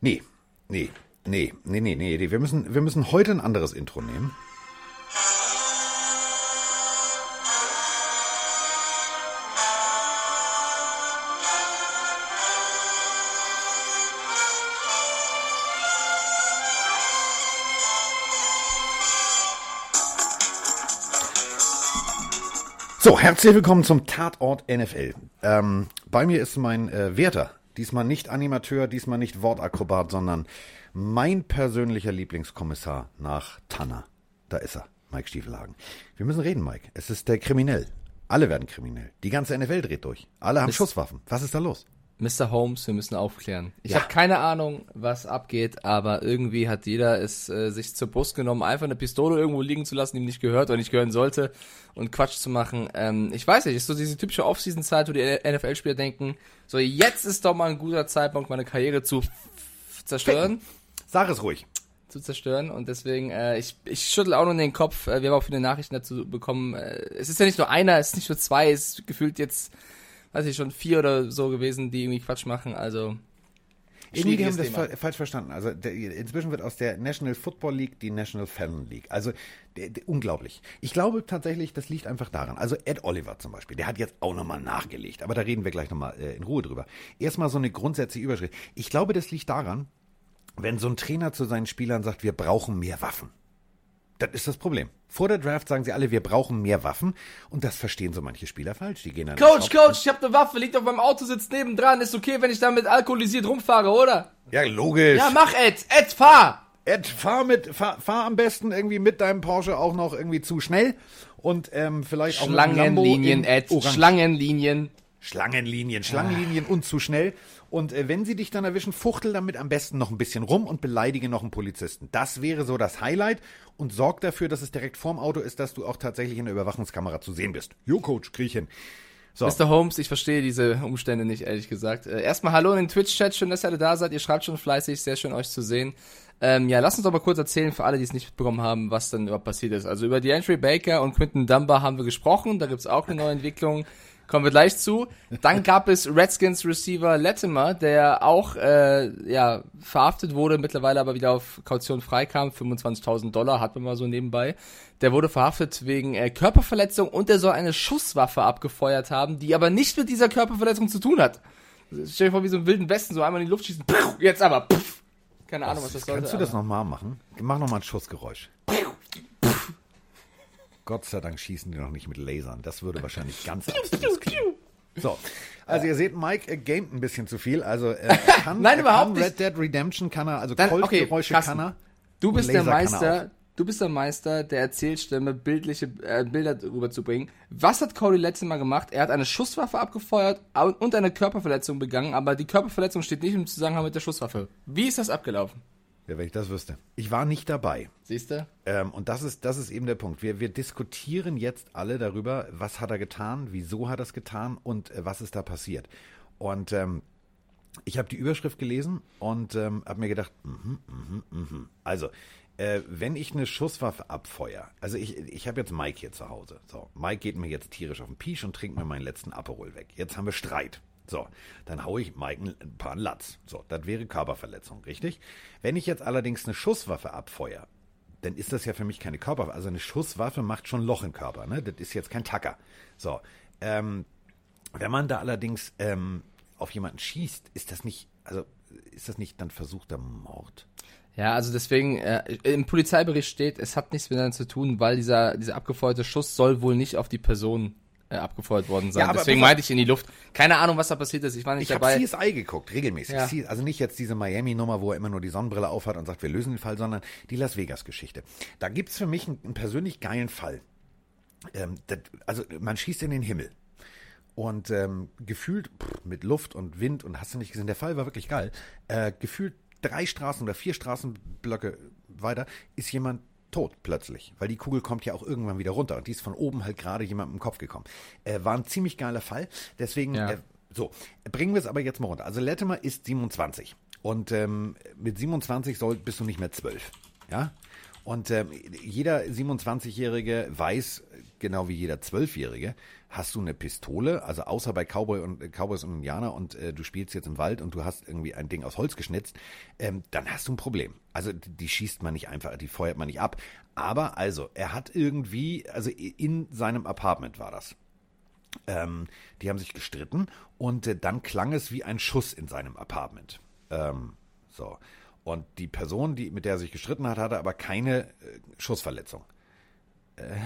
Nee, nee, nee, nee, nee, nee. Wir müssen, wir müssen heute ein anderes Intro nehmen. So, herzlich willkommen zum Tatort NFL. Ähm, bei mir ist mein äh, Werter. Diesmal nicht Animateur, diesmal nicht Wortakrobat, sondern mein persönlicher Lieblingskommissar nach Tanner. Da ist er, Mike Stiefelhagen. Wir müssen reden, Mike. Es ist der Kriminell. Alle werden kriminell. Die ganze NFL dreht durch. Alle haben Mist. Schusswaffen. Was ist da los? Mr. Holmes, wir müssen aufklären. Ich Ja. habe keine Ahnung, was abgeht, aber irgendwie hat jeder es äh, sich zur Brust genommen, einfach eine Pistole irgendwo liegen zu lassen, die ihm nicht gehört oder nicht gehören sollte und Quatsch zu machen. Ähm, ich weiß nicht, ist so diese typische Off-Season-Zeit, wo die NFL-Spieler denken, so jetzt ist doch mal ein guter Zeitpunkt, meine Karriere zu zerstören. Sag es ruhig. zu zerstören und deswegen, äh, ich, ich schüttel auch nur den Kopf, äh, wir haben auch viele Nachrichten dazu bekommen. Äh, es ist ja nicht nur einer, es ist nicht nur zwei, es ist gefühlt jetzt, weiß ich schon, vier oder so gewesen, die irgendwie Quatsch machen, also Irgendwie die haben das Thema. fa falsch verstanden. Also der, inzwischen wird aus der National Football League die National Felon League. Also der, der, unglaublich. Ich glaube tatsächlich, das liegt einfach daran. Also Ed Oliver zum Beispiel, der hat jetzt auch nochmal nachgelegt. Aber da reden wir gleich nochmal äh, in Ruhe drüber. Erstmal so eine grundsätzliche Überschrift. Ich glaube, das liegt daran, wenn so ein Trainer zu seinen Spielern sagt, wir brauchen mehr Waffen. Das ist das Problem. Vor der Draft sagen sie alle, wir brauchen mehr Waffen. Und das verstehen so manche Spieler falsch. Die gehen dann Coach, Coach, ich habe eine Waffe, liegt auf meinem Auto, sitzt nebendran, ist okay, wenn ich damit alkoholisiert rumfahre, oder? Ja, logisch. Ja, mach Ed, Ed, fahr! Ed, fahr mit, fahr, fahr am besten irgendwie mit deinem Porsche auch noch irgendwie zu schnell und ähm, vielleicht auch Schlangenlinien, in Ed, Orange. Schlangenlinien. Schlangenlinien, Schlangenlinien und zu schnell. Und äh, wenn sie dich dann erwischen, fuchtel damit am besten noch ein bisschen rum und beleidige noch einen Polizisten. Das wäre so das Highlight und sorg dafür, dass es direkt vorm Auto ist, dass du auch tatsächlich in der Überwachungskamera zu sehen bist. Jo, Coach, krieg ich hin. So. Mr. Holmes, ich verstehe diese Umstände nicht, ehrlich gesagt. Äh, erstmal hallo in den Twitch-Chat, schön, dass ihr alle da seid. Ihr schreibt schon fleißig, sehr schön euch zu sehen. Ähm, ja, lasst uns mal kurz erzählen, für alle, die es nicht mitbekommen haben, was dann überhaupt passiert ist. Also über DeAndre Baker und Quinton Dunbar haben wir gesprochen, da gibt's auch eine neue Entwicklung. Kommen wir gleich zu. Dann gab es Redskins Receiver Latimer, der auch äh, ja verhaftet wurde, mittlerweile aber wieder auf Kaution freikam. 25.000 Dollar hat man mal so nebenbei. Der wurde verhaftet wegen äh, Körperverletzung und er soll eine Schusswaffe abgefeuert haben, die aber nicht mit dieser Körperverletzung zu tun hat. Stell dir vor, wie so im wilden Westen, so einmal in die Luft schießen. Jetzt aber. Puff. Keine Ahnung, was das sollte. Kannst du das nochmal machen? Mach nochmal ein Schussgeräusch. Gott sei Dank schießen die noch nicht mit Lasern. Das würde wahrscheinlich ganz abstrus klingen. So, also ihr seht, Mike äh, gamet ein bisschen zu viel. Also er kann, Nein, er überhaupt kann nicht. Red Dead Redemption kann er, also Dann, okay, Carsten, kann er. Du bist der er Meister, du bist der Meister der Erzählstimme, bildliche äh, Bilder rüberzubringen. Was hat Cody letztes Mal gemacht? Er hat eine Schusswaffe abgefeuert und eine Körperverletzung begangen, aber die Körperverletzung steht nicht im Zusammenhang mit der Schusswaffe. Wie ist das abgelaufen? Ja, wenn ich das wüsste. Ich war nicht dabei. Siehst du? Ähm, und das ist, das ist eben der Punkt. Wir, wir diskutieren jetzt alle darüber, was hat er getan, wieso hat er es getan und äh, was ist da passiert. Und ähm, ich habe die Überschrift gelesen und ähm, habe mir gedacht, mhm, mhm, mhm. also äh, wenn ich eine Schusswaffe abfeuer, also ich, ich habe jetzt Mike hier zu Hause. So, Mike geht mir jetzt tierisch auf den Pisch und trinkt mir meinen letzten Aperol weg. Jetzt haben wir Streit. So, dann haue ich Mike ein, paar Latz. So, das wäre Körperverletzung, richtig? Wenn ich jetzt allerdings eine Schusswaffe abfeuer, dann ist das ja für mich keine Körperwaffe. Also eine Schusswaffe macht schon Loch im Körper, ne? Das ist jetzt kein Tacker. So, ähm, wenn man da allerdings ähm, auf jemanden schießt, ist das nicht, also ist das nicht dann versuchter Mord? Ja, also deswegen, äh, im Polizeibericht steht, es hat nichts miteinander zu tun, weil dieser, dieser abgefeuerte Schuss soll wohl nicht auf die Person äh, abgefeuert worden sein. Ja, deswegen meinte ich in die Luft. Keine Ahnung, was da passiert ist. Ich war nicht Ich habe dabei. CSI geguckt, regelmäßig. Ja. Also nicht jetzt diese Miami-Nummer, wo er immer nur die Sonnenbrille aufhat und sagt, wir lösen den Fall, sondern die Las Vegas-Geschichte. Da gibt's für mich einen, einen persönlich geilen Fall. Ähm, das, also man schießt in den Himmel. Und ähm, gefühlt pff, mit Luft und Wind und hast du nicht gesehen, der Fall war wirklich geil. Äh, gefühlt drei Straßen oder vier Straßenblöcke weiter ist jemand tot plötzlich, weil die Kugel kommt ja auch irgendwann wieder runter und die ist von oben halt gerade jemandem im Kopf gekommen. Äh, war ein ziemlich geiler Fall, deswegen Ja. äh, so, bringen wir es aber jetzt mal runter. Also Latimer ist 27 und ähm, mit 27 soll, bist du nicht mehr 12, ja? Und ähm, jeder 27-Jährige weiß, genau wie jeder Zwölfjährige, hast du eine Pistole, also außer bei Cowboy und, äh, Cowboys und Indianer und äh, du spielst jetzt im Wald und du hast irgendwie ein Ding aus Holz geschnitzt, ähm, dann hast du ein Problem. Also die, die schießt man nicht einfach, die feuert man nicht ab. Aber also, er hat irgendwie, also in seinem Apartment war das. Ähm, die haben sich gestritten und äh, dann klang es wie ein Schuss in seinem Apartment. Ähm, so. Und die Person, die, mit der er sich gestritten hat, hatte aber keine äh, Schussverletzung. Äh?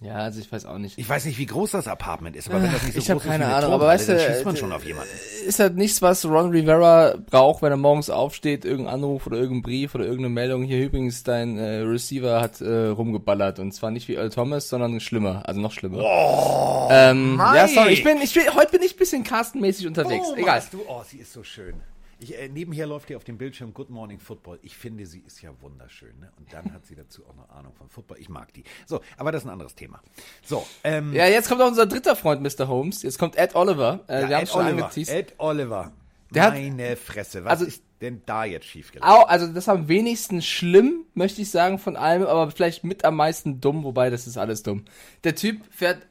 Ja, also ich weiß auch nicht. Ich weiß nicht, wie groß das Apartment ist, aber wenn das nicht so ich groß keine ist wie eine Ahnung, aber weißt dann du, schießt man äh, schon auf jemanden. Ist halt nichts, was Ron Rivera braucht, wenn er morgens aufsteht, irgendein Anruf oder irgendein Brief oder irgendeine Meldung. Hier übrigens, dein äh, Receiver hat äh, rumgeballert und zwar nicht wie Earl Thomas, sondern schlimmer, also noch schlimmer. Oh, ähm, ja, sorry, ich bin, ich bin, heute bin ich ein bisschen Carsten-mäßig unterwegs. oh, Egal. Du, oh, sie ist so schön. Ich, äh, nebenher läuft hier auf dem Bildschirm Good Morning Football. Ich finde, sie ist ja wunderschön. Ne? Und dann hat sie dazu auch noch Ahnung von Football. Ich mag die. So, aber das ist ein anderes Thema. So, ähm, Ja, jetzt kommt auch unser dritter Freund, Mr. Holmes. Jetzt kommt Ed Oliver. Äh, ja, wir haben Ed schon Oliver. angeteased. Ed Oliver. Der hat- Meine Fresse. Was also- ist denn da jetzt schiefgelaufen? Au, also das am wenigsten schlimm, möchte ich sagen, von allem, aber vielleicht mit am meisten dumm, wobei das ist alles dumm. Der Typ fährt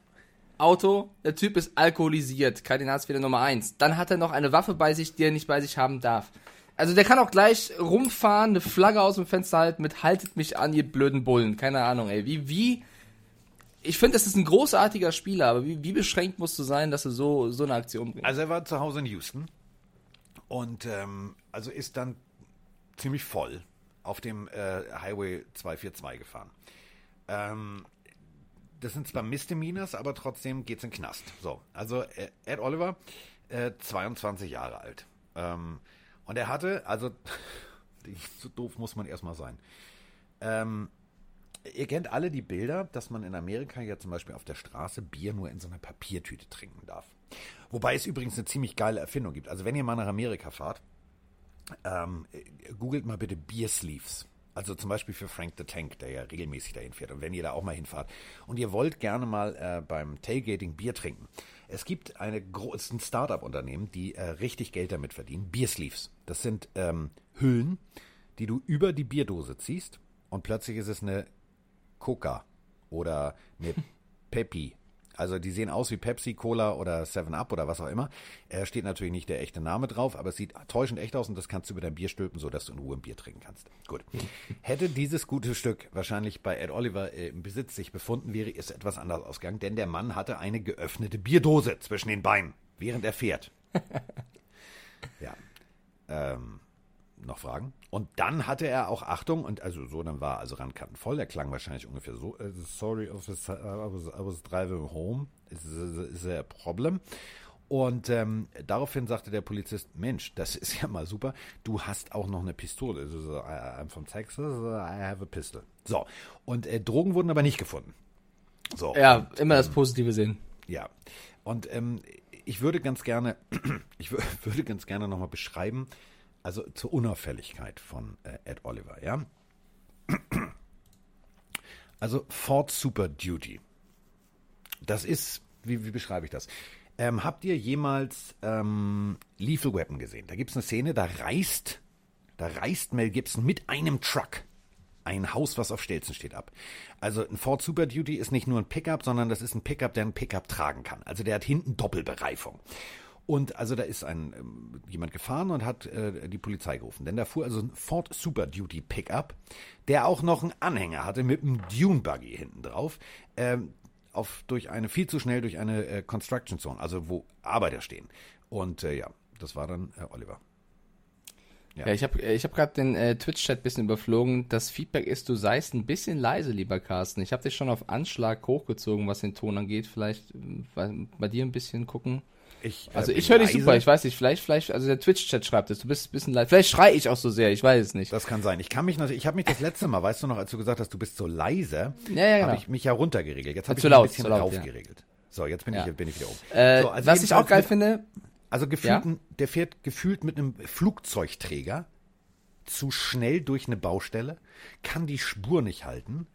Auto, der Typ ist alkoholisiert, Kardinalsfehler Nummer eins. Dann hat er noch eine Waffe bei sich, die er nicht bei sich haben darf. Also der kann auch gleich rumfahren, eine Flagge aus dem Fenster halten mit Haltet mich an, ihr blöden Bullen. Keine Ahnung, ey. Wie, wie. Ich finde, das ist ein großartiger Spieler, aber wie, wie beschränkt musst du sein, dass du so, so eine Aktion bringst? Also er war zu Hause in Houston und ähm, also ist dann ziemlich voll auf dem äh, Highway 242 gefahren. Ähm, das sind zwar Misdemeanors, aber trotzdem geht's in den Knast. So, also äh, Ed Oliver, äh, 22 Jahre alt. Ähm, und er hatte, also so doof muss man erstmal sein. Ähm, ihr kennt alle die Bilder, dass man in Amerika ja zum Beispiel auf der Straße Bier nur in so einer Papiertüte trinken darf. Wobei es übrigens eine ziemlich geile Erfindung gibt. Also wenn ihr mal nach Amerika fahrt, ähm, äh, googelt mal bitte Beer Sleeves. Also zum Beispiel für Frank the Tank, der ja regelmäßig dahin fährt. Und wenn ihr da auch mal hinfahrt und ihr wollt gerne mal äh, beim Tailgating Bier trinken. Es gibt eine gro- es ist ein Startup-Unternehmen, die äh, richtig Geld damit verdienen. Beer Sleeves. Das sind ähm, Hüllen, die du über die Bierdose ziehst und plötzlich ist es eine Coca oder eine Pepsi. Also die sehen aus wie Pepsi, Cola oder 7-Up oder was auch immer. Äh, steht natürlich nicht der echte Name drauf, aber es sieht täuschend echt aus und das kannst du über dein Bier stülpen, sodass du in Ruhe ein Bier trinken kannst. Gut. Hätte dieses gute Stück wahrscheinlich bei Ed Oliver äh, im Besitz sich befunden, wäre es etwas anders ausgegangen, denn der Mann hatte eine geöffnete Bierdose zwischen den Beinen, während er fährt. ja. Ähm, noch Fragen? Und dann hatte er auch Achtung und also so, dann war also Randkanten voll. Er klang wahrscheinlich ungefähr so: äh, Sorry, officer, I was, I was driving home. Is, is, is a problem? Und ähm, daraufhin sagte der Polizist: Mensch, das ist ja mal super. Du hast auch noch eine Pistole. Also, so, I, I'm from Texas. I have a pistol. So. Und äh, Drogen wurden aber nicht gefunden. So. ja, immer das Positive sehen. Ja, und ähm, ich würde ganz gerne, ich wür- würde ganz gerne nochmal beschreiben, also zur Unauffälligkeit von äh, Ed Oliver, ja. Also Ford Super Duty. Das ist, wie, wie beschreibe ich das? Ähm, habt ihr jemals ähm, Lethal Weapon gesehen? Da gibt es eine Szene, da reist, da reist Mel Gibson mit einem Truck ein Haus, was auf Stelzen steht, ab. Also ein Ford Super Duty ist nicht nur ein Pickup, sondern das ist ein Pickup, der ein Pickup tragen kann. Also der hat hinten Doppelbereifung. Und also da ist ein ähm, jemand gefahren und hat äh, die Polizei gerufen. Denn da fuhr also ein Ford Super Duty Pickup, der auch noch einen Anhänger hatte mit einem Dune Buggy hinten drauf, ähm, auf durch eine viel zu schnell durch eine äh, Construction Zone, also wo Arbeiter stehen. Und äh, ja, das war dann äh, Oliver. Ja. Ja, ich habe ich hab gerade den äh, Twitch-Chat bisschen überflogen. Das Feedback ist, du seist ein bisschen leise, lieber Carsten. Ich habe dich schon auf Anschlag hochgezogen, was den Ton angeht. Vielleicht äh, bei, bei dir ein bisschen gucken. Ich, äh, Also ich höre dich super, ich weiß nicht, vielleicht, vielleicht, also der Twitch-Chat schreibt es, du bist ein bisschen leise. Vielleicht schrei ich auch so sehr, ich weiß es nicht. Das kann sein. Ich kann mich natürlich, ich habe mich das letzte Mal, weißt du noch, als du gesagt hast, du bist so leise, Ja, ja, genau. habe ich mich ja runtergeregelt. Jetzt habe ich mich ein laut, bisschen zu laut, raufgeregelt. So, jetzt bin, Ja. ich, bin ich wieder oben. Äh, so, also was ich auch geil mit, finde, Also gefühlt, Ja? ein- der fährt gefühlt mit einem Flugzeugträger zu schnell durch eine Baustelle, kann die Spur nicht halten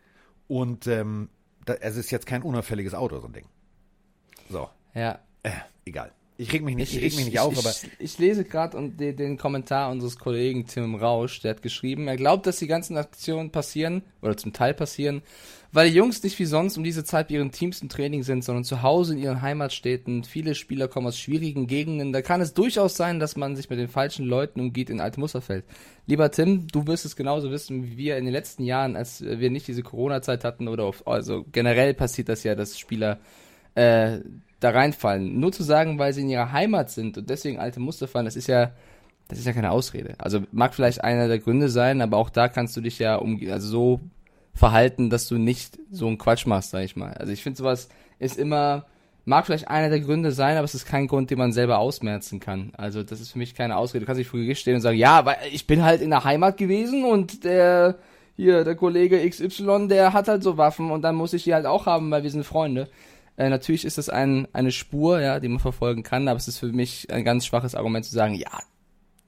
und ähm, da, es ist jetzt kein unauffälliges Auto, so ein Ding. So, ja, äh, egal. Ich reg mich nicht, ich, ich reg mich nicht auf, ich, aber. Ich lese gerade den, den Kommentar unseres Kollegen Tim Rausch, der hat geschrieben, er glaubt, dass die ganzen Aktionen passieren, oder zum Teil passieren, weil die Jungs nicht wie sonst um diese Zeit bei ihren Teams im Training sind, sondern zu Hause in ihren Heimatstädten. Viele Spieler kommen aus schwierigen Gegenden. Da kann es durchaus sein, dass man sich mit den falschen Leuten umgeht in Alte Musterfeld. Lieber Tim, du wirst es genauso wissen wie wir in den letzten Jahren, als wir nicht diese Corona-Zeit hatten oder auf, also generell passiert das ja, dass Spieler äh, da reinfallen. Nur zu sagen, weil sie in ihrer Heimat sind und deswegen alte Muster fallen, das ist ja, das ist ja keine Ausrede. Also mag vielleicht einer der Gründe sein, aber auch da kannst du dich ja um, also so verhalten, dass du nicht so einen Quatsch machst, sag ich mal. Also ich finde sowas ist immer, mag vielleicht einer der Gründe sein, aber es ist kein Grund, den man selber ausmerzen kann. Also das ist für mich keine Ausrede. Du kannst nicht vor Gericht stehen und sagen, ja, weil ich bin halt in der Heimat gewesen und der, hier, der Kollege XY, der hat halt so Waffen und dann muss ich die halt auch haben, weil wir sind Freunde. Äh, natürlich ist das ein, eine Spur, ja, die man verfolgen kann, aber es ist für mich ein ganz schwaches Argument zu sagen, ja,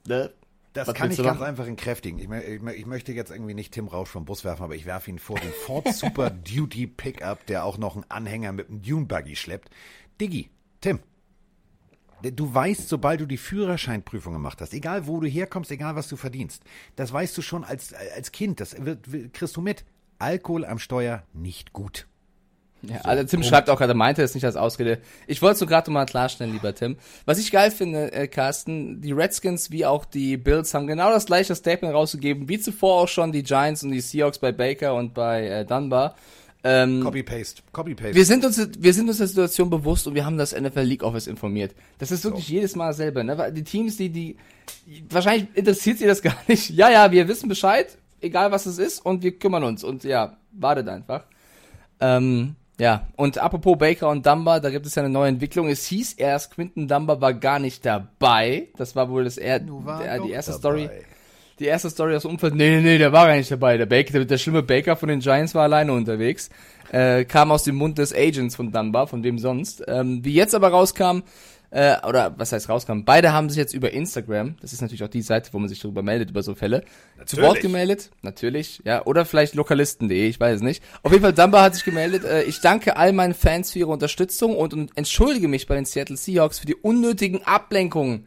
ne? Das kann ich ganz einfach entkräftigen. Ich, ich, ich, möchte jetzt irgendwie nicht Tim Rausch vom Bus werfen, aber ich werfe ihn vor den Ford Super Duty Pickup, der auch noch einen Anhänger mit einem Dune Buggy schleppt. Diggi, Tim, Du weißt, sobald du die Führerscheinprüfung gemacht hast, egal wo du herkommst, egal was du verdienst, das weißt du schon als, als Kind, das wird, kriegst du mit. Alkohol am Steuer nicht gut. Ja, so, also Tim Punkt. schreibt auch gerade, meinte es nicht als Ausrede. Ich wollte es so gerade mal klarstellen, lieber Tim. Was ich geil finde, äh, Carsten, die Redskins wie auch die Bills haben genau das gleiche Statement rausgegeben, wie zuvor auch schon die Giants und die Seahawks bei Baker und bei äh, Dunbar. Ähm, Copy-Paste. Copy-Paste. Wir sind uns, wir sind uns der Situation bewusst und wir haben das NFL League Office informiert. Das ist wirklich so. jedes Mal dasselbe, ne? Die Teams, die, die, wahrscheinlich interessiert sie das gar nicht. Ja, ja, wir wissen Bescheid, egal was es ist und wir kümmern uns und ja, wartet einfach. Ähm, ja, und apropos Baker und Dumba, da gibt es ja eine neue Entwicklung. Es hieß erst, Quinton Dumba war gar nicht dabei. Das war wohl das er, der, die erste dabei. Story. Die erste Story aus dem Umfeld. Nee, nee, nee, der war gar nicht dabei. Der Baker, der, der schlimme Baker von den Giants war alleine unterwegs. Äh, kam aus dem Mund des Agents von Dunbar, von dem sonst. Ähm, wie jetzt aber rauskam, äh, oder was heißt rauskam, beide haben sich jetzt über Instagram, das ist natürlich auch die Seite, wo man sich darüber meldet, über so Fälle, natürlich. zu Wort gemeldet, natürlich, ja, oder vielleicht lokalisten.de, ich weiß es nicht. Auf jeden Fall, Dumba hat sich gemeldet, äh, ich danke all meinen Fans für ihre Unterstützung und, und entschuldige mich bei den Seattle Seahawks für die unnötigen Ablenkungen,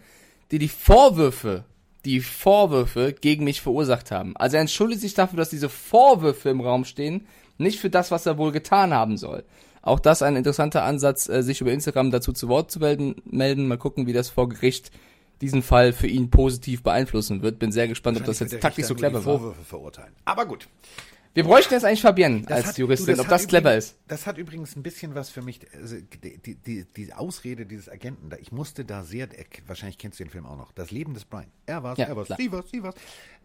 die die Vorwürfe die Vorwürfe gegen mich verursacht haben. Also er entschuldigt sich dafür, dass diese Vorwürfe im Raum stehen, nicht für das, was er wohl getan haben soll. Auch das ein interessanter Ansatz, äh, sich über Instagram dazu zu Wort zu melden. melden. Mal gucken, wie das vor Gericht diesen Fall für ihn positiv beeinflussen wird. Bin sehr gespannt, ob das jetzt taktisch so clever war. Vorwürfe verurteilen. Aber gut. Wir bräuchten jetzt eigentlich Fabienne das als hat, Juristin, du, das ob das clever ist. Das hat übrigens ein bisschen was für mich, also die, die, die, Ausrede dieses Agenten, da, ich musste da sehr, wahrscheinlich kennst du den Film auch noch, das Leben des Brian. Er war's, ja, er war's, sie war's, sie war's.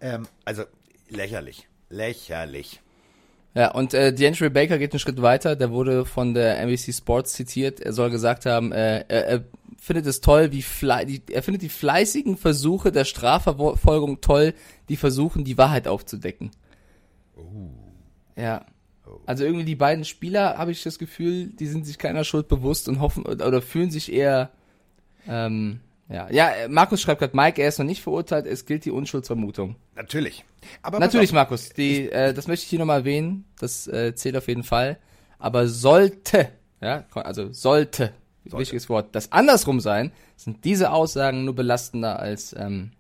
Ähm, also lächerlich, lächerlich. Ja, und äh, D'Angelo Baker geht einen Schritt weiter. Der wurde von der NBC Sports zitiert. Er soll gesagt haben, äh, er, er findet es toll, wie fle die, er findet die fleißigen Versuche der Strafverfolgung toll, die versuchen, die Wahrheit aufzudecken. Oh. Ja. Oh. Also irgendwie die beiden Spieler, habe ich das Gefühl, die sind sich keiner Schuld bewusst und hoffen oder fühlen sich eher ähm, ja, ja, Markus schreibt gerade, Mike, er ist noch nicht verurteilt, es gilt die Unschuldsvermutung. Natürlich. Aber Natürlich, Markus, die, äh, das möchte ich hier nochmal erwähnen, das äh, zählt auf jeden Fall. Aber sollte, ja, also sollte, sollte. wichtiges Wort, das andersrum sein, sind diese Aussagen nur belastender als ähm,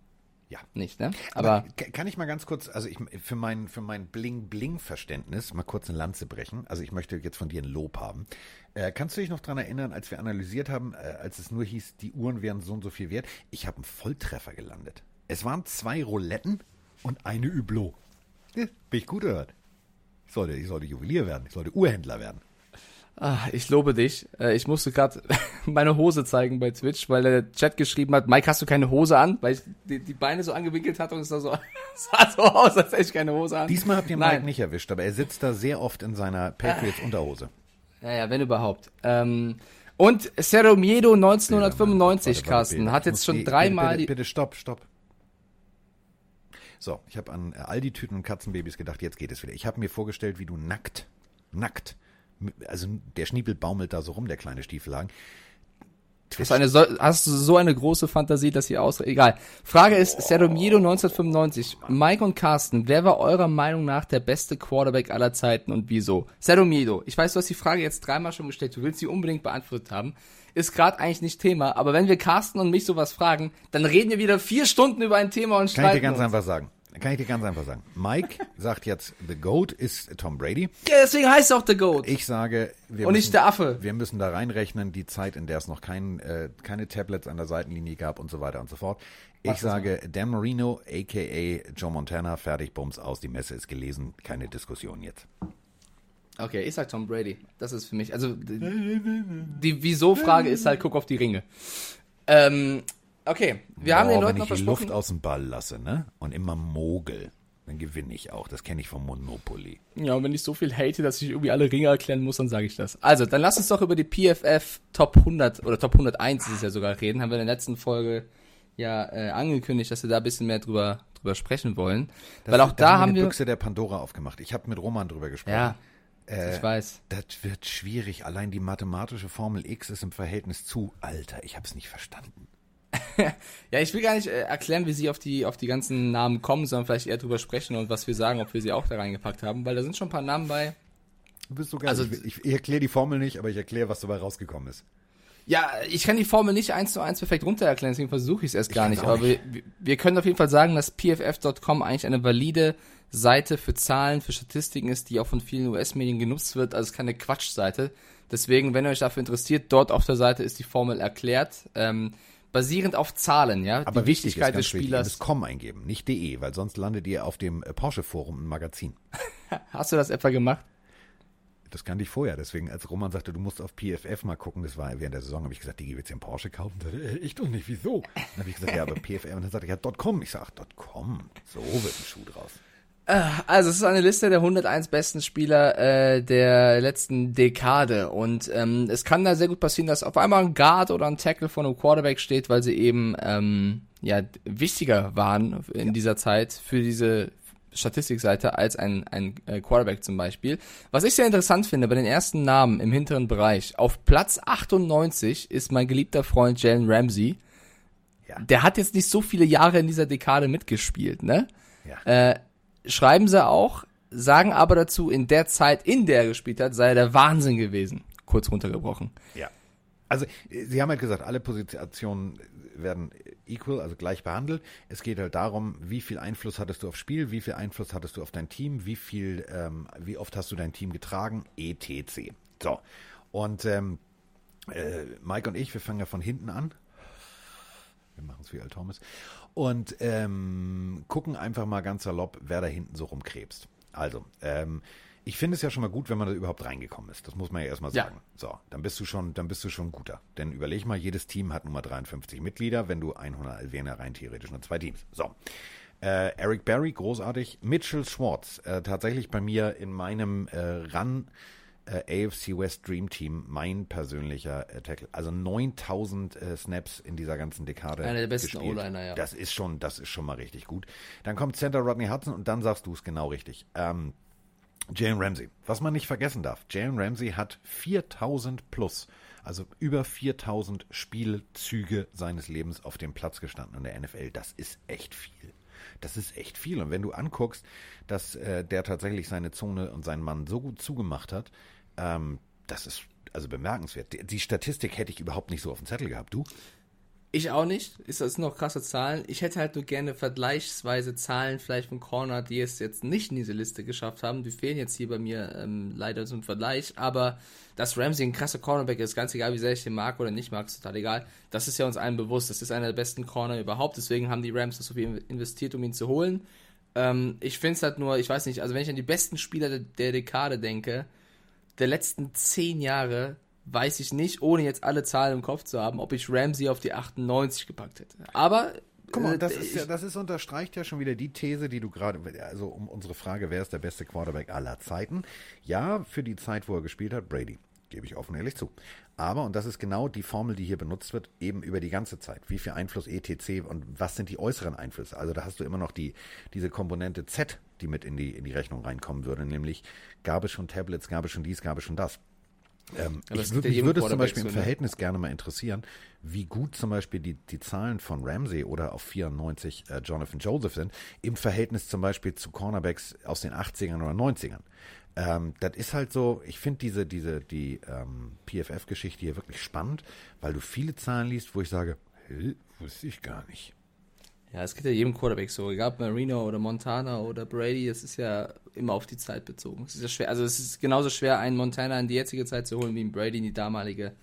ja. Nicht, ne? Aber, Aber, kann ich mal ganz kurz, also ich für mein für mein Bling Bling Verständnis mal kurz eine Lanze brechen. Also ich möchte jetzt von dir ein Lob haben. Äh, kannst du dich noch daran erinnern, als wir analysiert haben, äh, als es nur hieß, die Uhren wären so und so viel wert? Ich habe einen Volltreffer gelandet. Es waren zwei Rouletten und eine Hublot. Ja, bin ich gut gehört. Ich sollte, ich sollte Juwelier werden, ich sollte Uhrhändler werden. Ah, ich lobe dich. Äh, ich musste gerade meine Hose zeigen bei Twitch, weil der Chat geschrieben hat, Mike, hast du keine Hose an? Weil ich die, die Beine so angewinkelt hatte und es sah so, sah so aus, als hätte ich keine Hose an. Diesmal habt ihr Mike Nein. nicht erwischt, aber er sitzt da sehr oft in seiner Patriots Unterhose. Ja, ja, wenn überhaupt. Ähm, und Cerro Miedo 1995, warte, Carsten, hat jetzt schon dreimal bitte, bitte, bitte, stopp, stopp. So, ich habe an Aldi-Tüten und Katzenbabys gedacht, jetzt geht es wieder. Ich habe mir vorgestellt, wie du nackt, nackt also der Schniepel baumelt da so rum, der kleine Stiefelhagen, Hast du, eine so, hast du so eine große Fantasie, dass sie aus... Egal. Frage ist, Sedomiedo 1995. Mike und Carsten, wer war eurer Meinung nach der beste Quarterback aller Zeiten und wieso? Sedomiedo, ich weiß, du hast die Frage jetzt dreimal schon gestellt. Du willst sie unbedingt beantwortet haben. Ist gerade eigentlich nicht Thema. Aber wenn wir Carsten und mich sowas fragen, dann reden wir wieder vier Stunden über ein Thema und streiten Kann ich dir ganz uns. einfach sagen. Kann ich dir ganz einfach sagen. Mike sagt jetzt, The Goat ist Tom Brady. Ja, deswegen heißt es auch The Goat. Ich sage, wir Und müssen, nicht der Affe. Wir müssen da reinrechnen, die Zeit, in der es noch kein, äh, keine Tablets an der Seitenlinie gab und so weiter und so fort. Ich Was sage, Dan Marino, a.k.a. Joe Montana, fertig, Bums, aus, die Messe ist gelesen, keine Diskussion jetzt. Okay, ich sag Tom Brady. Das ist für mich, also die, die Wieso-Frage ist halt, guck auf die Ringe. Ähm, Okay, wir Boah, haben den Leuten noch versprochen. Wenn ich die Luft aus dem Ball lasse, ne? Und immer mogel, dann gewinne ich auch. Das kenne ich vom Monopoly. Ja, und wenn ich so viel hate, dass ich irgendwie alle Ringe erklären muss, dann sage ich das. Also, dann lass uns doch über die PFF Top 100 oder Top 101 ist es ja sogar reden. Haben wir in der letzten Folge ja äh, angekündigt, dass wir da ein bisschen mehr drüber drüber sprechen wollen. Das, Weil auch da, da haben wir die Büchse der Pandora aufgemacht. Ich habe mit Roman drüber gesprochen. Ja. Äh, ich weiß. Das wird schwierig. Allein die mathematische Formel X ist im Verhältnis zu. Alter, ich habe es nicht verstanden. ja, ich will gar nicht äh, erklären, wie sie auf die, auf die ganzen Namen kommen, sondern vielleicht eher drüber sprechen und was wir sagen, ob wir sie auch da reingepackt haben, weil da sind schon ein paar Namen bei. Du bist so geil. Also, ich, ich erkläre die Formel nicht, aber ich erkläre, was dabei rausgekommen ist. Ja, ich kann die Formel nicht eins zu eins perfekt runter erklären, deswegen versuche ich es erst gar nicht. Aber wir, wir können auf jeden Fall sagen, dass pff.com eigentlich eine valide Seite für Zahlen, für Statistiken ist, die auch von vielen US-Medien genutzt wird. Also es ist keine Quatschseite. Deswegen, wenn ihr euch dafür interessiert, dort auf der Seite ist die Formel erklärt. Ähm, basierend auf Zahlen, ja. Aber die Wichtigkeit des Spielers. Wichtig, com eingeben, nicht de, weil sonst landet ihr auf dem äh, Porsche Forum im Magazin. Hast du das etwa gemacht? Das kannte ich vorher. Deswegen, als Roman sagte, du musst auf PFF mal gucken, das war während der Saison, habe ich gesagt, die willst du einen Porsche kaufen? Da, äh, ich doch nicht, wieso? Dann habe ich gesagt, ja, aber PFF. Und dann sagte er, ja, .com. Ich sage, .com. So wird ein Schuh draus. Also es ist eine Liste der 101 besten Spieler äh, der letzten Dekade und ähm, es kann da sehr gut passieren, dass auf einmal ein Guard oder ein Tackle von einem Quarterback steht, weil sie eben ähm, ja wichtiger waren in ja. dieser Zeit für diese Statistikseite als ein, ein äh, Quarterback zum Beispiel. Was ich sehr interessant finde, bei den ersten Namen im hinteren Bereich, auf Platz 98 ist mein geliebter Freund Jalen Ramsey. Ja. Der hat jetzt nicht so viele Jahre in dieser Dekade mitgespielt, ne? Ja. Äh, schreiben sie auch, sagen aber dazu, in der Zeit, in der er gespielt hat, sei er der Wahnsinn gewesen. Kurz runtergebrochen. Ja. Also, sie haben halt gesagt, alle Positionen werden equal, also gleich behandelt. Es geht halt darum, wie viel Einfluss hattest du aufs Spiel, wie viel Einfluss hattest du auf dein Team, wie viel, ähm, wie oft hast du dein Team getragen, etc. So. Und ähm, äh, Mike und ich, wir fangen ja von hinten an. Wir machen es wie Al Thomas und ähm, gucken einfach mal ganz salopp, wer da hinten so rumkrebst. Also, ähm, ich finde es ja schon mal gut, wenn man da überhaupt reingekommen ist. Das muss man ja erstmal sagen. Ja. So, dann bist du schon, dann bist du schon guter. Denn überleg mal, jedes Team hat Nummer 53 Mitglieder, wenn du 100 wären ja rein theoretisch nur zwei Teams. So. Äh, Eric Berry, großartig. Mitchell Schwartz, äh, tatsächlich bei mir in meinem äh, Run äh, AFC West Dream Team mein persönlicher äh, Tackle. Also 9000 äh, Snaps in dieser ganzen Dekade. Einer der besten O-Liner, ja. Das ist schon, das ist schon mal richtig gut. Dann kommt Center Rodney Hudson und dann sagst du es genau richtig. Ähm, Jalen Ramsey. Was man nicht vergessen darf. Jalen Ramsey hat 4000 plus, also über 4000 Spielzüge seines Lebens auf dem Platz gestanden in der NFL. Das ist echt viel. Das ist echt viel. Und wenn du anguckst, dass äh, der tatsächlich seine Zone und seinen Mann so gut zugemacht hat, ähm, das ist also bemerkenswert. Die, die, Statistik hätte ich überhaupt nicht so auf dem Zettel gehabt. Du? Ich auch nicht. Ist das noch krasse Zahlen? Ich hätte halt nur gerne vergleichsweise Zahlen vielleicht von Corner, die es jetzt nicht in diese Liste geschafft haben. Die fehlen jetzt hier bei mir ähm, leider zum Vergleich. Aber dass Ramsey ein krasser Cornerback ist, ganz egal, wie sehr ich den mag oder nicht mag, ist total egal. Das ist ja uns allen bewusst. Das ist einer der besten Corner überhaupt. Deswegen haben die Rams so viel investiert, um ihn zu holen. Ähm, ich finde es halt nur, ich weiß nicht, also wenn ich an die besten Spieler der, der Dekade denke, der letzten zehn Jahre, weiß ich nicht, ohne jetzt alle Zahlen im Kopf zu haben, ob ich Ramsey auf die 98 gepackt hätte. Aber Guck mal, äh, das ist ja, das ist unterstreicht ja schon wieder die These, die du gerade, also um unsere Frage, wer ist der beste Quarterback aller Zeiten? Ja, für die Zeit, wo er gespielt hat, Brady. Gebe ich offen ehrlich zu. Aber, und das ist genau die Formel, die hier benutzt wird, eben über die ganze Zeit. Wie viel Einfluss ETC und was sind die äußeren Einflüsse? Also da hast du immer noch die, diese Komponente Z, die mit in die, in die Rechnung reinkommen würde, nämlich gab es schon Tablets, gab es schon dies, gab es schon das. Ähm, ich, ja mich würde es zum Beispiel im ne? Verhältnis gerne mal interessieren, wie gut zum Beispiel die, die Zahlen von Ramsey oder auf 94 äh, Jonathan Joseph sind, im Verhältnis zum Beispiel zu Cornerbacks aus den 80ern oder 90ern. Ähm, das ist halt so, ich finde diese, diese, die ähm, PFF-Geschichte hier wirklich spannend, weil du viele Zahlen liest, wo ich sage, wusste ich gar nicht. Ja, es geht ja jedem Quarterback so, egal ob Marino oder Montana oder Brady, es ist ja immer auf die Zeit bezogen. Es ist ja schwer, also es ist genauso schwer, einen Montana in die jetzige Zeit zu holen, wie einen Brady in die damalige.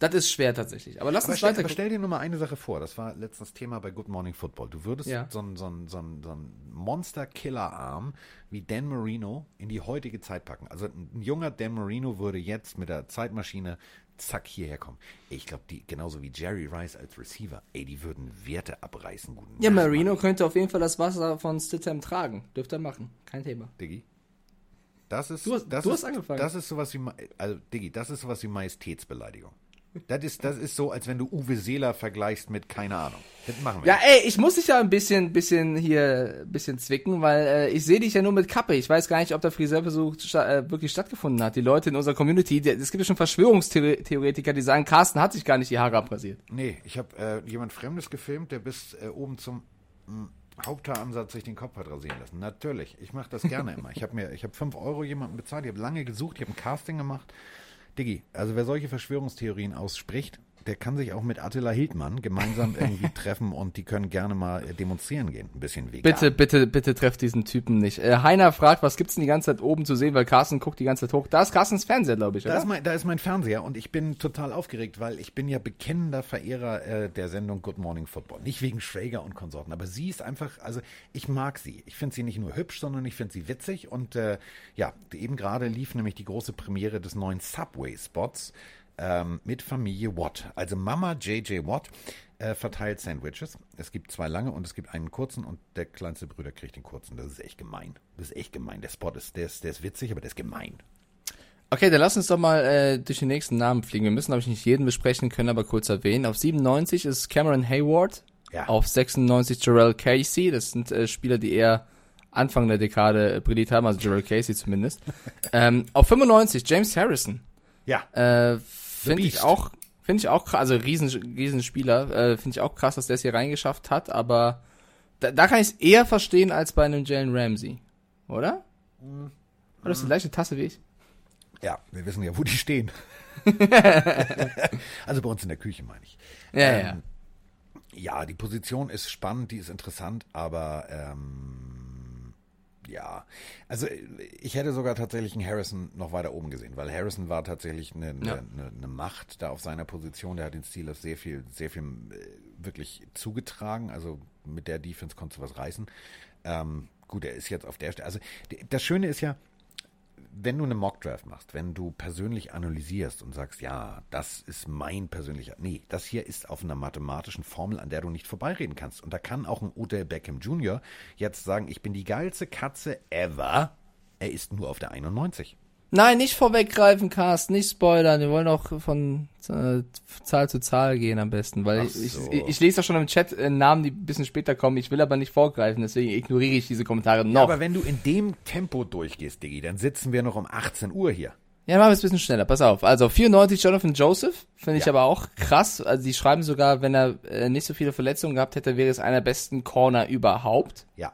Das ist schwer tatsächlich. Aber lass aber uns stell, weiter. Aber stell dir nur mal eine Sache vor. Das war letztens Thema bei Good Morning Football. Du würdest ja. so einen so so ein, so ein Monster-Killer-Arm wie Dan Marino in die heutige Zeit packen. Also ein junger Dan Marino würde jetzt mit der Zeitmaschine zack hierher kommen. Ich glaube, die genauso wie Jerry Rice als Receiver, ey, die würden Werte abreißen. Guten ja, Marino könnte auf jeden Fall das Wasser von Stidham tragen. Dürfte er machen. Kein Thema. Diggi. Das ist, du hast, das du ist, hast angefangen. Das ist sowas wie, also Diggi, das ist sowas wie Majestätsbeleidigung. Das ist, das ist so, als wenn du Uwe Seeler vergleichst mit, keine Ahnung. Das machen wir. Ja, ey, ich muss dich ja ein bisschen, bisschen hier, bisschen zwicken, weil äh, ich sehe dich ja nur mit Kappe. Ich weiß gar nicht, ob der Friseurversuch sta äh, wirklich stattgefunden hat. Die Leute in unserer Community, es gibt ja schon Verschwörungstheoretiker, die sagen, Carsten hat sich gar nicht die Haare abrasiert. Nee, ich habe äh, jemand Fremdes gefilmt, der bis äh, oben zum mh, hm, Haupthaaransatz sich den Kopf hat rasieren lassen. Natürlich, ich mache das gerne immer. Ich habe mir, ich habe 5 Euro jemanden bezahlt, ich habe lange gesucht, ich habe ein Casting gemacht Diggi, also wer solche Verschwörungstheorien ausspricht, der kann sich auch mit Attila Hildmann gemeinsam irgendwie treffen und die können gerne mal äh, demonstrieren gehen. Ein bisschen vegan. Bitte, bitte, bitte trefft diesen Typen nicht. Äh, Heiner fragt, was gibt's denn die ganze Zeit oben zu sehen, weil Carsten guckt die ganze Zeit hoch. Da ist Carstens Fernseher, glaube ich, oder? Da ist, mein, da ist mein Fernseher und ich bin total aufgeregt, weil ich bin ja bekennender Verehrer äh, der Sendung Good Morning Football. Nicht wegen Schwager und Konsorten, aber sie ist einfach, also ich mag sie. Ich finde sie nicht nur hübsch, sondern ich finde sie witzig und äh, ja, eben gerade lief nämlich die große Premiere des neuen Subway-Spots ähm, mit Familie Watt. Also Mama JJ Watt äh, verteilt Sandwiches. Es gibt zwei lange und es gibt einen kurzen und der kleinste Bruder kriegt den kurzen. Das ist echt gemein. Das ist echt gemein. Der Spot ist, der ist, der ist witzig, aber der ist gemein. Okay, dann lass uns doch mal äh, durch den nächsten Namen fliegen. Wir müssen, glaube ich, nicht jeden besprechen, können aber kurz erwähnen. Auf 97 ist Cameron Hayward. Ja. Auf 96 Jarrell Casey. Das sind äh, Spieler, die eher Anfang der Dekade äh, brilliert haben, also Jarrell Casey zumindest. ähm, auf 95 James Harrison. Ja. Äh, Finde ich auch, finde ich auch krass, also riesen, riesen Spieler, äh, finde ich auch krass, dass der es hier reingeschafft hat, aber da, da kann ich es eher verstehen als bei einem Jalen Ramsey, oder? Mhm. Oder ist die gleiche Tasse wie ich? Ja, wir wissen ja, wo die stehen. also bei uns in der Küche meine ich. Ja, ähm, ja. Ja, die Position ist spannend, die ist interessant, aber ähm, ja, also ich hätte sogar tatsächlich einen Harrison noch weiter oben gesehen, weil Harrison war tatsächlich eine, ja. eine, eine Macht da auf seiner Position. Der hat den Steelers sehr viel, sehr viel äh, wirklich zugetragen. Also mit der Defense konntest du was reißen. Ähm, gut, er ist jetzt auf der Stelle. Also das Schöne ist ja, wenn du eine Mockdraft machst, wenn du persönlich analysierst und sagst, ja, das ist mein persönlicher, nee, das hier ist auf einer mathematischen Formel, an der du nicht vorbeireden kannst. Und da kann auch ein Odell Beckham Jr. jetzt sagen, ich bin die geilste Katze ever. Er ist nur auf der 91. Nein, nicht vorweggreifen, Carsten, nicht spoilern. Wir wollen auch von äh, Zahl zu Zahl gehen am besten, weil so. ich, ich, ich, lese doch schon im Chat äh, Namen, die ein bisschen später kommen. Ich will aber nicht vorgreifen, deswegen ignoriere ich diese Kommentare noch. Ja, aber wenn du in dem Tempo durchgehst, Diggi, dann sitzen wir noch um 18 Uhr hier. Ja, machen wir es ein bisschen schneller. Pass auf. Also 94 Jonathan Joseph finde ich ja. aber auch krass. Also die schreiben sogar, wenn er äh, nicht so viele Verletzungen gehabt hätte, wäre es einer der besten Corner überhaupt. Ja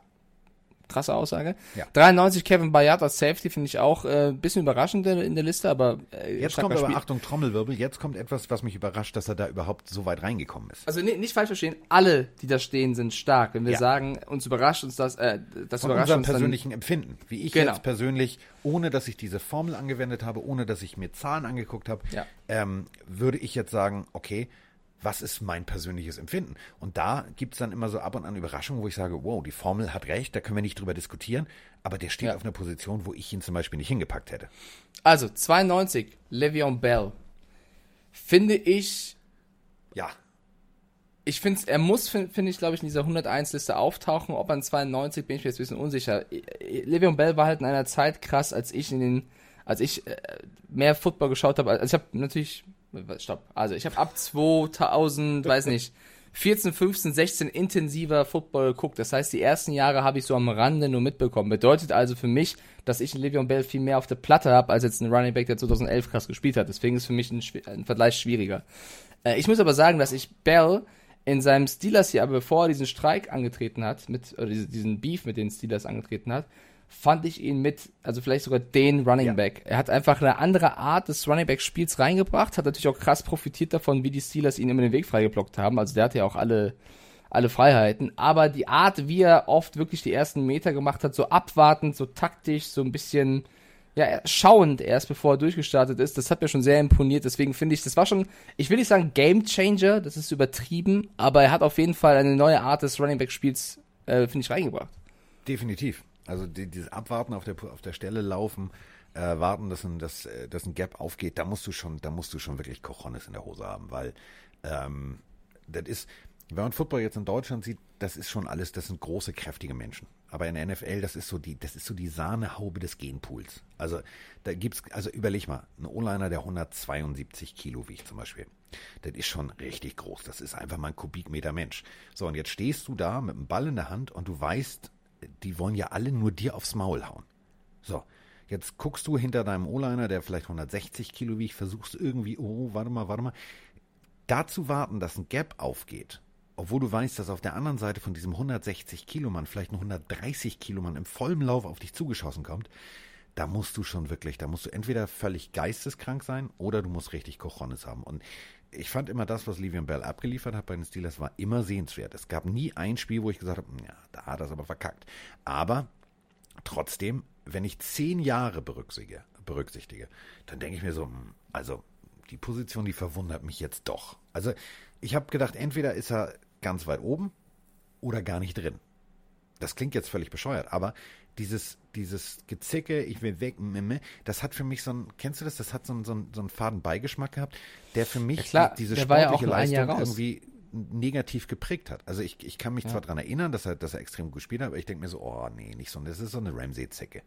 krasse Aussage. Ja. 93 Kevin Bayard als Safety finde ich auch ein äh, bisschen überraschend in, in, der Liste, aber äh, jetzt kommt aber Achtung Trommelwirbel, jetzt kommt etwas, was mich überrascht, dass er da überhaupt so weit reingekommen ist. Also nee, nicht falsch verstehen, alle, die da stehen, sind stark. Wenn wir ja. sagen, uns überrascht uns das, äh, das Von überrascht unserem uns persönlichen dann, Empfinden, wie ich genau. jetzt persönlich, ohne dass ich diese Formel angewendet habe, ohne dass ich mir Zahlen angeguckt habe, ja. ähm, würde ich jetzt sagen, okay, was ist mein persönliches Empfinden? Und da gibt es dann immer so ab und an Überraschungen, wo ich sage, wow, die Formel hat recht, da können wir nicht drüber diskutieren, aber der steht ja. auf einer Position, wo ich ihn zum Beispiel nicht hingepackt hätte. Also, 92, Le'Veon Bell. Finde ich. Ja. Ich finde, er muss, finde find ich, glaube ich, in dieser 101-Liste auftauchen. Ob an 92 bin ich mir jetzt ein bisschen unsicher. Le'Veon Bell war halt in einer Zeit krass, als ich in den, als ich äh, mehr Football geschaut habe. Also ich habe natürlich Stopp. Also ich habe ab 2000, weiß nicht, 14, 15, 16 intensiver Football geguckt. Das heißt, die ersten Jahre habe ich so am Rande nur mitbekommen. Bedeutet also für mich, dass ich einen Le'Veon Bell viel mehr auf der Platte habe, als jetzt ein Running Back, der 2011 krass gespielt hat. Deswegen ist für mich ein, ein Vergleich schwieriger. Äh, ich muss aber sagen, dass ich Bell in seinem Steelers hier, aber bevor er diesen Streik angetreten hat, mit, oder diesen Beef mit den Steelers angetreten hat, fand ich ihn mit, also vielleicht sogar den Running Back. Ja. Er hat einfach eine andere Art des Running Back Spiels reingebracht, hat natürlich auch krass profitiert davon, wie die Steelers ihn immer den Weg freigeblockt haben. Also der hatte ja auch alle, alle Freiheiten. Aber die Art, wie er oft wirklich die ersten Meter gemacht hat, so abwartend, so taktisch, so ein bisschen, ja, schauend erst, bevor er durchgestartet ist, das hat mir schon sehr imponiert. Deswegen finde ich, das war schon, ich will nicht sagen Game Changer, das ist übertrieben, aber er hat auf jeden Fall eine neue Art des Running Back Spiels, äh, finde ich, reingebracht. Definitiv. Also die, dieses Abwarten auf der, auf der Stelle laufen, äh, warten, dass ein, dass, äh, dass ein Gap aufgeht, da musst du schon, da musst du schon wirklich Cojones in der Hose haben, weil ähm, das ist, wenn man Football jetzt in Deutschland sieht, das ist schon alles, das sind große, kräftige Menschen. Aber in der NFL, das ist so die, das ist so die Sahnehaube des Genpools. Also da gibt's, also überleg mal, ein O-Liner, der 172 Kilo wiegt zum Beispiel. Das ist schon richtig groß. Das ist einfach mal ein Kubikmeter Mensch. So, und jetzt stehst du da mit dem Ball in der Hand und du weißt, die wollen ja alle nur dir aufs Maul hauen. So, jetzt guckst du hinter deinem O-Liner, der vielleicht 160 Kilo wiegt, versuchst irgendwie, oh, warte mal, warte mal. Da zu warten, dass ein Gap aufgeht, obwohl du weißt, dass auf der anderen Seite von diesem 160 Kilo Mann vielleicht ein 130 Kilo Mann im vollen Lauf auf dich zugeschossen kommt, da musst du schon wirklich, da musst du entweder völlig geisteskrank sein oder du musst richtig Cojones haben. Und ich fand immer das, was Livian Bell abgeliefert hat bei den Steelers, war immer sehenswert. Es gab nie ein Spiel, wo ich gesagt habe, ja, da hat er es aber verkackt. Aber trotzdem, wenn ich zehn Jahre berücksichtige, berücksichtige dann denke ich mir so, hm, also die Position, die verwundert mich jetzt doch. Also ich habe gedacht, entweder ist er ganz weit oben oder gar nicht drin. Das klingt jetzt völlig bescheuert, aber dieses, dieses Gezicke, ich will weg, das hat für mich so ein, kennst du das? Das hat so einen, so einen, so einen faden Beigeschmack gehabt, der für mich ja klar, diese sportliche ja Leistung irgendwie negativ geprägt hat. Also ich, ich kann mich ja. zwar daran erinnern, dass er, dass er extrem gut gespielt hat, aber ich denke mir so, oh nee, nicht so, das ist so eine Ramsey-Zecke.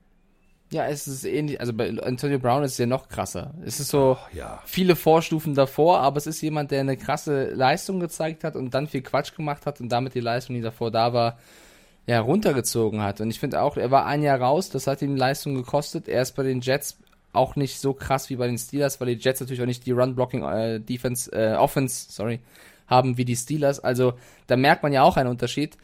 Ja, es ist ähnlich, also bei Antonio Brown ist es ja noch krasser. Es ist so oh, ja. viele Vorstufen davor, aber es ist jemand, der eine krasse Leistung gezeigt hat und dann viel Quatsch gemacht hat und damit die Leistung, die davor da war, ja, runtergezogen hat. Und ich finde auch, er war ein Jahr raus, das hat ihm Leistung gekostet. Er ist bei den Jets auch nicht so krass wie bei den Steelers, weil die Jets natürlich auch nicht die Run-Blocking-Defense, äh, äh, Offense, sorry, haben wie die Steelers. Also da merkt man ja auch einen Unterschied.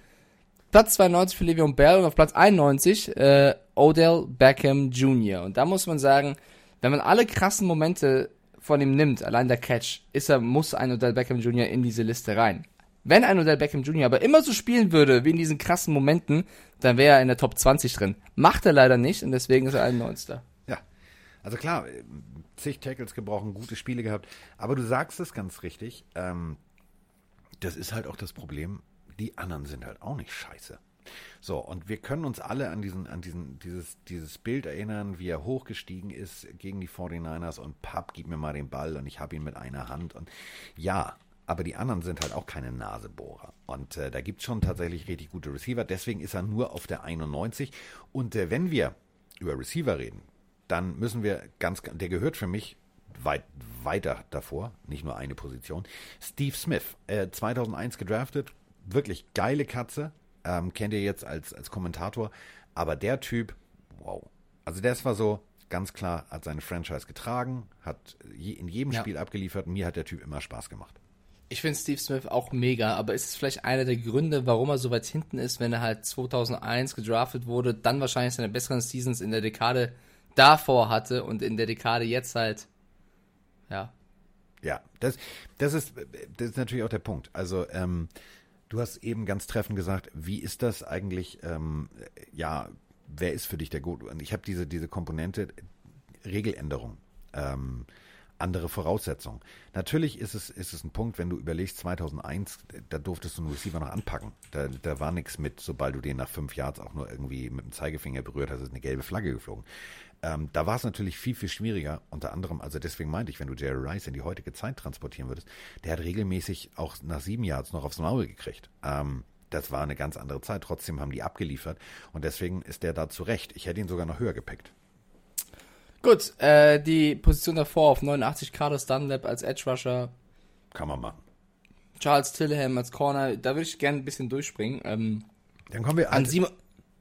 Platz 92 für Le'Veon Bell und auf Platz 91 äh, Odell Beckham Jr. Und da muss man sagen, wenn man alle krassen Momente von ihm nimmt, allein der Catch, ist er, muss ein Odell Beckham Jr. in diese Liste rein. Wenn ein Odell Beckham Jr. aber immer so spielen würde, wie in diesen krassen Momenten, dann wäre er in der Top 20 drin. Macht er leider nicht und deswegen ist er ein 91. Ja, also klar, zig Tackles gebrochen, gute Spiele gehabt. Aber du sagst es ganz richtig, ähm, das ist halt auch das Problem, die anderen sind halt auch nicht scheiße. So, und wir können uns alle an diesen, an diesen, dieses, dieses Bild erinnern, wie er hochgestiegen ist gegen die 49ers und Papp, gib mir mal den Ball und ich habe ihn mit einer Hand. Und ja, aber die anderen sind halt auch keine Nasebohrer. Und äh, da gibt es schon tatsächlich richtig gute Receiver. Deswegen ist er nur auf der 91. Und äh, wenn wir über Receiver reden, dann müssen wir ganz, der gehört für mich weit weiter davor, nicht nur eine Position. Steve Smith, äh, 2001 gedraftet, wirklich geile Katze, ähm, kennt ihr jetzt als, als Kommentator. Aber der Typ, wow. Also das war so, ganz klar, hat seine Franchise getragen, hat je, in jedem ja. Spiel abgeliefert. Mir hat der Typ immer Spaß gemacht. Ich finde Steve Smith auch mega, aber ist es vielleicht einer der Gründe, warum er so weit hinten ist, wenn er halt 2001 gedraftet wurde, dann wahrscheinlich seine besseren Seasons in der Dekade davor hatte und in der Dekade jetzt halt, ja. Ja, das, das, ist, das ist natürlich auch der Punkt. Also, ähm, du hast eben ganz treffend gesagt, wie ist das eigentlich, ähm, ja, wer ist für dich der Gute? Und ich habe diese, diese Komponente Regeländerung. Ähm, andere Voraussetzungen. Natürlich ist es, ist es ein Punkt, wenn du überlegst, 2001, da durftest du einen Receiver noch anpacken. Da, da war nichts mit, sobald du den nach fünf Yards auch nur irgendwie mit dem Zeigefinger berührt hast, ist eine gelbe Flagge geflogen. Ähm, da war es natürlich viel, viel schwieriger. Unter anderem, also deswegen meinte ich, wenn du Jerry Rice in die heutige Zeit transportieren würdest, der hat regelmäßig auch nach sieben Yards noch aufs Maul gekriegt. Ähm, das war eine ganz andere Zeit. Trotzdem haben die abgeliefert und deswegen ist der da zurecht. Ich hätte ihn sogar noch höher gepickt. Gut, äh, die Position davor auf 89 Carlos Dunlap als Edge Rusher. Kann man machen. Charles Tillham als Corner, da würde ich gerne ein bisschen durchspringen. Ähm, Dann kommen wir an sieben,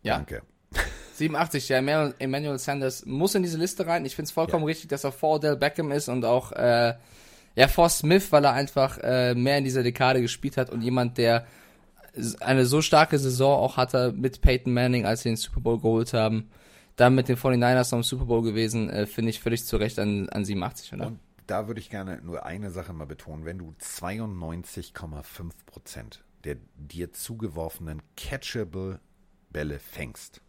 ja, Danke. 87, ja, Emmanuel- Sanders muss in diese Liste rein. Ich finde es vollkommen richtig, dass er vor Odell Beckham ist und auch äh, ja vor Smith, weil er einfach äh, mehr in dieser Dekade gespielt hat und jemand, der eine so starke Saison auch hatte mit Peyton Manning, als sie den Super Bowl geholt haben. Dann mit den 49ers noch im Super Bowl gewesen, äh, finde ich völlig zu Recht an, an 87, oder? Und da würde ich gerne nur eine Sache mal betonen. Wenn du 92,5 Prozent der dir zugeworfenen catchable Bälle fängst,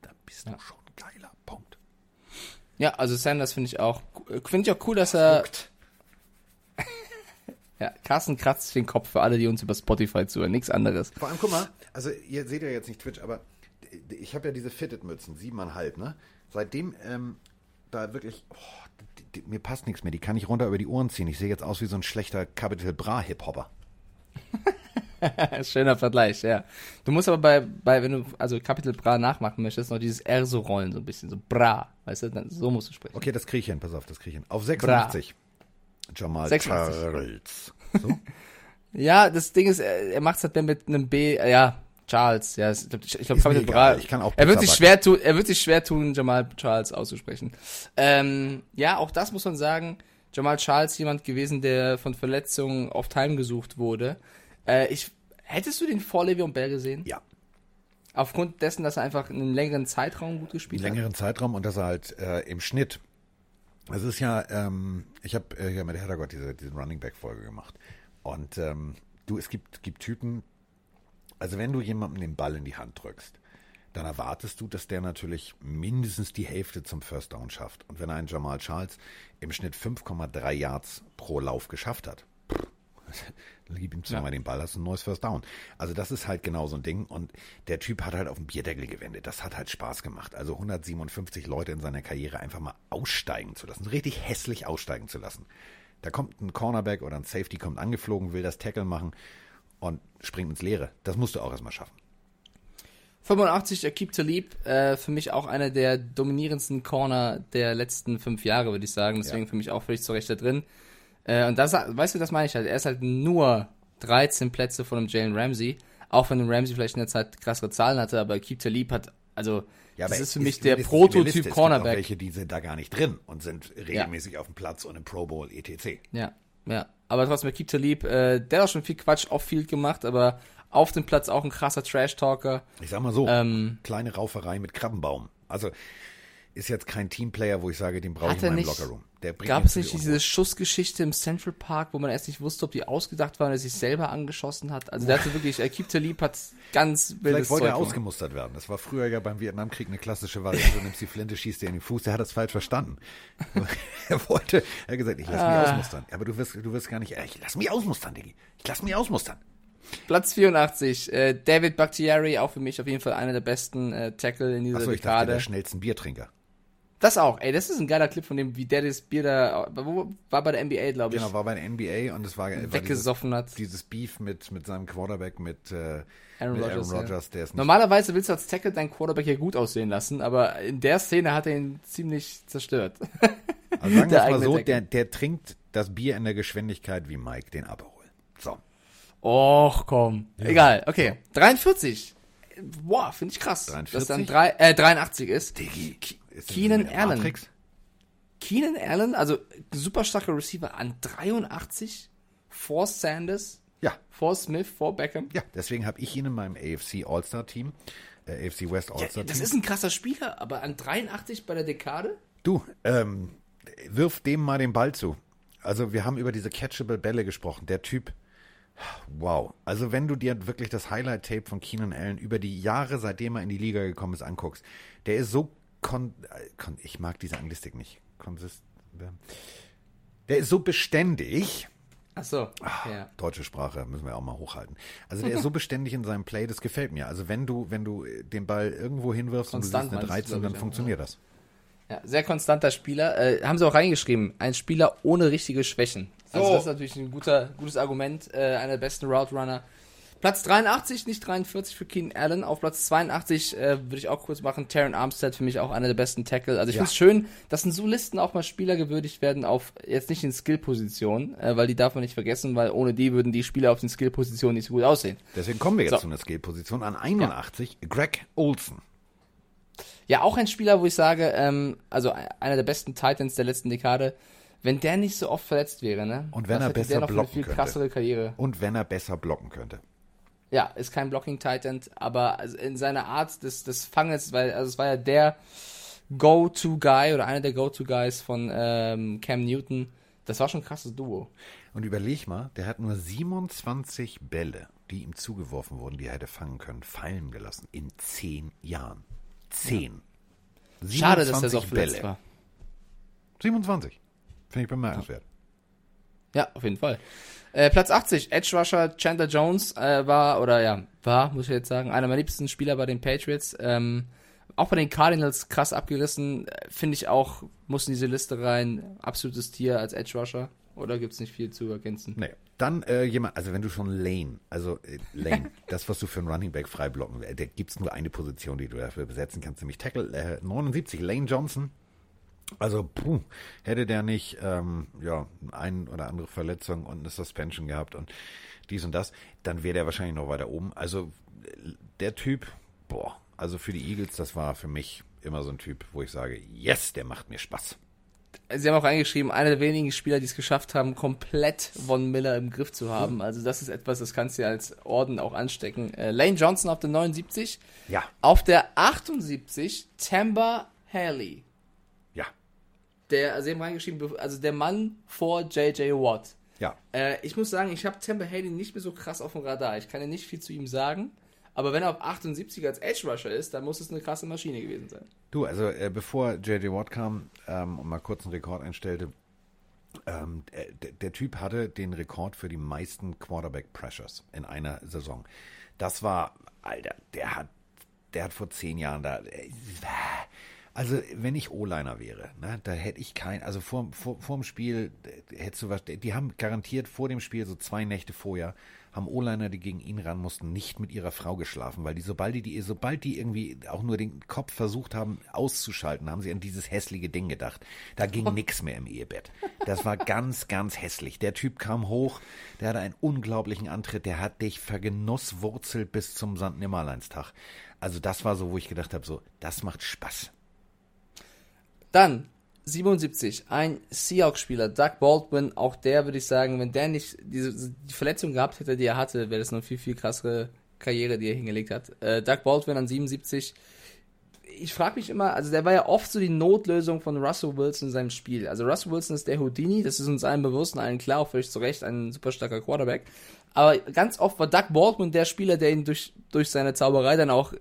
dann bist Ja. du schon ein geiler Punkt. Ja, also Sanders finde ich auch, finde ich auch cool, dass er, ja, Carsten kratzt sich den Kopf für alle, die uns über Spotify zuhören, nichts anderes. Vor allem, guck mal, also ihr seht ja jetzt nicht Twitch, aber ich habe ja diese Fitted-Mützen, siebeneinhalb, ne? Seitdem ähm, da wirklich, oh, die, die, mir passt nichts mehr, die kann ich runter über die Ohren ziehen. Ich sehe jetzt aus wie so ein schlechter Capital Bra Hip-Hopper. Schöner Vergleich, ja. Du musst aber bei, bei, wenn du also Capital Bra nachmachen möchtest, noch dieses R so rollen, so ein bisschen, so Bra, weißt du, dann, so musst du sprechen. Okay, das kriege ich hin, pass auf, das kriege ich hin. Auf 86. Jamal 86. Charles. So? Ja, das Ding ist, er, er macht es halt mehr mit einem B, ja, Charles, ja, ich glaube, ich glaub, Capital egal, Bra, ich kann auch er wird sich schwer tun, er wird sich schwer tun, Jamal Charles auszusprechen. Ähm, ja, auch das muss man sagen, Jamal Charles jemand gewesen, der von Verletzungen oft heimgesucht wurde. Äh, ich, hättest du den vor Le'Veon Bell gesehen? Ja, Aufgrund dessen, dass er einfach einen längeren Zeitraum gut gespielt einen hat? längeren Zeitraum und dass er halt äh, im Schnitt. Es ist ja, ähm, ich habe äh, ja mit Heddergott diese, diese Running Back Folge gemacht. Und ähm, du, es gibt, gibt Typen, also wenn du jemandem den Ball in die Hand drückst, dann erwartest du, dass der natürlich mindestens die Hälfte zum First Down schafft. Und wenn ein Jamal Charles im Schnitt 5,3 Yards pro Lauf geschafft hat, pff, dann gib ihm zweimal den Ball, hast du ein neues First Down. Also das ist halt genau so ein Ding. Und der Typ hat halt auf den Bierdeckel gewendet. Das hat halt Spaß gemacht. Also 157 Leute in seiner Karriere einfach mal aussteigen zu lassen. Richtig hässlich aussteigen zu lassen. Da kommt ein Cornerback oder ein Safety, kommt angeflogen, will das Tackle machen und springt ins Leere. Das musst du auch erstmal schaffen. 85, Akib Talib, äh, für mich auch einer der dominierendsten Corner der letzten fünf Jahre, würde ich sagen. Deswegen Ja. für mich auch völlig zu Recht da drin. Äh, und das, weißt du, das meine ich halt. Er ist halt nur 13 Plätze von einem Jalen Ramsey. Auch wenn Ramsey vielleicht in der Zeit krassere Zahlen hatte, aber Akib Talib hat, also, Ja, das ist für mich ist der eine Liste, es. Prototyp gibt auch Cornerback. welche, die sind da gar nicht drin und sind regelmäßig auf dem Platz und im Pro Bowl etc. Ja, ja. Aber trotzdem, Akib Talib, äh, der hat auch schon viel Quatsch off-field gemacht, aber auf dem Platz auch ein krasser Trash-Talker. Ich sag mal so, Ähm, kleine Rauferei mit Krabbenbaum. Also ist jetzt kein Teamplayer, wo ich sage, den brauche ich in meinem Lockerroom. Gab es nicht diese. Schussgeschichte im Central Park, wo man erst nicht wusste, ob die ausgedacht war und er sich selber angeschossen hat? Also der hatte wirklich, Akib Talib hat ganz wildes Vielleicht wollte Zeug er gemacht. ausgemustert werden. Das war früher ja beim Vietnamkrieg eine klassische Variante. Du nimmst die Flinte, schießt dir in den Fuß. Der hat das falsch verstanden. er wollte, er hat gesagt, ich lass mich Ah. ausmustern. Aber du wirst, du wirst gar nicht, äh, ich lass mich ausmustern, Diggi. Ich lass mich ausmustern. Platz 84, äh, David Bakhtiari, auch für mich auf jeden Fall einer der besten äh, Tackle in dieser Achso, ich dachte, Dekade. der schnellsten Biertrinker. Das auch, ey, das ist ein geiler Clip von dem, wie der das Bier da, wo, war bei der NBA, glaube ich, Genau, war bei der NBA und es war, war dieses, weggesoffen hat. dieses Beef mit, mit seinem Quarterback, mit, äh, Aaron mit Rodgers, ja. Aaron Rodgers Normalerweise willst du als Tackle deinen Quarterback ja gut aussehen lassen, aber in der Szene hat er ihn ziemlich zerstört. Also sagen wir Der es mal so, Tackle. der, der trinkt das Bier in der Geschwindigkeit wie Mike den Aperol. So. Och, komm. Egal, okay. 43. Boah, finde ich krass. 43? Dass dann drei, äh, 83 ist. Diggi. Ist Keenan Allen. Matrix? Keenan Allen, also super starker Receiver an 83 vor Sanders, Ja, vor Smith, vor Beckham. ja, deswegen habe ich ihn in meinem AFC All-Star-Team, äh, AFC West Ja, All-Star-Team. das ist ein krasser Spieler, aber an 83 bei der Dekade? Du, ähm, wirf dem mal den Ball zu. Also wir haben über diese catchable Bälle gesprochen. Der Typ, wow. Also wenn du dir wirklich das Highlight-Tape von Keenan Allen über die Jahre, seitdem er in die Liga gekommen ist, anguckst, der ist so kon, äh, kon ich mag diese Anglistik nicht. Konsist, der ist so beständig. Ach so, Ah. ja. Deutsche Sprache müssen wir auch mal hochhalten. Also der ist so beständig in seinem Play, das gefällt mir. Also wenn du, wenn du den Ball irgendwo hinwirfst Konstant und du siehst eine meinst du, 13, glaub dann funktioniert das. ja. Sehr konstanter Spieler. Äh, haben sie auch reingeschrieben, ein Spieler ohne richtige Schwächen. Also So. das ist natürlich ein guter, gutes Argument. Äh, einer der besten Route Runner. Platz 83, nicht 43 für Keenan Allen. Auf Platz 82 äh, würde ich auch kurz machen. Taron Armstead für mich auch einer der besten Tackle. Also ich ja. finde es schön, dass in so Listen auch mal Spieler gewürdigt werden auf jetzt nicht in Skill-Positionen, äh, weil die darf man nicht vergessen, weil ohne die würden die Spieler auf den Skill-Positionen nicht so gut aussehen. Deswegen kommen wir jetzt so. zu einer Skill-Position an 81. Ja. Greg Olson. Ja, auch ein Spieler, wo ich sage, ähm, also einer der besten Titans der letzten Dekade. Wenn der nicht so oft verletzt wäre, ne? Und wenn er besser blocken könnte. Karriere. Und wenn er besser blocken könnte. Ja, ist kein Blocking Titan, aber in seiner Art des, des Fanges, weil also es war ja der Go-To-Guy oder einer der Go-To-Guys von ähm, Cam Newton. Das war schon ein krasses Duo. Und überleg mal, der hat nur 27 Bälle, die ihm zugeworfen wurden, die er hätte fangen können, fallen gelassen in 10 Jahren. 10. Ja. Schade, dass er so verletzt Bälle. war. 27. Finde ich bemerkenswert. Ja, auf jeden Fall. Äh, Platz 80, Edge Rusher Chandler Jones äh, war, oder ja, war, muss ich jetzt sagen, einer meiner liebsten Spieler bei den Patriots. Ähm, auch bei den Cardinals krass abgerissen. Äh, finde ich auch, muss in diese Liste rein. Absolutes Tier als Edge Rusher. Oder gibt es nicht viel zu ergänzen? Nee. Dann äh, jemand, also wenn du schon Lane, also äh, Lane, das, was du für einen Running Back freiblocken, äh, da gibt es nur eine Position, die du dafür besetzen kannst, nämlich Tackle. Äh, 79, Lane Johnson, also, puh, hätte der nicht ähm, ja, ein oder andere Verletzung und eine Suspension gehabt und dies und das, dann wäre der wahrscheinlich noch weiter oben. Also, der Typ, boah, also für die Eagles, das war für mich immer so ein Typ, wo ich sage, yes, der macht mir Spaß. Sie haben auch reingeschrieben, einer der wenigen Spieler, die es geschafft haben, komplett Von Miller im Griff zu haben. Also das ist etwas, das kannst du ja als Orden auch anstecken. Äh, Lane Johnson auf der 79. Ja. Auf der 78 Tamba Haley der, also sie haben reingeschrieben, also der Mann vor J.J. Watt. Ja. Äh, ich muss sagen, ich habe Temple Haley nicht mehr so krass auf dem Radar. Ich kann ja nicht viel zu ihm sagen. Aber wenn er auf 78 als Edge Rusher ist, dann muss es eine krasse Maschine gewesen sein. Du, also äh, bevor J.J. Watt kam ähm, und mal kurz einen Rekord einstellte, ähm, der, der, Typ hatte den Rekord für die meisten Quarterback Pressures in einer Saison. Das war, Alter, der hat, der hat vor zehn Jahren da. Äh, also, wenn ich O-Liner wäre, ne, da hätte ich kein, also vor, vor, vor dem Spiel hättest du was, die haben garantiert vor dem Spiel, so zwei Nächte vorher, haben O-Liner, die gegen ihn ran mussten, nicht mit ihrer Frau geschlafen, weil die, sobald die, die, sobald die irgendwie auch nur den Kopf versucht haben auszuschalten, haben sie an dieses hässliche Ding gedacht. Da ging nix mehr im Ehebett. Das war ganz, ganz hässlich. Der Typ kam hoch, der hatte einen unglaublichen Antritt, der hat dich vergenusswurzelt bis zum St. Nimmerleinstag. Also das war so, wo ich gedacht habe, so, das macht Spaß. Dann 77, ein Seahawks-Spieler, Doug Baldwin, auch der würde ich sagen, wenn der nicht diese die Verletzung gehabt hätte, die er hatte, wäre das eine viel, viel krassere Karriere, die er hingelegt hat. Äh, Doug Baldwin an 77, ich frage mich immer, also der war ja oft so die Notlösung von Russell Wilson in seinem Spiel. Also Russell Wilson ist der Houdini, das ist uns allen bewusst und allen klar, auch völlig zu Recht, ein super starker Quarterback. Aber ganz oft war Doug Baldwin der Spieler, der ihn durch, durch seine Zauberei dann auch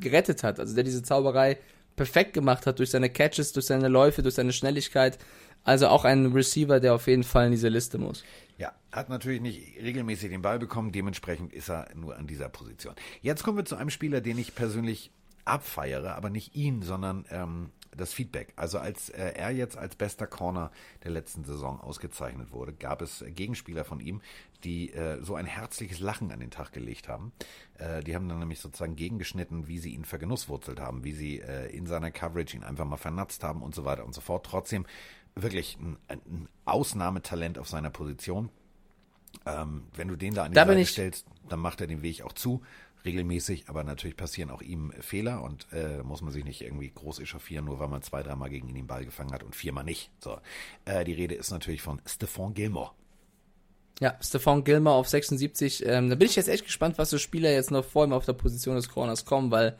gerettet hat. Also der diese Zauberei perfekt gemacht hat durch seine Catches, durch seine Läufe, durch seine Schnelligkeit. Also auch ein Receiver, der auf jeden Fall in diese Liste muss. Ja, hat natürlich nicht regelmäßig den Ball bekommen, dementsprechend ist er nur an dieser Position. Jetzt kommen wir zu einem Spieler, den ich persönlich abfeiere, aber nicht ihn, sondern ähm, das Feedback. Also als äh, er jetzt als bester Corner der letzten Saison ausgezeichnet wurde, gab es Gegenspieler von ihm, die äh, so ein herzliches Lachen an den Tag gelegt haben. Äh, die haben dann nämlich sozusagen gegengeschnitten, wie sie ihn vergenusswurzelt haben, wie sie äh, in seiner Coverage ihn einfach mal vernatzt haben und so weiter und so fort. Trotzdem wirklich ein, ein Ausnahmetalent auf seiner Position. Ähm, wenn du den da an die da Seite stellst, dann macht er den Weg auch zu regelmäßig, aber natürlich passieren auch ihm Fehler und äh, muss man sich nicht irgendwie groß echauffieren, nur weil man zwei, dreimal gegen ihn den Ball gefangen hat und viermal nicht. So, äh, die Rede ist natürlich von Stephon Gilmore. Ja, Stephon Gilmore auf 76. Ähm, da bin ich jetzt echt gespannt, was für Spieler jetzt noch vor ihm auf der Position des Corners kommen, weil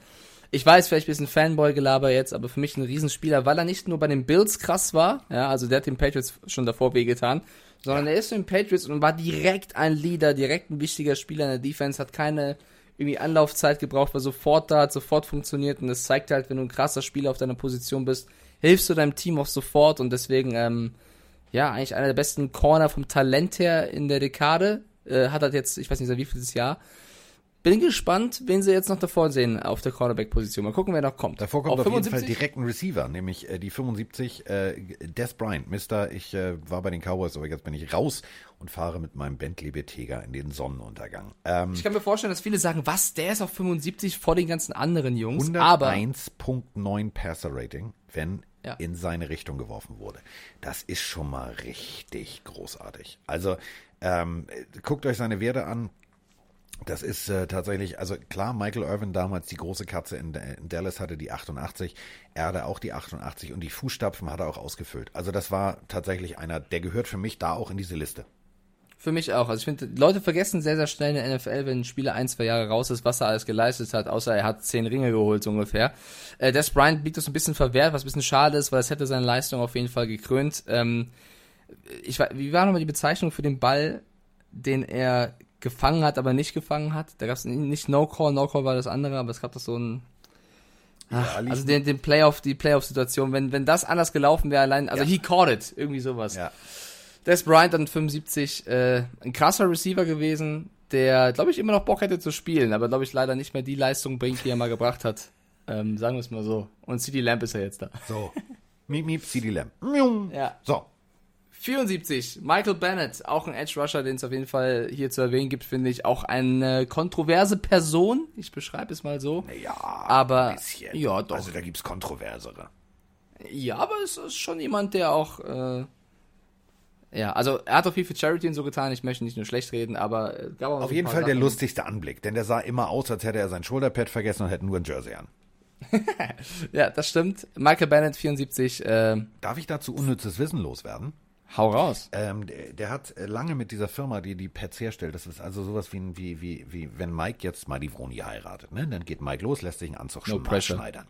ich weiß, vielleicht ein bisschen Fanboy-Gelaber jetzt, aber für mich ein Riesenspieler, weil er nicht nur bei den Bills krass war, ja, also der hat den Patriots schon davor wehgetan, sondern ja. er ist in den Patriots und war direkt ein Leader, direkt ein wichtiger Spieler in der Defense, hat keine irgendwie Anlaufzeit gebraucht, war sofort da, hat sofort funktioniert und das zeigt halt, wenn du ein krasser Spieler auf deiner Position bist, hilfst du deinem Team auch sofort und deswegen, ähm, ja, eigentlich einer der besten Corner vom Talent her in der Dekade, äh, hat er jetzt, ich weiß nicht, seit wie vieles Jahr. Bin gespannt, wen sie jetzt noch davor sehen auf der Cornerback-Position. Mal gucken, wer noch kommt. Davor kommt auf, auf jeden Fall direkt ein Receiver, nämlich äh, die 75, äh, Des Bryant. Mister, ich äh, war bei den Cowboys, aber jetzt bin ich raus und fahre mit meinem Bentley Betega in den Sonnenuntergang. Ähm, ich kann mir vorstellen, dass viele sagen, was, der ist auf 75 vor den ganzen anderen Jungs. 101.9 Passer-Rating, wenn ja. in seine Richtung geworfen wurde. Das ist schon mal richtig großartig. Also ähm, guckt euch seine Werte an. Das ist äh, tatsächlich, also klar, Michael Irvin damals die große Katze in, in, Dallas hatte die 88, er hatte auch die 88 und die Fußstapfen hat er auch ausgefüllt. Also das war tatsächlich einer, der gehört für mich da auch in diese Liste. Für mich auch. Also ich finde, Leute vergessen sehr, sehr schnell in der NFL, wenn ein Spieler ein, zwei Jahre raus ist, was er alles geleistet hat, außer er hat zehn Ringe geholt, so ungefähr. Äh, Des Bryant liegt das ein bisschen verwehrt, was ein bisschen schade ist, weil es hätte seine Leistung auf jeden Fall gekrönt. Ähm, ich, wie war nochmal die Bezeichnung für den Ball, den er gefangen hat, aber nicht gefangen hat. Da gab es nicht No-Call, No-Call war das andere, aber es gab doch so ein. Ach, ja, also den, den Playoff, die Playoff-Situation, wenn, wenn das anders gelaufen wäre, allein, also ja. he caught it, irgendwie sowas. Ja. Des Bryant dann 75, äh, ein krasser Receiver gewesen, der, glaube ich, immer noch Bock hätte zu spielen, aber glaube ich leider nicht mehr die Leistung bringt, die er mal gebracht hat. Ähm, sagen wir es mal so. Und CD Lamp ist ja jetzt da. So. Miep, miep, CD Lamp. Ja. So. 74, Michael Bennett, auch ein Edge Rusher, den es auf jeden Fall hier zu erwähnen gibt, finde ich. Auch eine kontroverse Person, ich beschreibe es mal so. Ja, aber ja, doch. Also da gibt es kontroversere. Ja, aber es ist schon jemand, der auch äh, ja, also er hat auch viel für Charity und so getan. Ich möchte nicht nur schlecht reden, aber äh, gab auch auf jeden Fall Sachen. der lustigste Anblick, denn der sah immer aus, als hätte er sein Schulterpad vergessen und hätte nur ein Jersey an. ja, das stimmt. Michael Bennett 74. Äh, Darf ich dazu unnützes Wissen loswerden? Hau raus. Ähm, der, der, hat äh, lange mit dieser Firma, die die Pads herstellt, das ist also sowas wie, wie, wie, wie wenn Mike jetzt mal die Vroni heiratet, ne? Dann geht Mike los, lässt sich einen Anzug no schneidern.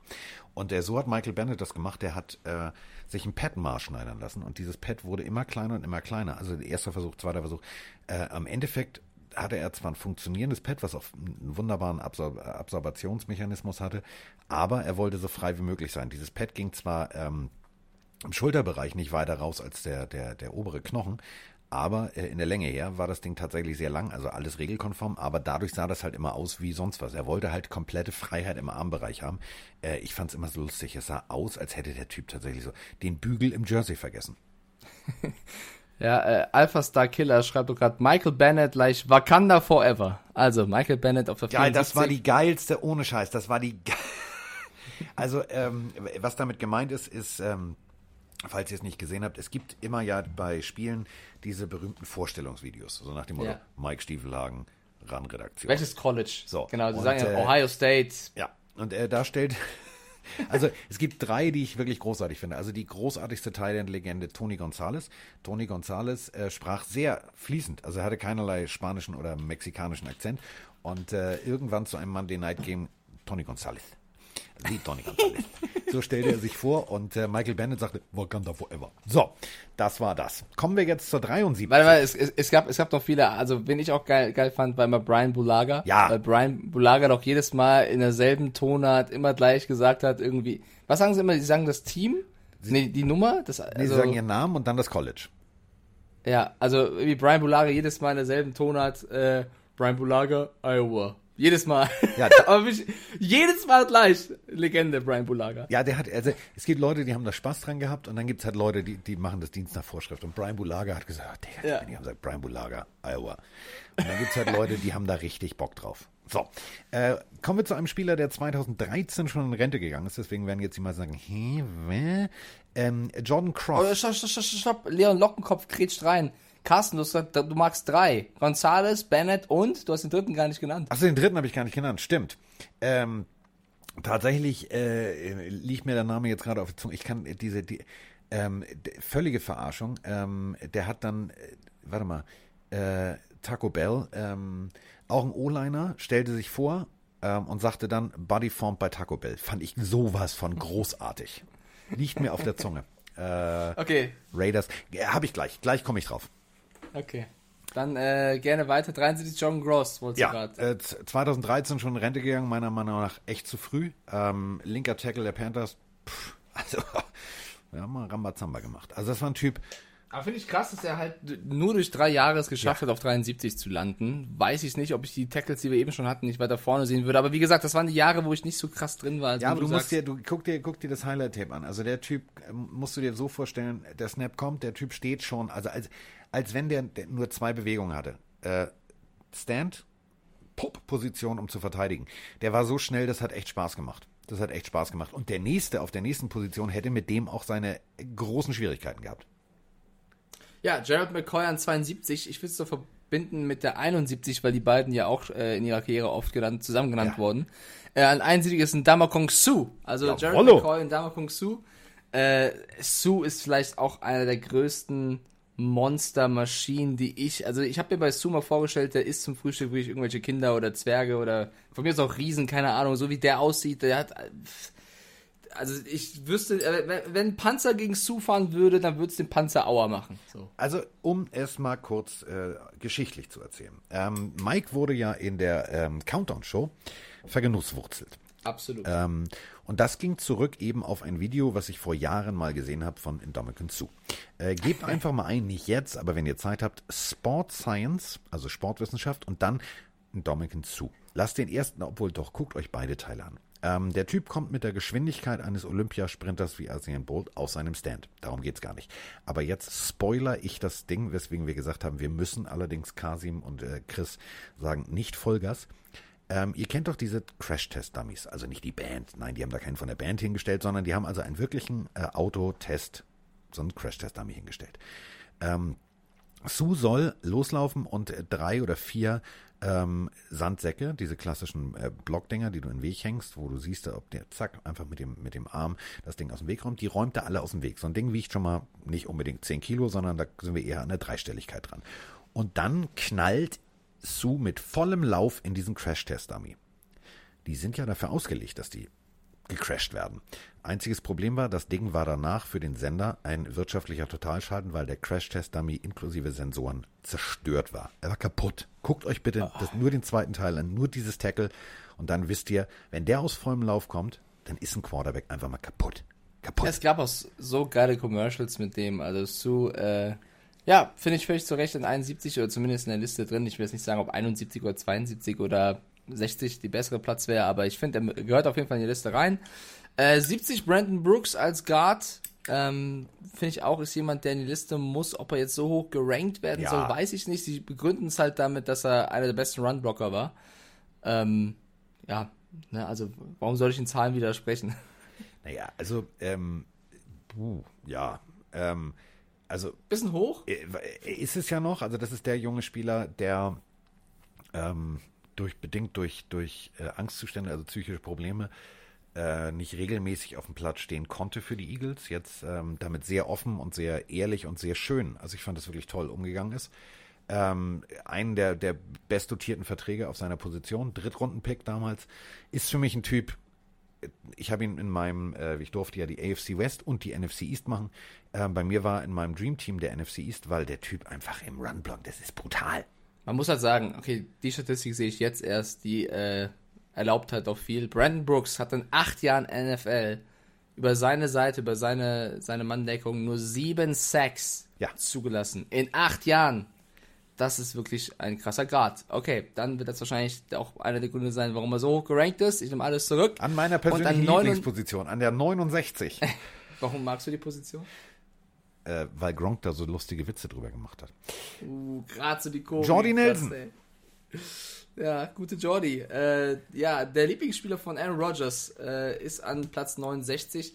Und der, so hat Michael Bennett das gemacht, der hat äh, sich ein Pad maßschneidern lassen und dieses Pad wurde immer kleiner und immer kleiner. Also erster Versuch, zweiter Versuch. Äh, am Endeffekt hatte er zwar ein funktionierendes Pad, was auf einen wunderbaren Absor Absorbationsmechanismus hatte, aber er wollte so frei wie möglich sein. Dieses Pad ging zwar ähm, im Schulterbereich nicht weiter raus als der, der, der obere Knochen. Aber äh, in der Länge her war das Ding tatsächlich sehr lang, also alles regelkonform, aber dadurch sah das halt immer aus wie sonst was. Er wollte halt komplette Freiheit im Armbereich haben. Äh, ich fand es immer so lustig. Es sah aus, als hätte der Typ tatsächlich so den Bügel im Jersey vergessen. ja, äh, Alpha Star Killer schreibt doch gerade Michael Bennett gleich Wakanda Forever. Also Michael Bennett auf der Ja, das war die geilste, ohne Scheiß, das war die. Ge also, ähm, was damit gemeint ist, ist. Ähm, falls ihr es nicht gesehen habt, es gibt immer ja bei Spielen diese berühmten Vorstellungsvideos, so nach dem Motto ja. Mike Stiefelhagen, RAN-Redaktion. Welches College? So. Genau, sie und, sagen ja äh, Ohio State. Ja, und er da stellt, also es gibt drei, die ich wirklich großartig finde. Also die großartigste Thailand-Legende Tony Gonzalez. Tony Gonzalez äh, sprach sehr fließend, also er hatte keinerlei spanischen oder mexikanischen Akzent. Und äh, irgendwann zu einem Monday Night Game Tony Gonzalez wie Tony Gonzalez. So stellte er sich vor und äh, Michael Bennett sagte, Wakanda Forever. So, das war das. Kommen wir jetzt zur 73. Warte mal, es, es, es, gab, es gab noch viele, also wen ich auch geil, geil fand, war immer Brian Bulaga. Ja. Weil Brian Bulaga doch jedes Mal in derselben Tonart immer gleich gesagt hat, irgendwie, was sagen sie immer, sie sagen das Team? Sie, nee, die Nummer? Das, also, nee, sie also sagen ihren Namen und dann das College. Ja, also wie Brian Bulaga jedes Mal in derselben Tonart, äh, Brian Bulaga, Iowa. Jedes Mal. Ja, aber mich, jedes Mal gleich. Legende, Brian Bulaga. Ja, der hat, also es gibt Leute, die haben da Spaß dran gehabt und dann gibt es halt Leute, die, die machen das Dienst nach Vorschrift. Und Brian Bulaga hat gesagt, oh, Digga, ja. die haben gesagt, Brian Bulaga, Iowa. Und dann gibt es halt Leute, die haben da richtig Bock drauf. So, äh, kommen wir zu einem Spieler, der 2013 schon in Rente gegangen ist. Deswegen werden jetzt die mal sagen, hä, wer? Ähm, Jordan Cross. Oh, stopp, stopp, stopp, stopp. Leon Lockenkopf kretscht rein. Carsten, du, hast du magst drei. Gonzales, Bennett und du hast den dritten gar nicht genannt. Achso, den dritten habe ich gar nicht genannt, stimmt. Ähm, tatsächlich äh, liegt mir der Name jetzt gerade auf der Zunge. Ich kann diese die, ähm, völlige Verarschung. Ähm, der hat dann, äh, warte mal, äh, Taco Bell, ähm, auch ein O-Liner, stellte sich vor ähm, und sagte dann Body Formed bei Taco Bell. Fand ich sowas von großartig. Liegt mir auf der Zunge. Äh, okay. Raiders. Ja, habe ich gleich. Gleich komme ich drauf. Okay. Dann äh, gerne weiter. 73 John Gross, wollte ja, gerade. Äh, 2013 schon in Rente gegangen, meiner Meinung nach echt zu früh. Ähm, linker Tackle der Panthers, pff, also, wir haben mal Rambazamba gemacht. Also das war ein Typ, Aber finde ich krass, dass er halt nur durch drei Jahre es geschafft ja. hat, auf 73 zu landen. Weiß ich nicht, ob ich die Tackles, die wir eben schon hatten, nicht weiter vorne sehen würde. Aber wie gesagt, das waren die Jahre, wo ich nicht so krass drin war. Ja, aber du, du musst dir, du guck dir, guck dir das Highlight-Tape an. Also der Typ, ähm, musst du dir so vorstellen, der Snap kommt, der Typ steht schon, also als, als wenn der, der nur zwei Bewegungen hatte. Äh, Stand, Pop-Position, um zu verteidigen. Der war so schnell, das hat echt Spaß gemacht. Das hat echt Spaß gemacht. Und der nächste auf der nächsten Position hätte mit dem auch seine großen Schwierigkeiten gehabt. Ja, Gerald McCoy an 72. Ich will es so verbinden mit der 71, weil die beiden ja auch äh, in ihrer Karriere oft genannt, zusammen genannt ja. wurden. Äh, an 71 ist ein Damakong Su. Also ja, Gerald Rollo. McCoy und Damakong Su. Äh, Su ist vielleicht auch einer der größten Monstermaschinen, die ich, also ich habe mir bei Su mal vorgestellt, der isst zum Frühstück wirklich irgendwelche Kinder oder Zwerge oder von mir ist auch Riesen, keine Ahnung, so wie der aussieht, der hat, also ich wüsste, äh, wenn ein Panzer gegen Su fahren würde, dann würde es den Panzer Auer machen. So. Also um es mal kurz äh, geschichtlich zu erzählen. Ähm, Mike wurde ja in der ähm, Countdown-Show vergenusswurzelt. Absolut. Ähm, und das ging zurück eben auf ein Video, was ich vor Jahren mal gesehen habe von Indomitian Sue. Äh, gebt einfach mal ein, nicht jetzt, aber wenn ihr Zeit habt, Sport Science, also Sportwissenschaft und dann Indomitian Sue. Lasst den ersten, obwohl doch, guckt euch beide Teile an. Ähm, der Typ kommt mit der Geschwindigkeit eines Olympiasprinters wie Asian Bolt aus seinem Stand. Darum geht's gar nicht. Aber jetzt spoiler ich das Ding, weswegen wir gesagt haben, wir müssen allerdings Kasim und äh, Chris sagen, nicht Vollgas. Ähm, ihr kennt doch diese Crash-Test-Dummies, also nicht die Band. Nein, die haben da keinen von der Band hingestellt, sondern die haben also einen wirklichen äh, Autotest, so einen Crash-Test-Dummy hingestellt. Ähm, Sue soll loslaufen und äh, drei oder vier ähm, Sandsäcke, diese klassischen äh, Blockdinger, die du in den Weg hängst, wo du siehst, ob der zack einfach mit dem, mit dem Arm das Ding aus dem Weg räumt, die räumt er alle aus dem Weg. So ein Ding wiegt schon mal nicht unbedingt 10 Kilo, sondern da sind wir eher an der Dreistelligkeit dran. Und dann knallt Sue mit vollem Lauf in diesen Crash-Test-Dummy. Die sind ja dafür ausgelegt, dass die gecrashed werden. Einziges Problem war, das Ding war danach für den Sender ein wirtschaftlicher Totalschaden, weil der Crash-Test-Dummy inklusive Sensoren zerstört war. Er war kaputt. Guckt euch bitte oh. das, nur den zweiten Teil an, nur dieses Tackle und dann wisst ihr, wenn der aus vollem Lauf kommt, dann ist ein Quarterback einfach mal kaputt. Kaputt. Ja, es gab auch so geile Commercials mit dem, also Sue, äh, ja, finde ich völlig zu Recht in 71 oder zumindest in der Liste drin. Ich will jetzt nicht sagen, ob 71 oder 72 oder 60 die bessere Platz wäre, aber ich finde, er gehört auf jeden Fall in die Liste rein. Äh, 70 Brandon Brooks als Guard. Ähm, Finde ich auch, ist jemand, der in die Liste muss. Ob er jetzt so hoch gerankt werden ja. soll, weiß ich nicht. Sie begründen es halt damit, dass er einer der besten Runblocker war. Ähm, ja, ne, also warum soll ich in Zahlen widersprechen? Naja, also, ähm, puh, ja, ähm, also. Bisschen hoch? Äh, ist es ja noch, also das ist der junge Spieler, der ähm, durch, bedingt durch, durch äh, Angstzustände, also psychische Probleme, äh, nicht regelmäßig auf dem Platz stehen konnte für die Eagles. Jetzt ähm, damit sehr offen und sehr ehrlich und sehr schön, also ich fand das wirklich toll umgegangen ist. Ähm, einen der, der bestdotierten Verträge auf seiner Position, Drittrunden-Pick damals, ist für mich ein Typ, ich habe ihn in meinem, äh, ich durfte ja die AFC West und die NFC East machen. Äh, bei mir war in meinem Dream Team der NFC East, weil der Typ einfach im Run-Block, das ist brutal. Man muss halt sagen, okay, die Statistik sehe ich jetzt erst, die äh, erlaubt halt auch viel. Brandon Brooks hat in acht Jahren NFL über seine Seite, über seine, seine Manndeckung nur sieben Sacks ja. zugelassen. In acht Jahren. Das ist wirklich ein krasser Grad. Okay, dann wird das wahrscheinlich auch einer der Gründe sein, warum er so hoch gerankt ist. Ich nehme alles zurück. An meiner persönlichen an Lieblingsposition, an der 69. warum magst du die Position? Äh, weil Gronk da so lustige Witze drüber gemacht hat. Uh, gerade so die Komik. Jordi Nelson. Ja, gute Jordi. Äh, ja, der Lieblingsspieler von Aaron Rodgers äh, ist an Platz 69.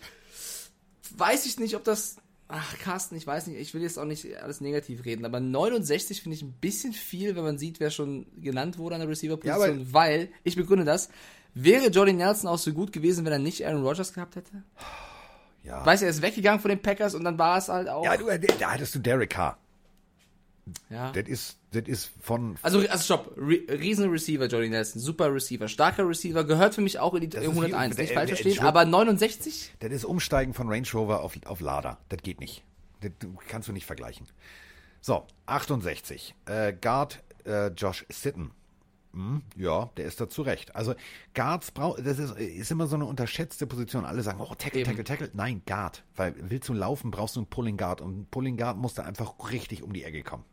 Weiß ich nicht, ob das. Ach, Carsten, ich weiß nicht, ich will jetzt auch nicht alles negativ reden, aber 69 finde ich ein bisschen viel, wenn man sieht, wer schon genannt wurde an der Receiver-Position, ja, weil, ich begründe das, wäre Jordi Nelson auch so gut gewesen, wenn er nicht Aaron Rodgers gehabt hätte? Ja. Weißt du, er ist weggegangen von den Packers und dann war es halt auch. Ja, du, da hattest du Derek Carr. Ja. Das ist, das ist von. Also, also stopp. Re Riesen Receiver, Jordy Nelson. Super Receiver. Starker Receiver. Gehört für mich auch in die das 101. Ist, nicht falsch verstehen. Aber 69? Das ist Umsteigen von Range Rover auf, auf Lada. Das geht nicht. Das kannst du nicht vergleichen. So, 68. Äh, Guard äh, Josh Sitten. Hm, ja, der ist da zu Recht. Also Guards braucht, das ist, ist immer so eine unterschätzte Position. Alle sagen, oh, Tackle, Eben. Tackle, Tackle. Nein, Guard. Weil willst du laufen, brauchst du einen Pulling Guard. Und ein Pulling Guard muss da einfach richtig um die Ecke kommen.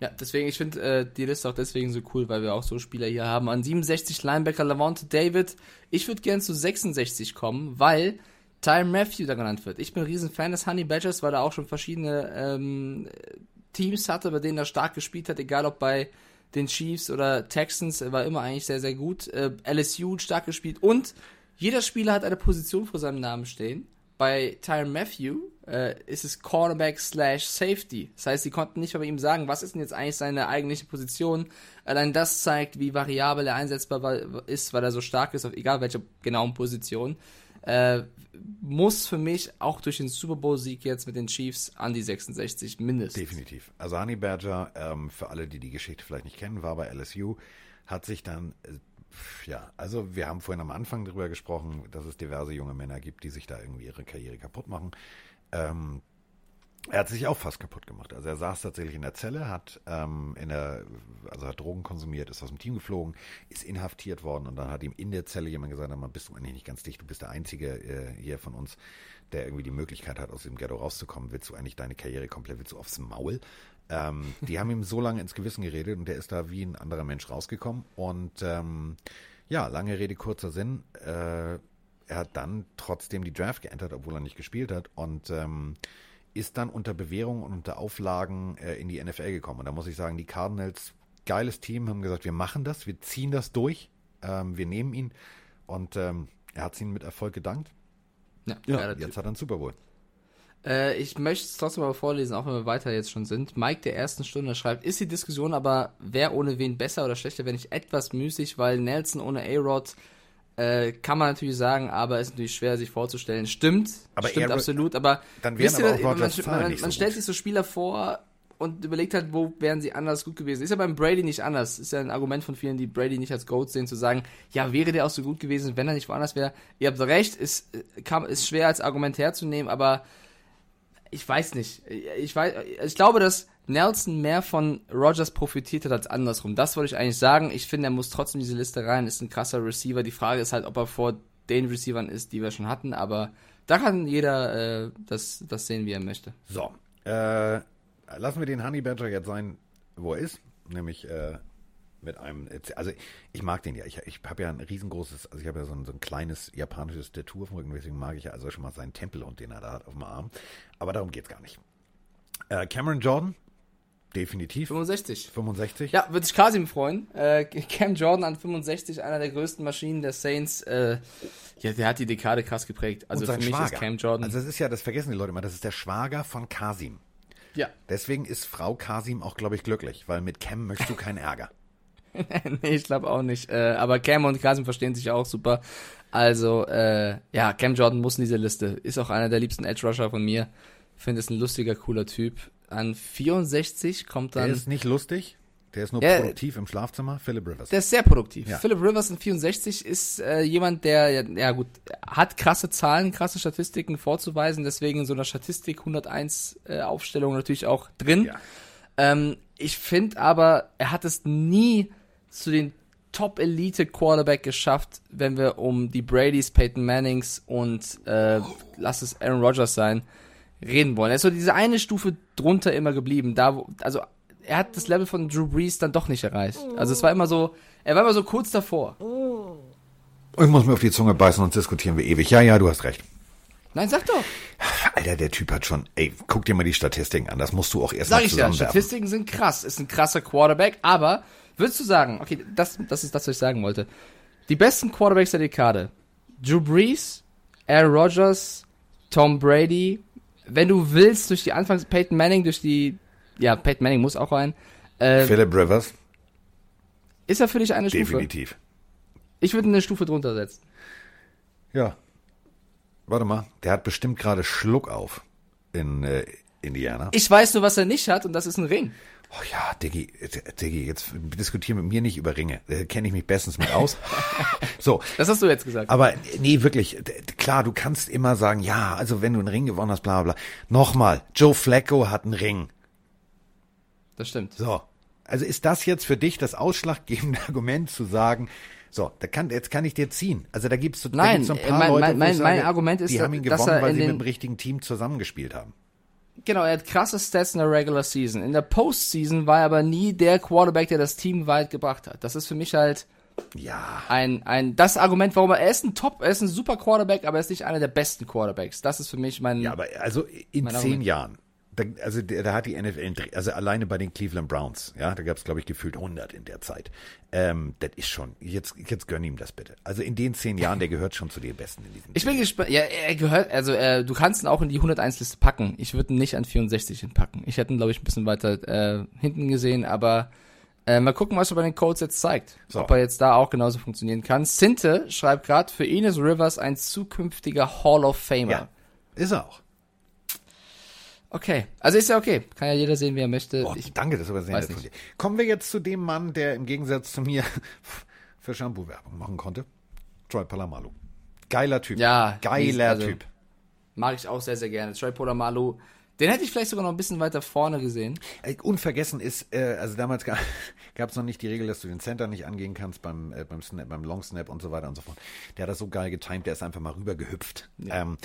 Ja, deswegen, ich finde äh, die Liste auch deswegen so cool, weil wir auch so Spieler hier haben. An 67 Linebacker Lavonte David. Ich würde gern zu 66 kommen, weil Tyron Matthew da genannt wird. Ich bin ein riesen Fan des Honey Badgers, weil er auch schon verschiedene ähm, Teams hatte, bei denen er stark gespielt hat, egal ob bei den Chiefs oder Texans, war immer eigentlich sehr, sehr gut. Äh, LSU stark gespielt und jeder Spieler hat eine Position vor seinem Namen stehen. Bei Tyron Matthew äh, ist es Cornerback slash Safety. Das heißt, sie konnten nicht mehr bei ihm sagen, was ist denn jetzt eigentlich seine eigentliche Position. Allein das zeigt, wie variabel er einsetzbar wa- ist, weil er so stark ist, auf egal welcher genauen Position. Äh, muss für mich auch durch den Super Bowl-Sieg jetzt mit den Chiefs an die 66 mindestens. Definitiv. Honey Badger, ähm, für alle, die die Geschichte vielleicht nicht kennen, war bei LSU, hat sich dann, äh, ja, also wir haben vorhin am Anfang darüber gesprochen, dass es diverse junge Männer gibt, die sich da irgendwie ihre Karriere kaputt machen. Ähm, er hat sich auch fast kaputt gemacht. Also er saß tatsächlich in der Zelle, hat ähm, in der, also hat Drogen konsumiert, ist aus dem Team geflogen, ist inhaftiert worden und dann hat ihm in der Zelle jemand gesagt, "Sag mal, bist du eigentlich nicht ganz dicht, du bist der Einzige äh, hier von uns, der irgendwie die Möglichkeit hat, aus dem Ghetto rauszukommen. Willst du eigentlich deine Karriere komplett, willst du aufs Maul? Ähm, die haben ihm so lange ins Gewissen geredet und der ist da wie ein anderer Mensch rausgekommen. Und ähm, ja, lange Rede, kurzer Sinn. Äh, er hat dann trotzdem die Draft geentert, obwohl er nicht gespielt hat. Und ähm, ist dann unter Bewährung und unter Auflagen äh, in die NFL gekommen. Und da muss ich sagen, die Cardinals, geiles Team, haben gesagt, wir machen das, wir ziehen das durch, ähm, wir nehmen ihn. Und ähm, er hat es ihnen mit Erfolg gedankt. Ja, Ja, geiler Typ. jetzt hat er einen Super Bowl. Äh, ich möchte es trotzdem aber vorlesen, auch wenn wir weiter jetzt schon sind. Mike der ersten Stunde schreibt, ist die Diskussion aber, wer ohne wen besser oder schlechter, wenn ich etwas müßig, weil Nelson ohne A-Rod äh, kann man natürlich sagen, aber ist natürlich schwer sich vorzustellen. Stimmt, Aber stimmt absolut, aber Dann wisst aber ihr, auch man, man, man, so stellt sich so Spieler vor und überlegt halt, wo wären sie anders gut gewesen. Ist ja beim Brady nicht anders. Ist ja ein Argument von vielen, die Brady nicht als Goat sehen, zu sagen, ja, wäre der auch so gut gewesen, wenn er nicht woanders wäre. Ihr habt recht, ist, äh, kann, ist schwer als Argument herzunehmen, aber ich weiß nicht. Ich weiß, ich glaube, dass Nelson mehr von Rogers profitiert hat als andersrum. Das wollte ich eigentlich sagen. Ich finde, er muss trotzdem diese Liste rein. Ist ein krasser Receiver. Die Frage ist halt, ob er vor den Receivern ist, die wir schon hatten. Aber da kann jeder äh, das, das sehen, wie er möchte. So, äh, lassen wir den Honey Badger jetzt sein, wo er ist, nämlich äh, mit einem, also ich mag den ja, ich, ich habe ja ein riesengroßes, also ich habe ja so ein, so ein kleines japanisches Tattoo auf dem Rücken, deswegen mag ich ja also schon mal seinen Tempelhund, den er da hat auf dem Arm, aber darum geht's gar nicht. Äh, Cameron Jordan, definitiv, 65. 65. Ja, würde sich Kasim freuen. Äh, Cam Jordan an 65, einer der größten Maschinen der Saints. Äh, ja, der hat die Dekade krass geprägt. Also für mich Schwager. ist Cam Jordan. Also das ist ja, das vergessen die Leute immer, das ist der Schwager von Kasim. ja. Deswegen ist Frau Kasim auch, glaube ich, glücklich, weil mit Cam möchtest du keinen Ärger. nee, ich glaube auch nicht. Äh, aber Cam und Kasim verstehen sich auch super. Also, äh, ja, Cam Jordan muss in diese Liste. Ist auch einer der liebsten Edge Rusher von mir. Finde es ein lustiger, cooler Typ. An 64 kommt Der dann. ist nicht lustig, der ist nur Ja, produktiv im Schlafzimmer, Philip Rivers. Der ist sehr produktiv. Ja. Philip Rivers in 64 ist äh, jemand, der, ja, ja gut, hat krasse Zahlen, krasse Statistiken vorzuweisen, deswegen in so einer Statistik 101 äh, Aufstellung natürlich auch drin. Ja. Ähm, ich finde aber, er hat es nie zu den Top-Elite-Quarterback geschafft, wenn wir um die Bradys, Peyton Mannings und äh, lass es Aaron Rodgers sein, reden wollen. Er ist so diese eine Stufe drunter immer geblieben. Da, wo, also er hat das Level von Drew Brees dann doch nicht erreicht. Also es war immer so, er war immer so kurz davor. Ich muss mir auf die Zunge beißen, sonst diskutieren wir ewig. Ja, ja, du hast recht. Nein, sag doch. Alter, der Typ hat schon, ey, guck dir mal die Statistiken an, das musst du auch erst Sag mal ich ja. Statistiken sind krass. Ist ein krasser Quarterback, aber würdest du sagen, okay, das, das ist das, was ich sagen wollte. Die besten Quarterbacks der Dekade. Drew Brees, Aaron Rodgers, Tom Brady. Wenn du willst, durch die Anfangs, Peyton Manning, durch die, ja, Peyton Manning muss auch rein. Äh, Philip Rivers, ist er für dich eine Stufe? definitiv. Ich würde eine Stufe drunter setzen. Ja. Warte mal, der hat bestimmt gerade Schluck auf in äh, Indiana. Ich weiß nur, was er nicht hat, und das ist ein Ring. Oh ja, Diggi, Diggi, jetzt diskutier mit mir nicht über Ringe. Da kenne ich mich bestens mit aus. so, Das hast du jetzt gesagt. Aber nee, wirklich, klar, du kannst immer sagen, ja, also wenn du einen Ring gewonnen hast, bla bla. bla. Nochmal, Joe Flacco hat einen Ring. Das stimmt. So. Also ist das jetzt für dich das ausschlaggebende Argument zu sagen, so, da kann, jetzt kann ich dir ziehen. Also da gibt es so, da Nein, gibt's so ein paar mein- Leute, mein- mein- mein Argument ist, die haben ihn gewonnen, weil sie mit dem richtigen Team zusammengespielt haben. Genau, er hat krasse Stats in der Regular Season. In der Postseason war er aber nie der Quarterback, der das Team weit gebracht hat. Das ist für mich halt Ja, ein, ein, das Argument, warum er, er ist ein Top, er ist ein super Quarterback, aber er ist nicht einer der besten Quarterbacks. Das ist für mich mein, ja, aber also in zehn Argument. Jahren, da, also da, da hat die NFL, also alleine bei den Cleveland Browns, ja, da gab es glaube ich gefühlt 100 in der Zeit. Ähm, das ist schon, jetzt, jetzt gönn ihm das bitte. Also in den zehn Jahren, der gehört schon zu den Besten in diesem ich bin gespannt, ja, er gehört, also äh, du kannst ihn auch in die 101-Liste packen. Ich würde ihn nicht an 64 hinpacken. Ich hätte ihn, glaube ich, ein bisschen weiter äh, hinten gesehen, aber äh, mal gucken, was er bei den Colts jetzt zeigt. So. Ob er jetzt da auch genauso funktionieren kann. Sinte schreibt gerade, für ihn ist Rivers ein zukünftiger Hall of Famer. Ja, ist er auch. Okay, also ist ja okay. Kann ja jeder sehen, wie er möchte. Boah, ich, danke, das ist aber sehr nett von dir. Kommen wir jetzt zu dem Mann, der im Gegensatz zu mir für Shampoo-Werbung machen konnte. Troy Palamalu. Geiler Typ. Ja, Geiler also- Typ. mag ich auch sehr, sehr gerne. Troy Polamalu, den hätte ich vielleicht sogar noch ein bisschen weiter vorne gesehen. Unvergessen ist, äh, also damals gab es noch nicht die Regel, dass du den Center nicht angehen kannst beim, äh, beim, Snap, beim Long Snap und so weiter und so fort. Der hat das so geil getimed, der ist einfach mal rüber gehüpft. Ähm,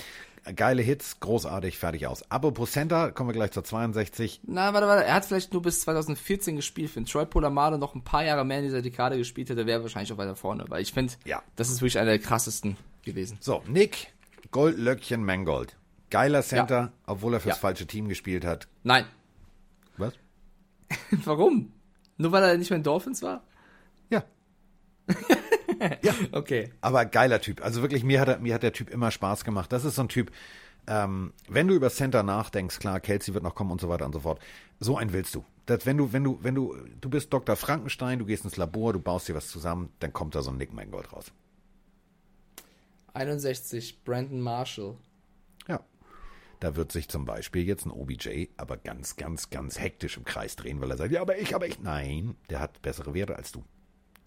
geile Hits, großartig, fertig aus. Apropos Center, kommen wir gleich zur 62. Na, warte, warte. Er hat vielleicht nur bis 2014 gespielt. Wenn Troy Polamalu noch ein paar Jahre mehr in dieser Dekade gespielt hätte, wäre er wahrscheinlich auch weiter vorne. Weil ich finde, Ja. das ist wirklich einer der krassesten gewesen. So, Nick Goldlöckchen Mangold. Geiler Center, Ja. obwohl er fürs Ja. falsche Team gespielt hat. Nein. Was? Warum? Nur weil er nicht mehr in Dolphins war? Ja. Okay. Aber geiler Typ. Also wirklich, mir hat, er, mir hat der Typ immer Spaß gemacht. Das ist so ein Typ, ähm, wenn du über Center nachdenkst, klar, Kelsey wird noch kommen und so weiter und so fort. So einen willst du. Das, wenn du, wenn du, wenn du, du bist Dr. Frankenstein, du gehst ins Labor, du baust dir was zusammen, dann kommt da so ein Nick Mangold raus. 61, Brandon Marshall. Da wird sich zum Beispiel jetzt ein OBJ aber ganz, ganz, ganz hektisch im Kreis drehen, weil er sagt, ja, aber ich, aber ich. Nein, der hat bessere Werte als du.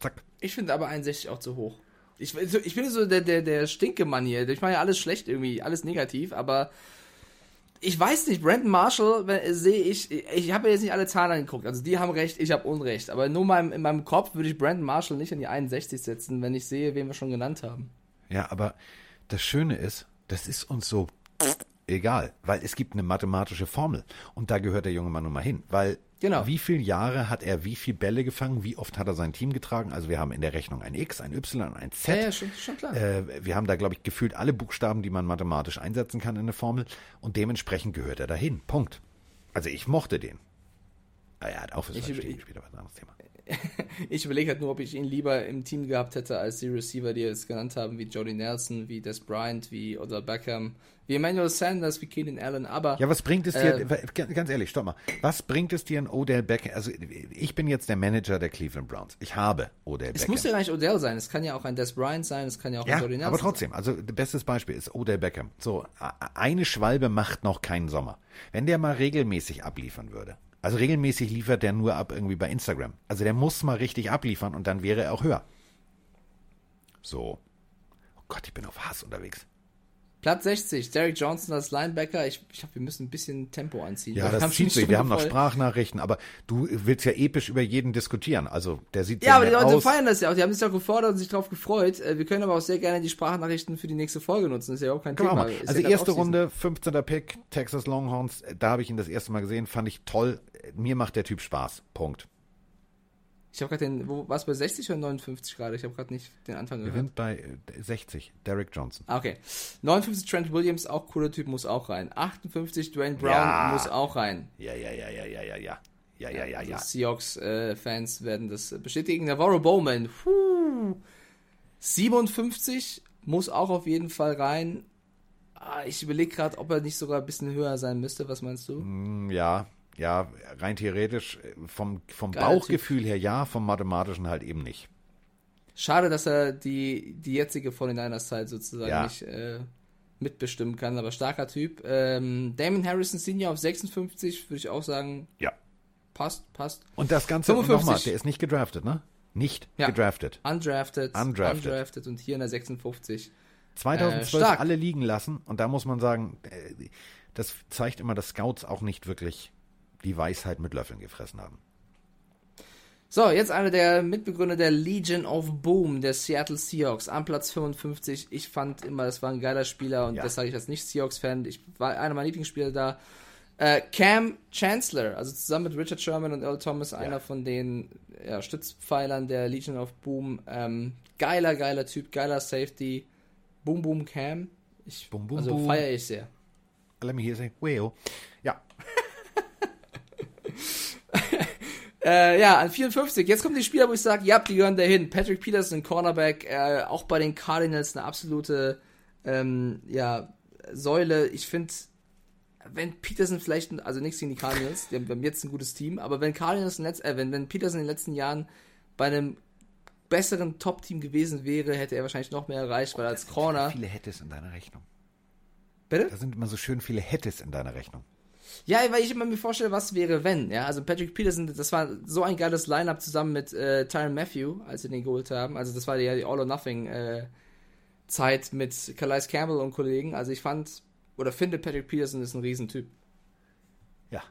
Zack. Ich finde aber 61 auch zu hoch. Ich, ich bin so der, der, der Stinkemann hier. Ich meine ja alles schlecht irgendwie, alles negativ, aber ich weiß nicht, Brandon Marshall sehe ich, ich habe jetzt nicht alle Zahlen angeguckt, also die haben recht, ich habe Unrecht, aber nur meinem, in meinem Kopf würde ich Brandon Marshall nicht an die 61 setzen, wenn ich sehe, wen wir schon genannt haben. Ja, aber das Schöne ist, das ist uns so egal, weil es gibt eine mathematische Formel und da gehört der junge Mann nun mal hin, weil Genau. wie viele Jahre hat er wie viele Bälle gefangen, wie oft hat er sein Team getragen? Also wir haben in der Rechnung ein X, ein Y, ein Z. Ja, ja, schon, schon klar. Äh, wir haben da, glaube ich, gefühlt alle Buchstaben, die man mathematisch einsetzen kann in eine Formel und dementsprechend gehört er dahin. Punkt. Also ich mochte den. Ah, er hat auch fürs Ich- ich- gespielt, aber ein anderes Thema. Ich überlege halt nur, ob ich ihn lieber im Team gehabt hätte als die Receiver, die jetzt genannt haben, wie Jody Nelson, wie Des Bryant, wie Odell Beckham, wie Emmanuel Sanders, wie Keenan Allen, aber Ja, was bringt es dir, Äh, ganz ehrlich, stopp mal, was bringt es dir in Odell Beckham, also ich bin jetzt der Manager der Cleveland Browns, ich habe Odell es Beckham. muss ja gar nicht Odell sein, es kann ja auch ein Des Bryant sein, es kann ja auch ja, ein Jody Nelson aber trotzdem, also bestes Beispiel ist Odell Beckham. So, eine Schwalbe macht noch keinen Sommer. Wenn der mal regelmäßig abliefern würde, also regelmäßig liefert der nur ab irgendwie bei Instagram. Also der muss mal richtig abliefern und dann wäre er auch höher. So. Oh Gott, ich bin auf Hass unterwegs. Platz 60, Derek Johnson als Linebacker, ich, ich glaube, wir müssen ein bisschen Tempo anziehen. Ja, Wir das zieht sich. Wir haben noch. Sprachnachrichten, aber du willst ja episch über jeden diskutieren. Also der sieht Ja, aber die Leute aus. feiern das ja auch. Die haben sich auch gefordert und sich darauf gefreut. Äh, Wir können aber auch sehr gerne die Sprachnachrichten für die nächste Folge nutzen. Das ist ja auch kein auch Thema. Also ja erste. Runde, 15. Pick, Texas Longhorns. Da habe ich ihn das erste Mal gesehen, fand ich toll. Mir macht der Typ Spaß. Punkt. Ich habe gerade den, wo, was bei 60 oder 59 gerade? Ich habe gerade nicht den Anfang Wir gehört. sind bei äh, 60, Derek Johnson. Ah, Okay. 59 Trent Williams, auch cooler Typ, muss auch rein. 58 Dwayne Brown Ja. muss auch rein. Ja, ja, ja, ja, ja, ja, ja. Ja, ja, ja, ja. Seahawks-Fans werden das äh, bestätigen. Navarro Bowman, puh. 57 muss auch auf jeden Fall rein. Ah, ich überlege gerade, ob er nicht sogar ein bisschen höher sein müsste. Was meinst du? Hm, Ja, ja, rein theoretisch äh, vom, vom Bauchgefühl her ja, vom mathematischen halt eben nicht. Schade, dass er die, die jetzige 49ers-Zeit sozusagen Ja. nicht äh, mitbestimmen kann, aber starker Typ. Ähm, Damon Harrison Senior auf 56, würde ich auch sagen, Ja. passt, passt. Und das Ganze 55. nochmal, der ist nicht gedraftet, ne? Nicht Ja. gedraftet. Undrafted, Undrafted. undrafted und hier in der 56. 2012 Äh, alle liegen lassen und da muss man sagen, äh, das zeigt immer, dass Scouts auch nicht wirklich die Weisheit mit Löffeln gefressen haben. So, jetzt einer der Mitbegründer der Legion of Boom, der Seattle Seahawks, am Platz 55. Ich fand immer, das war ein geiler Spieler und ja. das sage ich als Nicht-Seahawks-Fan. Ich war einer meiner Lieblingsspieler da. Äh, Cam Chancellor, also zusammen mit Richard Sherman und Earl Thomas, ja. einer von den ja, Stützpfeilern der Legion of Boom. Ähm, geiler, geiler Typ, geiler Safety. Boom, boom, Cam. Ich, boom, boom, also feiere ich sehr. Let me hear say, well. Ja. Äh, ja, an 54. Jetzt kommen die Spieler, wo ich sage, ja, die gehören dahin. Patrick Peterson, Cornerback, äh, auch bei den Cardinals eine absolute ähm, ja, Säule. Ich finde, wenn Peterson vielleicht, also nichts gegen die Cardinals, die haben jetzt ein gutes Team, aber wenn Cardinals in äh, wenn, wenn Peterson in den letzten Jahren bei einem besseren Top-Team gewesen wäre, hätte er wahrscheinlich noch mehr erreicht, weil als Corner. Viele Hättes in deiner Rechnung. Bitte? Da sind immer so schön viele Hättes in deiner Rechnung. Ja, weil ich immer mir vorstelle, was wäre, wenn. Ja, also Patrick Peterson, das war so ein geiles Line-Up zusammen mit äh, Tyron Matthew, als sie den geholt haben. Also das war ja die All or Nothing äh, Zeit mit Calais Campbell und Kollegen. Also ich fand oder finde Patrick Peterson ist ein Riesentyp. Ja.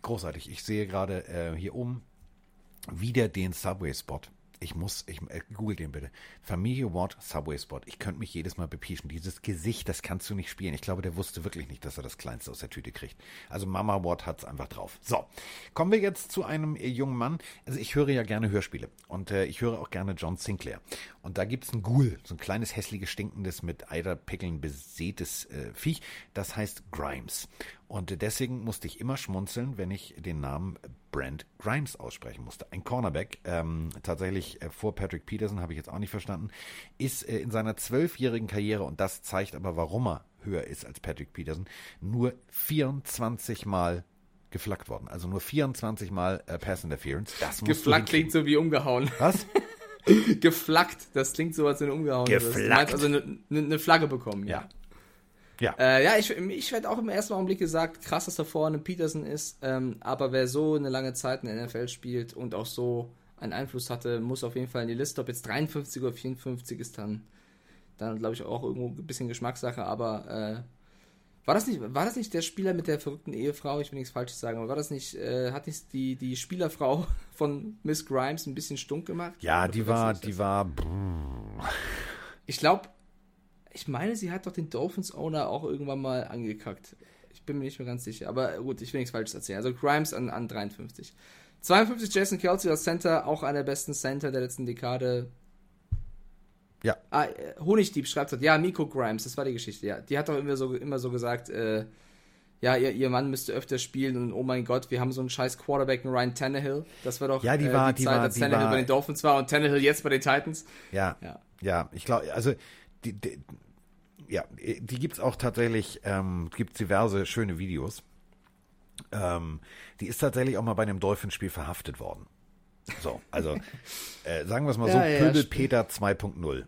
Großartig. Ich sehe gerade äh, hier oben wieder den Subway-Spot ich muss, ich äh, google den bitte. Familie Watt Subway Spot. Ich könnte mich jedes Mal bepieschen. Dieses Gesicht, das kannst du nicht spielen. Ich glaube, der wusste wirklich nicht, dass er das Kleinste aus der Tüte kriegt. Also Mama Watt hat's einfach drauf. So, kommen wir jetzt zu einem äh, jungen Mann. Also ich höre ja gerne Hörspiele und äh, ich höre auch gerne John Sinclair. Und da gibt's ein Ghoul, so ein kleines hässliches stinkendes mit Eiderpickeln besätes äh, Viech. Das heißt Grimes. Und deswegen musste ich immer schmunzeln, wenn ich den Namen Brent Grimes aussprechen musste. Ein Cornerback, ähm, tatsächlich äh, vor Patrick Peterson, habe ich jetzt auch nicht verstanden, ist äh, in seiner zwölfjährigen Karriere, und das zeigt aber, warum er höher ist als Patrick Peterson, nur 24 Mal geflaggt worden. Also nur 24 Mal äh, Pass Interference. Das geflaggt klingt so wie umgehauen. Was? geflaggt, das klingt so, als wenn du umgehauen Geflaggt. Also eine ne, Flagge bekommen, ja. ja. Ja, äh, ja ich, ich werde auch im ersten Augenblick gesagt, krass, dass da vorne Peterson ist. Ähm, aber wer so eine lange Zeit in der NFL spielt und auch so einen Einfluss hatte, muss auf jeden Fall in die Liste. Ob jetzt 53 oder 54 ist, dann, dann glaube ich auch irgendwo ein bisschen Geschmackssache. Aber äh, war das nicht, war das nicht der Spieler mit der verrückten Ehefrau? Ich will nichts Falsches sagen, aber war das nicht, äh, hat nicht die, die Spielerfrau von Miss Grimes ein bisschen stunk gemacht? Ja, die war, die war. Ich glaube, ich meine, sie hat doch den Dolphins-Owner auch irgendwann mal angekackt. Ich bin mir nicht mehr ganz sicher. Aber gut, ich will nichts Falsches erzählen. Also Grimes an, an 53. 52 Jason Kelsey als Center, auch einer der besten Center der letzten Dekade. Ja. Ah, äh, Honigdieb schreibt das. Ja, Miko Grimes, das war die Geschichte. Ja, die hat doch immer so, immer so gesagt, äh, ja, ihr, ihr Mann müsste öfter spielen und oh mein Gott, wir haben so einen scheiß Quarterback, einen Ryan Tannehill. Das war doch ja, die, war, äh, die, die Zeit, war, als Tannehill war, bei den Dolphins war und Tannehill jetzt bei den Titans. Ja, ja, ja ich glaube, also die, die, ja, die gibt's auch tatsächlich, ähm, gibt diverse schöne Videos. Ähm, die ist tatsächlich auch mal bei einem Dolphinspiel verhaftet worden. So, also äh, sagen wir es mal ja, so, ja, Pöbel Peter 2.0.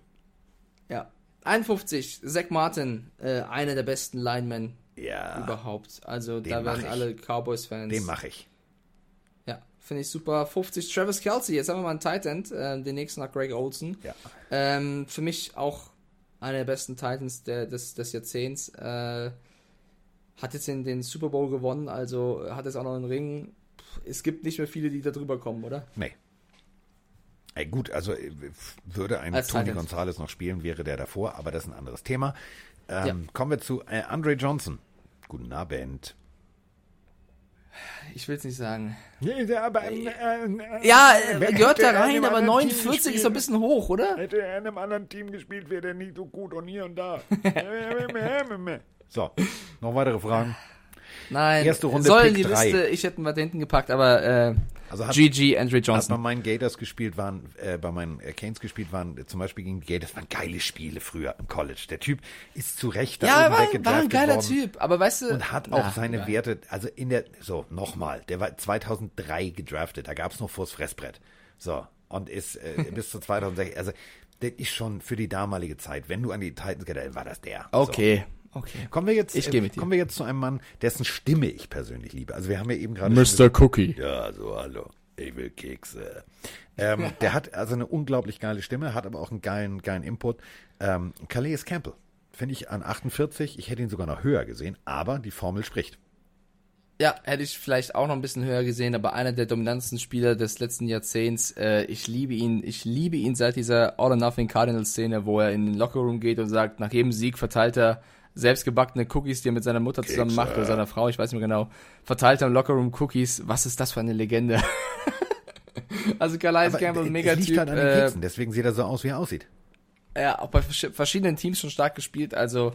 Ja. 51, Zach Martin, äh, einer der besten Linemen ja, überhaupt. Also da werden alle Cowboys-Fans. Den mache ich. Ja, finde ich super. 50, Travis Kelsey, jetzt haben wir mal einen Tight End, äh, den nächsten nach Greg Olson. Ja. Ähm, für mich auch einer der besten Titans der, des, des Jahrzehnts. Äh, hat jetzt den, den Super Bowl gewonnen, also hat jetzt auch noch einen Ring. Es gibt nicht mehr viele, die da drüber kommen, oder? Nee. Ey, gut, also äh, würde ein Als Tony. Gonzalez noch spielen, wäre der davor, aber das ist ein anderes Thema. Ähm, ja. Kommen wir zu äh, Andre Johnson. Guten Abend. Ich will es nicht sagen. Ja, aber, äh, äh, ja äh, gehört da rein, aber 49 ist ein bisschen hoch, oder? Hätte er in einem anderen Team gespielt, wäre der nicht so gut und hier und da. so, noch weitere Fragen? Nein, erste Runde soll in die Liste, ich hätte ihn mal hinten gepackt, aber äh, also hat, GG, Andre Johnson. Hat bei meinen Gators gespielt waren, äh, bei meinen äh, Canes gespielt waren, äh, zum Beispiel gegen die Gators, waren geile Spiele früher im College. Der Typ ist zu Recht da ja, oben war, war ein geiler worden Typ, aber weißt du. Und hat auch na, seine ja. Werte, also in der, so, nochmal, der war 2003 gedraftet, da gab's noch vors Fressbrett. So, und ist äh, bis zu 2006, also der ist schon für die damalige Zeit, wenn du an die Titans gedacht war das der. Okay. So. Okay. Kommen wir jetzt, ich äh, mit kommen wir jetzt zu einem Mann, dessen Stimme ich persönlich liebe. Also wir haben ja eben gerade Mr. Cookie. Ja, so hallo. Ich will Kekse. Ähm, der hat also eine unglaublich geile Stimme, hat aber auch einen geilen, geilen Input. Ähm, Calais Campbell finde ich an 48. Ich hätte ihn sogar noch höher gesehen, aber die Formel spricht. Ja, hätte ich vielleicht auch noch ein bisschen höher gesehen, aber einer der dominantesten Spieler des letzten Jahrzehnts. Äh, ich liebe ihn, ich liebe ihn seit dieser All or Nothing Cardinals Szene, wo er in den Lockerroom geht und sagt, nach jedem Sieg verteilt er selbstgebackene Cookies, die er mit seiner Mutter zusammen Kekse. macht oder seiner Frau, ich weiß nicht mehr genau, verteilt er im Lockerroom Cookies. Was ist das für eine Legende? also Calais Campbell, mega es liegt Typ. Halt an den äh, Keksen, deswegen sieht er so aus, wie er aussieht. Ja, auch bei verschiedenen Teams schon stark gespielt, also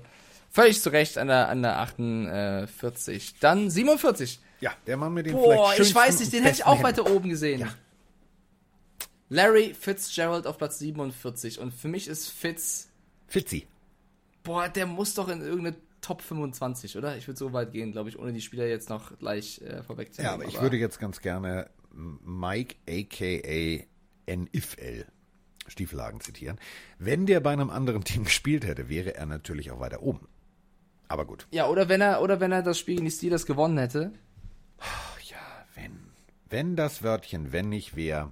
Völlig zu Recht an der, an der 48. Dann 47. Ja, der Mann mit den Boah, ich weiß nicht, den hätte ich auch weiter oben gesehen. Ja. Larry Fitzgerald auf Platz 47. Und für mich ist Fitz. Fitzi. Boah, der muss doch in irgendeine Top 25, oder? Ich würde so weit gehen, glaube ich, ohne die Spieler jetzt noch gleich äh, vorwegzunehmen. Ja, aber ich würde jetzt ganz gerne Mike aka NFL Stiefelhagen zitieren. Wenn der bei einem anderen Team gespielt hätte, wäre er natürlich auch weiter oben. Aber gut. Ja, oder wenn er, oder wenn er das Spiel gegen die Steelers gewonnen hätte. Ja, wenn. Wenn das Wörtchen wenn nicht wäre.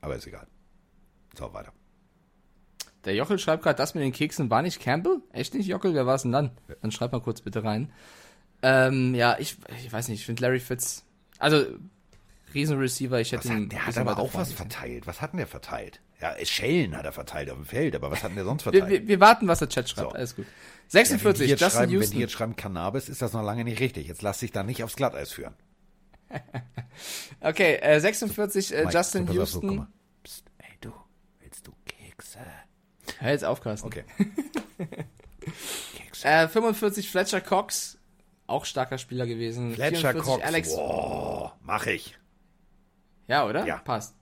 Aber ist egal. So, weiter. Der Jockel schreibt gerade, das mit den Keksen war nicht Campbell? Echt nicht, Jockel? Wer war es denn dann? Dann schreib mal kurz bitte rein. Ähm, ja, ich, ich weiß nicht, ich finde Larry Fitz. Also, Riesenreceiver, ich hätte ihn. Der hat aber auch was verteilt. Was hat denn der verteilt? Ja, Schellen hat er verteilt auf dem Feld, aber was hat denn der sonst verteilt? Wir, wir, wir warten, was der Chat schreibt. So. Alles gut. 46, ja, Justin schreiben, Houston. Wenn die jetzt schreiben Cannabis, ist das noch lange nicht richtig. Jetzt lass dich da nicht aufs Glatteis führen. okay, äh, 46, äh, Mike, Justin so, Houston. Auf, Psst, ey, du, willst du Kekse? Hör jetzt auf, Carsten. Okay. Äh, 45, Fletcher Cox. Auch starker Spieler gewesen. Fletcher 44, Cox. Alex. Boah, mach ich. Ja, oder? Ja. Passt.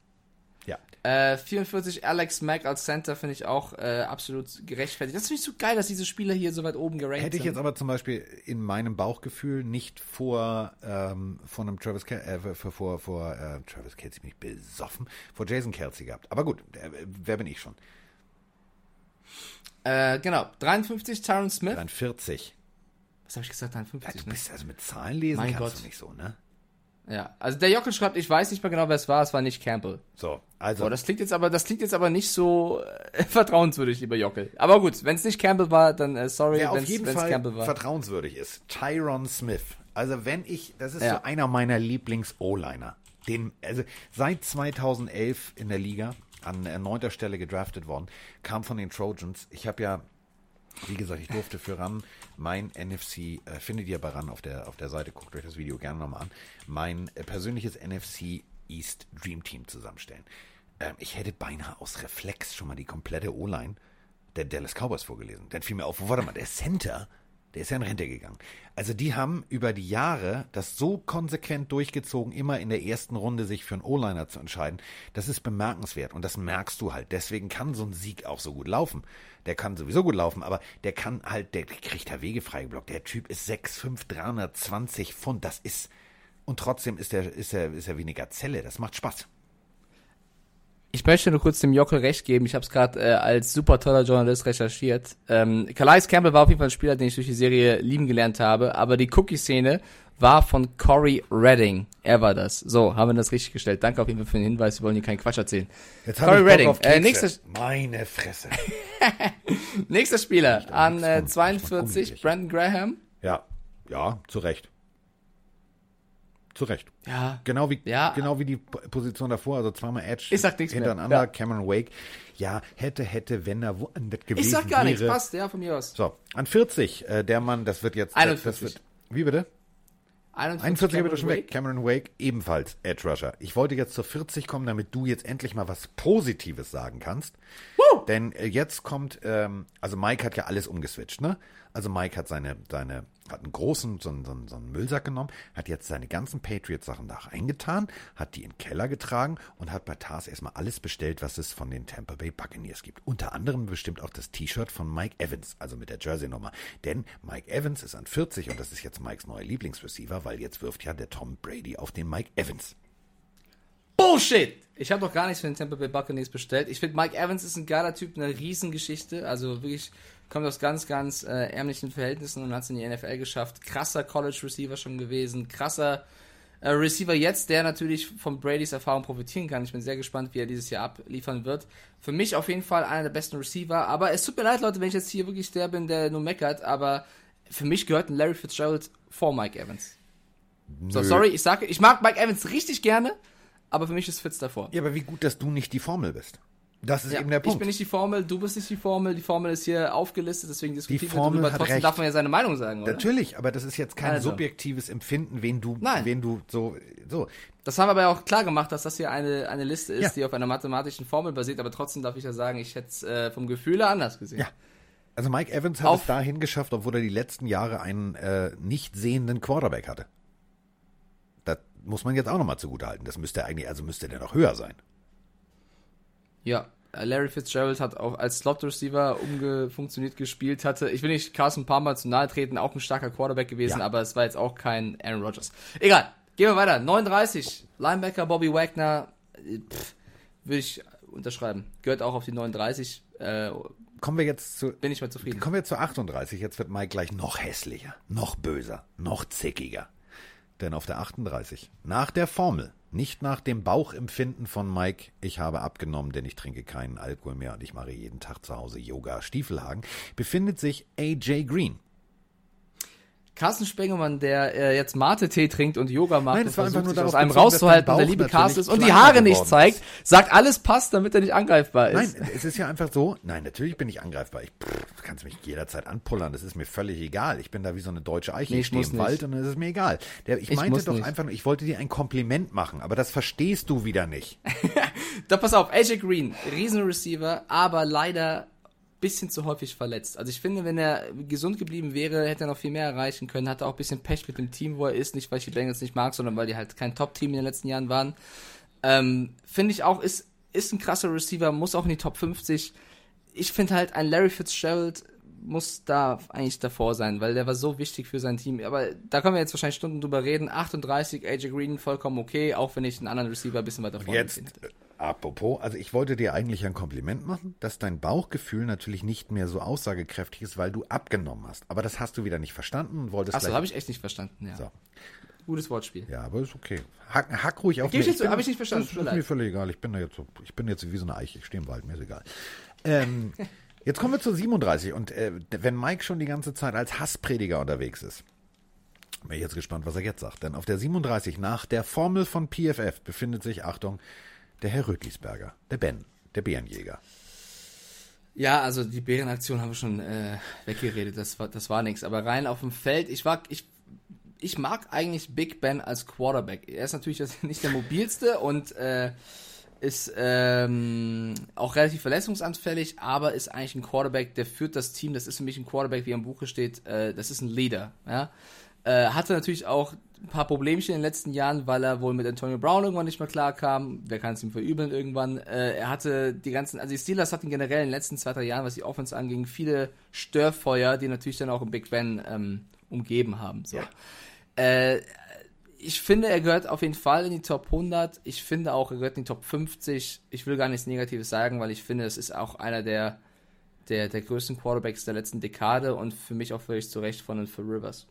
Ja. Äh, 44 Alex Mack als Center finde ich auch äh, absolut gerechtfertigt. Das finde ich so geil, dass diese Spieler hier so weit oben gerankt sind. Hätte ich jetzt aber zum Beispiel in meinem Bauchgefühl nicht vor, ähm, vor einem Travis Kel äh, vor, vor äh, Travis Kelsey bin ich besoffen, vor Jason Kelsey gehabt. Aber gut, wer bin ich schon? Äh, genau, 53 Tyron Smith. 43. Was habe ich gesagt? 53. Ja, du ne? bist also mit Zahlen lesen mein kannst Gott. du nicht so, ne? Ja, also der Jockel schreibt, ich weiß nicht mehr genau, wer es war, es war nicht Campbell. So, also. Boah, das klingt jetzt aber, das klingt jetzt aber nicht so äh, vertrauenswürdig, lieber Jockel. Aber gut, wenn es nicht Campbell war, dann äh, sorry, wenn es Campbell war. vertrauenswürdig ist, Tyron Smith. Also wenn ich, das ist ja. so einer meiner Lieblings-O-Liner. Den, also seit 2011 in der Liga, an neunter Stelle gedraftet worden, kam von den Trojans. Ich habe ja wie gesagt, ich durfte für RAN mein NFC, äh, findet ihr bei RAN auf der, auf der Seite, guckt euch das Video gerne nochmal an, mein äh, persönliches NFC East Dream Team zusammenstellen. Ähm, ich hätte beinahe aus Reflex schon mal die komplette O-Line der Dallas Cowboys vorgelesen. Dann fiel mir auf, warte mal, der Center der ist ja in Rente gegangen. Also die haben über die Jahre das so konsequent durchgezogen, immer in der ersten Runde sich für einen O-Liner zu entscheiden. Das ist bemerkenswert und das merkst du halt. Deswegen kann so ein Sieg auch so gut laufen. Der kann sowieso gut laufen, aber der kann halt, der kriegt da Wege freigeblockt. Der Typ ist 6'5, 320 Pfund. Das ist, und trotzdem ist er, ist er, ist er weniger Zelle. Das macht Spaß. Ich möchte nur kurz dem Jockel recht geben. Ich habe es gerade äh, als super toller Journalist recherchiert. Ähm, Calais Campbell war auf jeden Fall ein Spieler, den ich durch die Serie lieben gelernt habe. Aber die Cookie-Szene war von Corey Redding. Er war das. So, haben wir das richtig gestellt. Danke auf jeden Fall für den Hinweis. Wir wollen hier keinen Quatsch erzählen. Jetzt Corey Redding. Äh, nächster, Meine Fresse. nächster Spieler an äh, 42, Brandon Graham. Ja, ja, zu Recht. Zu Recht. Ja. Genau wie, ja. genau wie die Position davor, also zweimal Edge ich sag nichts hintereinander, ja. Cameron Wake. Ja, hätte, hätte, wenn er woanders gewesen wäre. Ich sag gar wäre. nichts, passt, ja, von mir aus. So, an 40, äh, der Mann, das wird jetzt. 41. Das wird, wie bitte? 41, 41 bitte schon weg. Cameron Wake, ebenfalls Edge Rusher. Ich wollte jetzt zur 40 kommen, damit du jetzt endlich mal was Positives sagen kannst. Woo! Denn äh, jetzt kommt, ähm, also Mike hat ja alles umgeswitcht, ne? Also Mike hat seine, seine hat einen großen, so einen, so, einen, so einen Müllsack genommen, hat jetzt seine ganzen Patriots-Sachen da reingetan, hat die in den Keller getragen und hat bei Tars erstmal alles bestellt, was es von den Tampa Bay Buccaneers gibt. Unter anderem bestimmt auch das T-Shirt von Mike Evans, also mit der Jersey-Nummer. Denn Mike Evans ist an 40 und das ist jetzt Mikes neuer Lieblingsreceiver, weil jetzt wirft ja der Tom Brady auf den Mike Evans. Bullshit! Ich habe doch gar nichts für den Tampa Bay Buccaneers bestellt. Ich finde, Mike Evans ist ein geiler Typ, eine Riesengeschichte. Also wirklich kommt aus ganz, ganz äh, ärmlichen Verhältnissen und hat es in die NFL geschafft. Krasser College Receiver schon gewesen. Krasser äh, Receiver jetzt, der natürlich von Bradys Erfahrung profitieren kann. Ich bin sehr gespannt, wie er dieses Jahr abliefern wird. Für mich auf jeden Fall einer der besten Receiver. Aber es tut mir leid, Leute, wenn ich jetzt hier wirklich der bin, der nur meckert. Aber für mich gehört ein Larry Fitzgerald vor Mike Evans. So, sorry, ich sage, ich mag Mike Evans richtig gerne, aber für mich ist Fitz davor. Ja, aber wie gut, dass du nicht die Formel bist. Das ist Ja, eben der Punkt. Ich bin nicht die Formel, du bist nicht die Formel, die Formel ist hier aufgelistet, deswegen diskutieren wir Formel darüber. Trotzdem recht. darf man ja seine Meinung sagen, oder? Natürlich, aber das ist jetzt kein Also. subjektives Empfinden, wen du, Nein. wen du so, so. Das haben wir aber ja auch klar gemacht, dass das hier eine, eine Liste ist, Ja. die auf einer mathematischen Formel basiert, aber trotzdem darf ich ja sagen, ich hätte es äh, vom Gefühl her anders gesehen. Ja. Also Mike Evans hat Auf- es dahin geschafft, obwohl er die letzten Jahre einen äh, nicht sehenden Quarterback hatte. Das muss man jetzt auch nochmal zugutehalten. Das müsste eigentlich, also müsste der noch höher sein. Ja, äh, Larry Fitzgerald hat auch als Slot Receiver umgefunktioniert gespielt, hatte, ich will nicht Carson Palmer zu nahe treten, auch ein starker Quarterback gewesen, Ja. aber es war jetzt auch kein Aaron Rodgers. Egal, gehen wir weiter. 39, Linebacker Bobby Wagner, äh, pff, will ich unterschreiben. Gehört auch auf die 39, äh, Kommen wir jetzt zu, bin ich mal zufrieden. kommen wir zu 38. Jetzt wird Mike gleich noch hässlicher, noch böser, noch zickiger. Denn auf der 38, nach der Formel, nicht nach dem Bauchempfinden von Mike, ich habe abgenommen, denn ich trinke keinen Alkohol mehr und ich mache jeden Tag zu Hause Yoga, Stiefelhagen, befindet sich AJ Green. Carsten Spengemann, der äh, jetzt Mate-Tee trinkt und Yoga macht Nein, und das war einfach versucht, nur sich aus einem rauszuhalten, der liebe Carsten ist und die Haare nicht zeigt, sagt alles passt, damit er nicht angreifbar Nein, ist. es ist ja einfach so, nein, natürlich bin ich angreifbar. Ich, du kannst mich jederzeit anpullern, das ist mir völlig egal. Ich bin da wie so eine deutsche Eiche, Nee, ich ich stehe im nicht. Wald und dann ist es mir egal. Der, ich, Ich meinte doch nicht. einfach nur, ich wollte dir ein Kompliment machen, aber das verstehst du wieder nicht. Da pass auf, AJ Green, Riesenreceiver, aber leider bisschen zu häufig verletzt. Also ich finde, wenn er gesund geblieben wäre, hätte er noch viel mehr erreichen können. Hatte auch ein bisschen Pech mit dem Team, wo er ist. Nicht, weil ich die Bengals nicht mag, sondern weil die halt kein Top-Team in den letzten Jahren waren. Ähm, finde ich auch, ist, ist ein krasser Receiver, muss auch in die Top 50. Ich finde halt, ein Larry Fitzgerald muss da eigentlich davor sein, weil der war so wichtig für sein Team. Aber da können wir jetzt wahrscheinlich Stunden drüber reden. 38, AJ Green, vollkommen okay, auch wenn ich einen anderen Receiver ein bisschen weiter vorne Jetzt, finde. Apropos, also ich wollte dir eigentlich ein Kompliment machen, dass dein Bauchgefühl natürlich nicht mehr so aussagekräftig ist, weil du abgenommen hast. Aber das hast du wieder nicht verstanden und wolltest Achso, habe ich echt nicht verstanden, ja. So. Gutes Wortspiel. Ja, aber ist okay. Hack, hack ruhig auf Geb ich mir. nicht zu, hab ich nicht verstanden, Das ist mir mir völlig egal. Ich bin da jetzt so, ich bin jetzt wie so eine Eiche. Ich stehe im Wald, mir ist egal. Ähm, jetzt kommen wir zu 37 und äh, wenn Mike schon die ganze Zeit als Hassprediger unterwegs ist, bin ich jetzt gespannt, was er jetzt sagt. Denn auf der 37 nach der Formel von PFF befindet sich, Achtung, der Herr Rötlisberger, der Ben, der Bärenjäger. Ja, also die Bärenaktion haben wir schon äh, weggeredet, das war, das war nichts. Aber rein auf dem Feld, ich war, ich, ich mag eigentlich Big Ben als Quarterback. Er ist natürlich nicht der mobilste und äh, ist ähm, auch relativ verletzungsanfällig, aber ist eigentlich ein Quarterback, der führt das Team. Das ist für mich ein Quarterback, wie am Buche steht. Äh, das ist ein Leader. Ja? Äh, hatte natürlich auch ein paar Problemchen in den letzten Jahren, weil er wohl mit Antonio Brown irgendwann nicht mehr klar kam. Wer kann es ihm verübeln irgendwann? Äh, er hatte die ganzen, also die Steelers hatten generell in den letzten zwei, drei Jahren, was die Offense anging, viele Störfeuer, die natürlich dann auch im Big Ben ähm, umgeben haben. So. Ja. Äh, ich finde, er gehört auf jeden Fall in die Top 100. Ich finde auch, er gehört in die Top 50. Ich will gar nichts Negatives sagen, weil ich finde, es ist auch einer der, der, der größten Quarterbacks der letzten Dekade und für mich auch völlig zu Recht von den Phil Rivers.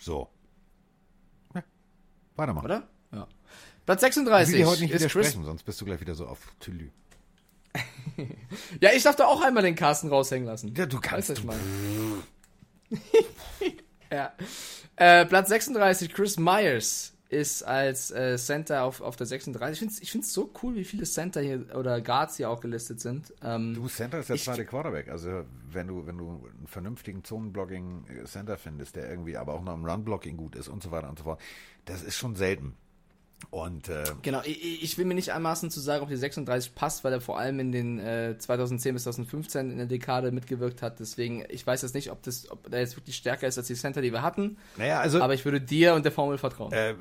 So. Weitermachen. Oder? Ja. Platz Ich 36 will dir heute nicht ist Chris. sonst bist du gleich wieder so auf Tülü. Ja, ich darf da auch einmal den Carsten raushängen lassen. Ja, du kannst. Weißt du, ich meine? ja. Äh, Platz 36, Chris Myers ist als äh, Center auf, auf der 36. Ich finde es ich find's so cool, wie viele Center hier oder Guards hier auch gelistet sind. Ähm, Du, Center ist der Ich- zweite Quarterback. Also wenn du, wenn du einen vernünftigen Zonenblocking-Center findest, der irgendwie aber auch noch im Run-Blocking gut ist und so weiter und so fort, das ist schon selten. Und äh, Genau, ich, ich will mir nicht anmaßen zu sagen, ob die 36 passt, weil er vor allem in den äh, 2010 bis 2015 in der Dekade mitgewirkt hat. Deswegen, ich weiß jetzt nicht, ob das, ob er jetzt wirklich stärker ist als die Center, die wir hatten. naja, also Aber ich würde dir und der Formel vertrauen. äh,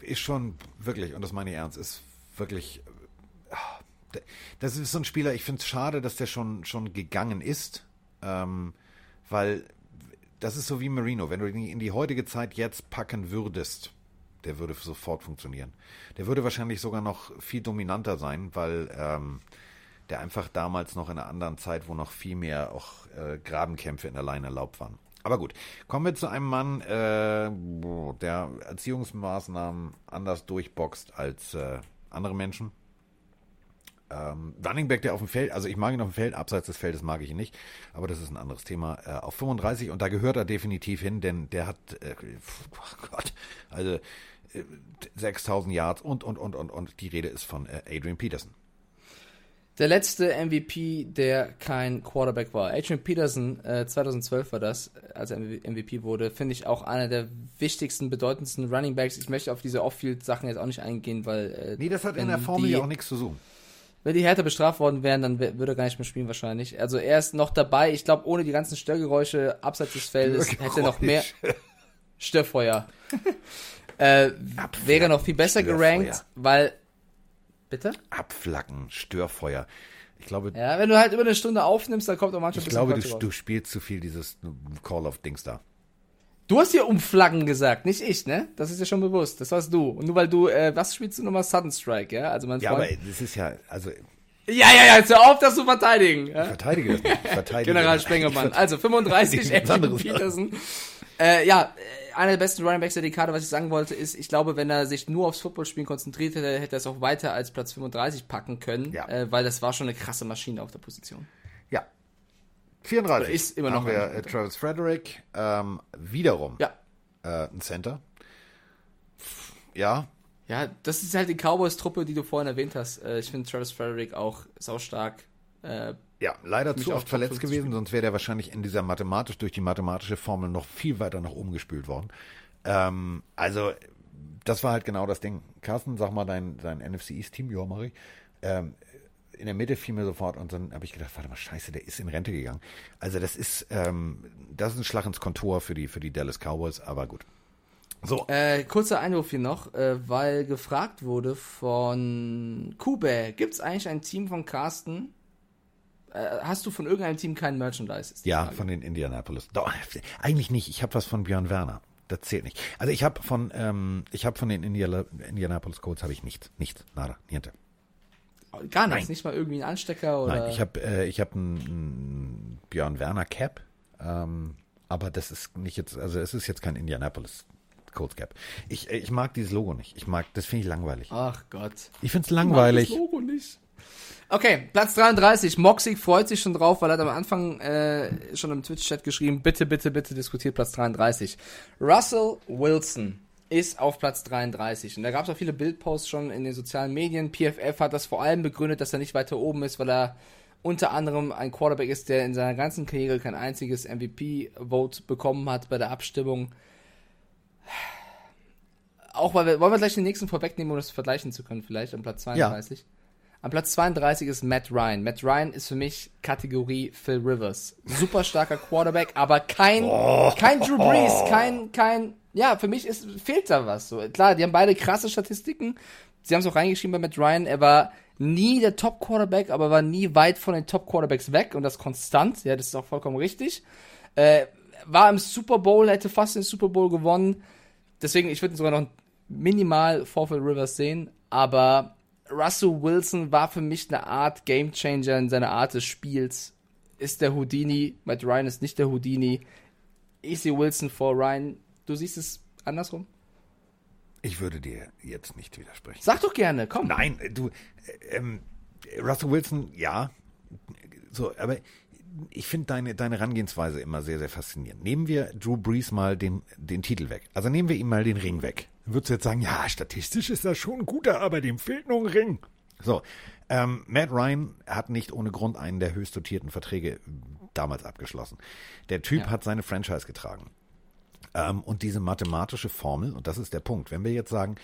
ist schon wirklich, und das meine ich ernst, ist wirklich. äh, Das ist so ein Spieler, ich finde es schade, dass der schon, schon gegangen ist, ähm, weil das ist so wie Marino. Wenn du ihn in die heutige Zeit jetzt packen würdest, der würde sofort funktionieren. Der würde wahrscheinlich sogar noch viel dominanter sein, weil ähm, der einfach damals noch in einer anderen Zeit, wo noch viel mehr auch äh, Grabenkämpfe in der Line erlaubt waren. Aber gut, kommen wir zu einem Mann, äh, der Erziehungsmaßnahmen anders durchboxt als äh, andere Menschen. Ähm, Running Back, der auf dem Feld, also ich mag ihn auf dem Feld, abseits des Feldes mag ich ihn nicht, aber das ist ein anderes Thema. Äh, auf 35 und da gehört er definitiv hin, denn der hat, äh, oh Gott, also 6000 Yards und, und, und, und, und die Rede ist von äh, Adrian Peterson. Der letzte MVP, der kein Quarterback war. Adrian Peterson, äh, 2012 war das, als er MVP wurde, finde ich auch einer der wichtigsten, bedeutendsten Running Backs. Ich möchte auf diese Off-Field-Sachen jetzt auch nicht eingehen, weil. Äh, nee, das hat in der Formel ja auch nichts zu suchen. Wenn die härter bestraft worden wären, dann würde er gar nicht mehr spielen wahrscheinlich. Also er ist noch dabei. Ich glaube, ohne die ganzen Störgeräusche abseits des Feldes hätte er noch mehr Störfeuer. Äh, wäre noch viel besser gerankt, weil Bitte? Abflacken, Störfeuer. Ich glaube. Ja, wenn du halt über eine Stunde aufnimmst, dann kommt auch manchmal Ich glaube, du, du, spielst zu viel dieses Call of Dings da. Du hast hier umflaggen gesagt, nicht ich, ne? Das ist ja schon bewusst. Das warst du. Und nur weil du, äh, was spielst du nochmal? Sudden Strike, ja? Also mein Ja, aber das ist ja, also. Ja, ja, ja, jetzt hör auf, das zu verteidigen. Ja? Ich verteidige das nicht. Ich verteidige General Spengemann. Also 35, Evan Peterson. Äh, ja, einer der besten Running Backs der Dekade, was ich sagen wollte, ist, ich glaube, wenn er sich nur aufs Footballspielen konzentriert hätte, hätte er es auch weiter als Platz 35 packen können, ja. äh, weil das war schon eine krasse Maschine auf der Position. Ja. 34. Oder ist immer noch haben wir äh, Travis Frederick, ähm, wiederum ja. äh, ein Center. Ja. Ja, das ist halt die Cowboys-Truppe, die du vorhin erwähnt hast. Äh, ich finde Travis Frederick auch saustark. Äh, ja, leider zu oft verletzt gewesen, sonst wäre der wahrscheinlich in dieser mathematisch, durch die mathematische Formel noch viel weiter nach oben gespült worden. Ähm, also, das war halt genau das Ding. Carsten, sag mal dein, dein NFC East-Team, ja, Mari. Ähm, in der Mitte fiel mir sofort und dann habe ich gedacht, warte mal, scheiße, der ist in Rente gegangen. Also das ist, ähm, das ist ein Schlag ins Kontor für die, für die Dallas Cowboys, aber gut. So. Äh, kurzer Einwurf hier noch, äh, weil gefragt wurde von Kube, gibt es eigentlich ein Team von Carsten, hast du von irgendeinem Team kein Merchandise? Ja, Frage. von den Indianapolis. Doch, eigentlich nicht. Ich habe was von Björn Werner. Das zählt nicht. Also ich habe von, ähm, ich habe von den Indiana Indianapolis Colts habe ich nichts, nichts, nada, niente. Gar nichts, nicht mal irgendwie ein Anstecker oder. Nein, ich habe, äh, ich habe einen, einen Björn Werner Cap, ähm, aber das ist nicht jetzt, also es ist jetzt kein Indianapolis Colts Cap. Ich, ich mag dieses Logo nicht. Ich mag, das finde ich langweilig. Ach Gott. Ich finde es langweilig. Ich mag das Logo nicht. Okay, Platz 33. Moxig freut sich schon drauf, weil er hat am Anfang äh, schon im Twitch-Chat geschrieben, bitte, bitte, bitte diskutiert Platz 33. Russell Wilson ist auf Platz 33. Und da gab es auch viele Bildposts schon in den sozialen Medien. PFF hat das vor allem begründet, dass er nicht weiter oben ist, weil er unter anderem ein Quarterback ist, der in seiner ganzen Karriere kein einziges MVP-Vote bekommen hat bei der Abstimmung. Auch weil wir, wollen wir gleich den nächsten vorwegnehmen, um das vergleichen zu können, vielleicht, am Platz 32. Ja. Am Platz 32 ist Matt Ryan. Matt Ryan ist für mich Kategorie Phil Rivers. Super starker Quarterback, aber kein, oh. kein Drew Brees, kein, kein, ja, für mich ist, fehlt da was. So, klar, die haben beide krasse Statistiken. Sie haben es auch reingeschrieben bei Matt Ryan. Er war nie der Top Quarterback, aber war nie weit von den Top Quarterbacks weg und das konstant. Ja, das ist auch vollkommen richtig. Äh, war im Super Bowl, hätte fast den Super Bowl gewonnen. Deswegen, ich würde ihn sogar noch minimal vor Phil Rivers sehen, aber Russell Wilson war für mich eine Art Gamechanger in seiner Art des Spiels. Ist der Houdini, Matt Ryan ist nicht der Houdini. Ich sehe Wilson vor Ryan. Du siehst es andersrum? Ich würde dir jetzt nicht widersprechen. Sag doch gerne, komm. Nein, du, äh, ähm, Russell Wilson, ja. So, aber ich finde deine, deine Herangehensweise immer sehr, sehr faszinierend. Nehmen wir Drew Brees mal den, den Titel weg. Also nehmen wir ihm mal den Ring weg. Dann würdest du jetzt sagen, ja, statistisch ist das schon ein guter, aber dem fehlt noch ein Ring. So, ähm, Matt Ryan hat nicht ohne Grund einen der höchst dotierten Verträge damals abgeschlossen. Der Typ ja. hat seine Franchise getragen. Ähm, und diese mathematische Formel, und das ist der Punkt, wenn wir jetzt sagen,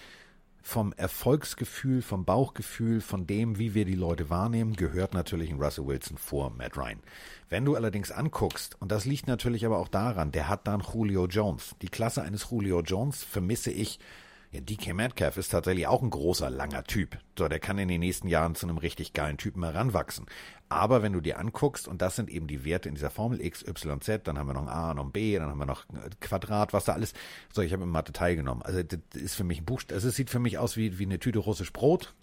vom Erfolgsgefühl, vom Bauchgefühl, von dem, wie wir die Leute wahrnehmen, gehört natürlich ein Russell Wilson vor Matt Ryan. Wenn du allerdings anguckst, und das liegt natürlich aber auch daran, der hat dann Julio Jones. Die Klasse eines Julio Jones vermisse ich ja, DK Metcalf ist tatsächlich auch ein großer, langer Typ. So, der kann in den nächsten Jahren zu einem richtig geilen Typen heranwachsen. Aber wenn du dir anguckst, und das sind eben die Werte in dieser Formel X, Y, Z, dann haben wir noch ein A, noch ein B, dann haben wir noch ein Quadrat, was da alles. So, ich habe im Mathe teilgenommen. Also, das ist für mich ein Buchstabe. Also, es sieht für mich aus wie, wie eine Tüte russisch Brot.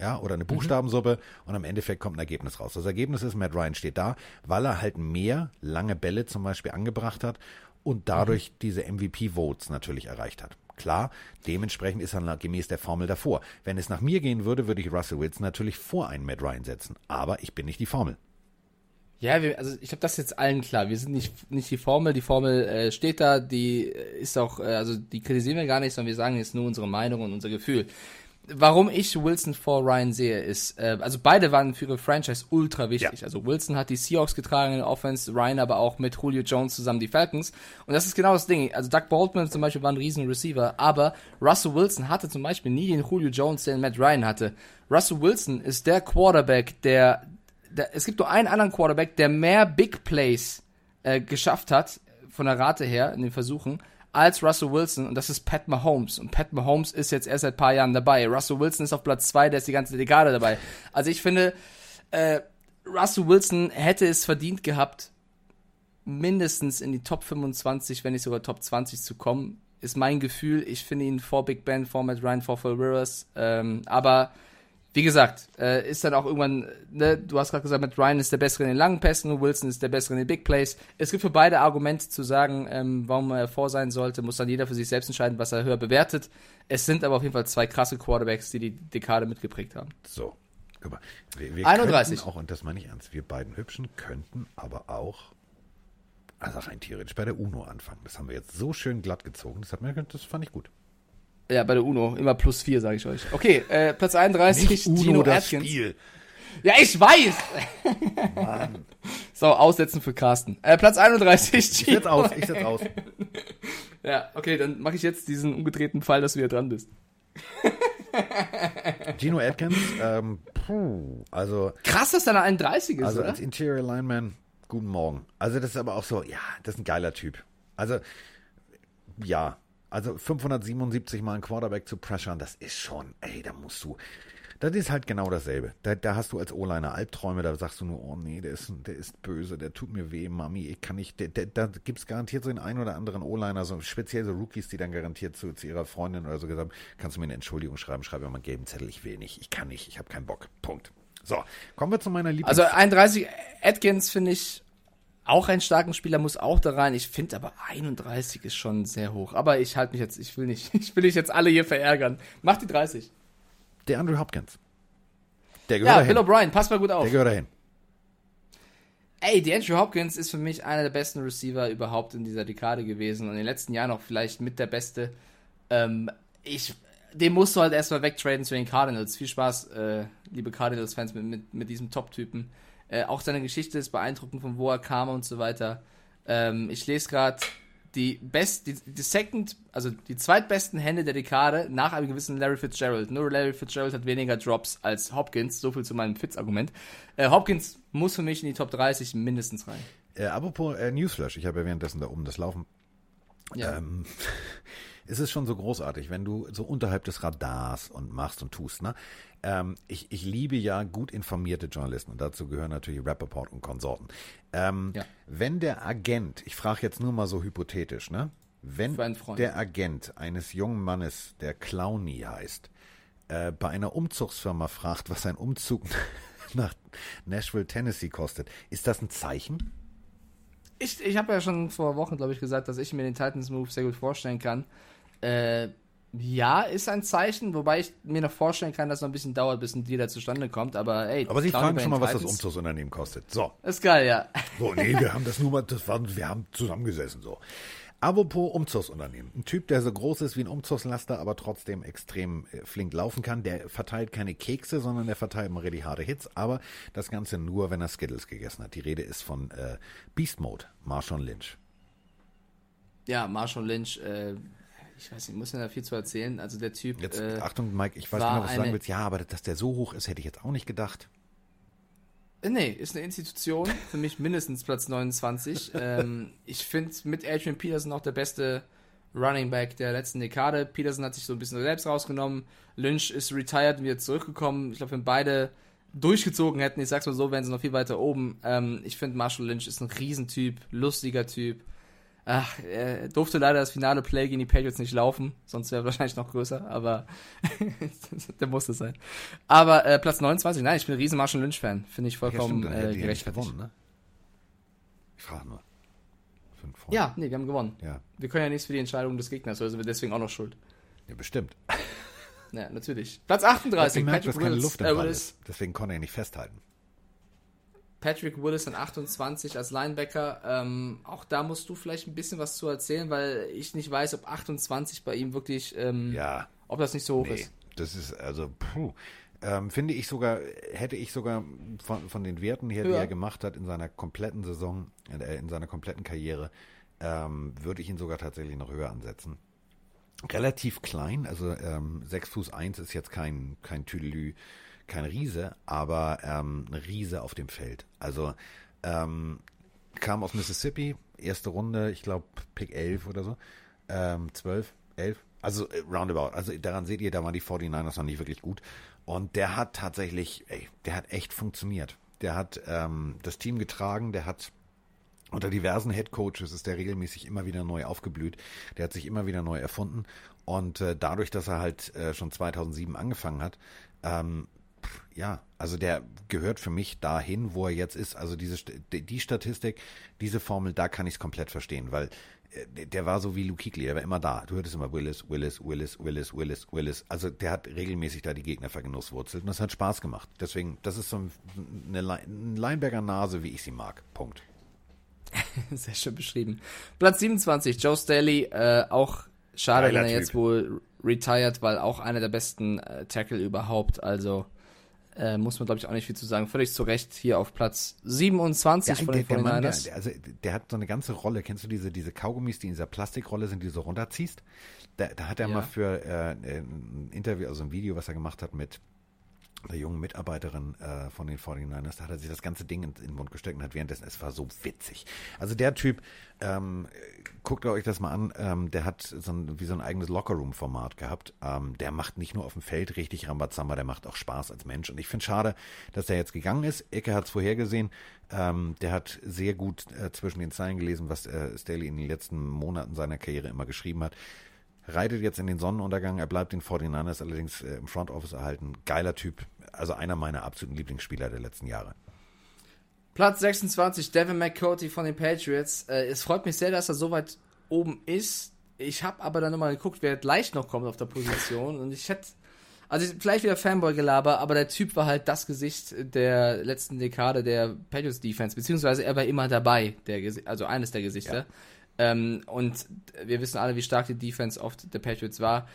Ja, oder eine mhm. Buchstabensuppe und am Endeffekt kommt ein Ergebnis raus. Das Ergebnis ist, Matt Ryan steht da, weil er halt mehr lange Bälle zum Beispiel angebracht hat und dadurch mhm. diese MVP-Votes natürlich erreicht hat. Klar, dementsprechend ist er gemäß der Formel davor. Wenn es nach mir gehen würde, würde ich Russell Wilson natürlich vor einen Matt Ryan setzen. Aber ich bin nicht die Formel. Ja, wir, also ich glaube, das jetzt allen klar. Wir sind nicht, nicht die Formel. Die Formel äh, steht da, die ist auch, äh, also die kritisieren wir gar nicht, sondern wir sagen jetzt nur unsere Meinung und unser Gefühl warum ich Wilson vor Ryan sehe, ist, äh, also beide waren für ihre Franchise ultra wichtig. Ja. Also Wilson hat die Seahawks getragen in der Offense, Ryan aber auch mit Julio Jones zusammen die Falcons. Und das ist genau das Ding. Also Doug Baldwin zum Beispiel war ein riesen Receiver, aber Russell Wilson hatte zum Beispiel nie den Julio Jones, den Matt Ryan hatte. Russell Wilson ist der Quarterback, der, der es gibt nur einen anderen Quarterback, der mehr Big Plays äh, geschafft hat, von der Rate her, in den Versuchen, als Russell Wilson und das ist Pat Mahomes. Und Pat Mahomes ist jetzt erst seit ein paar Jahren dabei. Russell Wilson ist auf Platz zwei, der ist die ganze Dekade dabei. Also ich finde, äh, Russell Wilson hätte es verdient gehabt, mindestens in die Top 25, wenn nicht sogar Top 20 zu kommen. Ist mein Gefühl. Ich finde ihn vor Big Ben, vor Matt Ryan, vor Phil Rivers. Ähm, aber wie gesagt, äh, ist dann auch irgendwann, ne, du hast gerade gesagt, Matt Ryan ist der Bessere in den langen Pässen, Wilson ist der Bessere in den Big Plays. Es gibt für beide Argumente zu sagen, ähm, warum er vor sein sollte, muss dann jeder für sich selbst entscheiden, was er höher bewertet. Es sind aber auf jeden Fall zwei krasse Quarterbacks, die die Dekade mitgeprägt haben. So, guck mal. Wir, wir 31. Auch, und das meine ich ernst, wir beiden Hübschen könnten aber auch, also rein theoretisch bei der UNO anfangen. Das haben wir jetzt so schön glatt gezogen, das, hat mir, das fand ich gut. Ja, bei der UNO. Immer plus vier, sage ich euch. Okay, äh, Platz 31, Nicht Uno, Gino das Atkins. Spiel. Ja, ich weiß! Mann. So, aussetzen für Carsten. Äh, Platz 31, Gino. Ich setz aus, ich setz aus. ja, okay, dann mache ich jetzt diesen umgedrehten Fall, dass du hier dran bist. Gino Atkins, ähm, puh, also. Krass, dass er eine 31 ist, Also oder? als Interior Lineman, guten Morgen. Also das ist aber auch so, ja, das ist ein geiler Typ. Also, ja, also 577 Mal einen Quarterback zu pressern, das ist schon, ey, da musst du. Das ist halt genau dasselbe. Da, da hast du als O-Liner Albträume, da sagst du nur, oh nee, der ist, der ist böse, der tut mir weh, Mami, ich kann nicht. Der, der, da gibt es garantiert so den einen oder anderen O-Liner, so speziell so Rookies, die dann garantiert zu, zu ihrer Freundin oder so gesagt haben, kannst du mir eine Entschuldigung schreiben, schreib mir mal einen gelben Zettel, ich will nicht, ich kann nicht, ich habe keinen Bock. Punkt. So, kommen wir zu meiner Lieblings... Also 31, Atkins finde ich auch ein starken Spieler muss auch da rein. Ich finde aber 31 ist schon sehr hoch. Aber ich halte mich jetzt, ich will nicht, ich will nicht jetzt alle hier verärgern. Mach die 30. Der Andrew Hopkins. Der gehört ja, dahin. Bill O'Brien, pass mal gut auf. Der gehört dahin. Ey, die Andrew Hopkins ist für mich einer der besten Receiver überhaupt in dieser Dekade gewesen und in den letzten Jahren auch vielleicht mit der beste. Ähm, ich, den musst du halt erstmal wegtraden zu den Cardinals. Viel Spaß, äh, liebe Cardinals-Fans, mit, mit, mit diesem Top-Typen. Äh, auch seine Geschichte ist beeindruckend, von wo er kam und so weiter. Ähm, ich lese gerade die best, die, die second, also die zweitbesten Hände der Dekade nach einem gewissen Larry Fitzgerald. Nur Larry Fitzgerald hat weniger Drops als Hopkins. So viel zu meinem Fitz-Argument. Äh, Hopkins muss für mich in die Top 30 mindestens rein. Äh, apropos äh, Newsflash, ich habe ja währenddessen da oben das Laufen. Ja. Ähm, es ist schon so großartig, wenn du so unterhalb des Radars und machst und tust. Ne? Ähm, ich, ich liebe ja gut informierte Journalisten und dazu gehören natürlich Rappaport und Konsorten. Ähm, ja. Wenn der Agent, ich frage jetzt nur mal so hypothetisch, ne? Wenn der Agent eines jungen Mannes, der Clowny heißt, äh, bei einer Umzugsfirma fragt, was ein Umzug nach Nashville, Tennessee kostet, ist das ein Zeichen? Ich, ich habe ja schon vor Wochen, glaube ich, gesagt, dass ich mir den Titans Move sehr gut vorstellen kann. Äh, ja, ist ein Zeichen, wobei ich mir noch vorstellen kann, dass es noch ein bisschen dauert, bis ein Deal da zustande kommt. Aber ey, aber Sie fragen schon mal, was das Umzugsunternehmen kostet. So. Ist geil, ja. So, nee, wir haben das nur mal, das war, wir haben zusammengesessen so. Apropos Umzugsunternehmen. Ein Typ, der so groß ist wie ein Umzugslaster, aber trotzdem extrem äh, flink laufen kann. Der verteilt keine Kekse, sondern der verteilt mal richtig harte Hits. Aber das Ganze nur, wenn er Skittles gegessen hat. Die Rede ist von äh, Beast Mode, Marshawn Lynch. Ja, Marshawn Lynch, äh, ich weiß nicht, muss mir da viel zu erzählen. Also der Typ. Jetzt, äh, Achtung, Mike, ich weiß genau, was du sagen willst. Ja, aber dass der so hoch ist, hätte ich jetzt auch nicht gedacht. Äh, nee, ist eine Institution. Für mich mindestens Platz 29. ähm, ich finde mit Adrian Peterson auch der beste Running Back der letzten Dekade. Peterson hat sich so ein bisschen selbst rausgenommen. Lynch ist retired und wieder zurückgekommen. Ich glaube, wenn beide durchgezogen hätten, ich sag's mal so, wären sie noch viel weiter oben. Ähm, ich finde Marshall Lynch ist ein Riesentyp, lustiger Typ. Ach, er durfte leider das finale Play gegen die Patriots nicht laufen, sonst wäre wahrscheinlich noch größer, aber der musste sein. Aber äh, Platz 29, nein, ich bin ein riesen Marshall Lynch-Fan. Finde ich vollkommen ja, stimmt, äh, gerechtfertigt. Gewonnen, ne? Ich frage nur. Ja, nee, wir haben gewonnen. Ja, Wir können ja nichts für die Entscheidung des Gegners, also sind wir deswegen auch noch schuld. ja bestimmt. Ja, natürlich. Platz Ich 38, gemerkt, dass Patrick keine Willis, Luft im äh, Ball ist. Deswegen konnte er nicht festhalten. Patrick Willis an 28 als Linebacker. Ähm, auch da musst du vielleicht ein bisschen was zu erzählen, weil ich nicht weiß, ob 28 bei ihm wirklich, ähm, Ja, ob das nicht so hoch nee. ist. Das ist also, puh. Ähm, finde ich sogar, hätte ich sogar von, von den Werten her, die Höher. er gemacht hat in seiner kompletten Saison, äh, in seiner kompletten Karriere, ähm, würde ich ihn sogar tatsächlich noch höher ansetzen. Relativ klein, also ähm, 6 Fuß 1 ist jetzt kein, kein Tüdelü, kein Riese, aber ähm, ein Riese auf dem Feld. Also ähm, kam aus Mississippi, erste Runde, ich glaube Pick 11 oder so, ähm, 12, 11, also äh, roundabout. Also daran seht ihr, da waren die 49ers noch nicht wirklich gut. Und der hat tatsächlich, ey, der hat echt funktioniert. Der hat ähm, das Team getragen, der hat unter diversen Head Coaches ist der regelmäßig immer wieder neu aufgeblüht. Der hat sich immer wieder neu erfunden. Und äh, dadurch, dass er halt äh, schon 2007 angefangen hat, ähm, ja, also der gehört für mich dahin, wo er jetzt ist. Also diese St- die Statistik, diese Formel, da kann ich es komplett verstehen, weil äh, der- war so wie Luke Kuechly, der war immer da. Du hörtest immer Willis, Willis, Willis, Willis, Willis, Willis. Also der hat regelmäßig da die Gegner vergenusswurzelt und das hat Spaß gemacht. Deswegen, das ist so ein- eine ein Lineberger-Nase, wie ich sie mag. Punkt. Sehr schön beschrieben. Platz 27, Joe Staley, äh, auch schade, Geiler wenn er Typ. jetzt wohl retired, weil auch einer der besten äh, Tackle überhaupt, also äh, muss man glaube ich auch nicht viel zu sagen. Völlig zu Recht hier auf Platz 27 von der, den der, Mann, der, 49ers. der, also der hat so eine ganze Rolle. Kennst du diese, diese Kaugummis, die in dieser Plastikrolle sind, die du so runterziehst? Da, da hat er Ja. mal für äh, ein Interview, also ein Video, was er gemacht hat mit der jungen Mitarbeiterin äh, von den 49ers, da hat er sich das ganze Ding in, in den Mund gesteckt und hat währenddessen, es war so witzig. Also der Typ, ähm, guckt euch das mal an, ähm, der hat so ein, wie so ein eigenes Lockerroom-Format gehabt. Ähm, der macht nicht nur auf dem Feld richtig Rambazamba, der macht auch Spaß als Mensch. Und ich finde schade, dass der jetzt gegangen ist. Ecke hat es vorhergesehen. Ähm, der hat sehr gut äh, zwischen den Zeilen gelesen, was äh, Staley in den letzten Monaten seiner Karriere immer geschrieben hat reitet jetzt in den Sonnenuntergang. Er bleibt den 49ers allerdings äh, im Front Office erhalten. Geiler Typ. Also einer meiner absoluten Lieblingsspieler der letzten Jahre. Platz 26, Devin McCourty von den Patriots. Äh, es freut mich sehr, dass er so weit oben ist. Ich habe aber dann nochmal geguckt, wer gleich noch kommt auf der Position. Und ich hätte, also vielleicht wieder Fanboy-Gelaber, aber der Typ war halt das Gesicht der letzten Dekade der Patriots Defense, beziehungsweise er war immer dabei, der also eines der Gesichter. Ähm, und wir wissen alle, wie stark die Defense oft der Patriots war.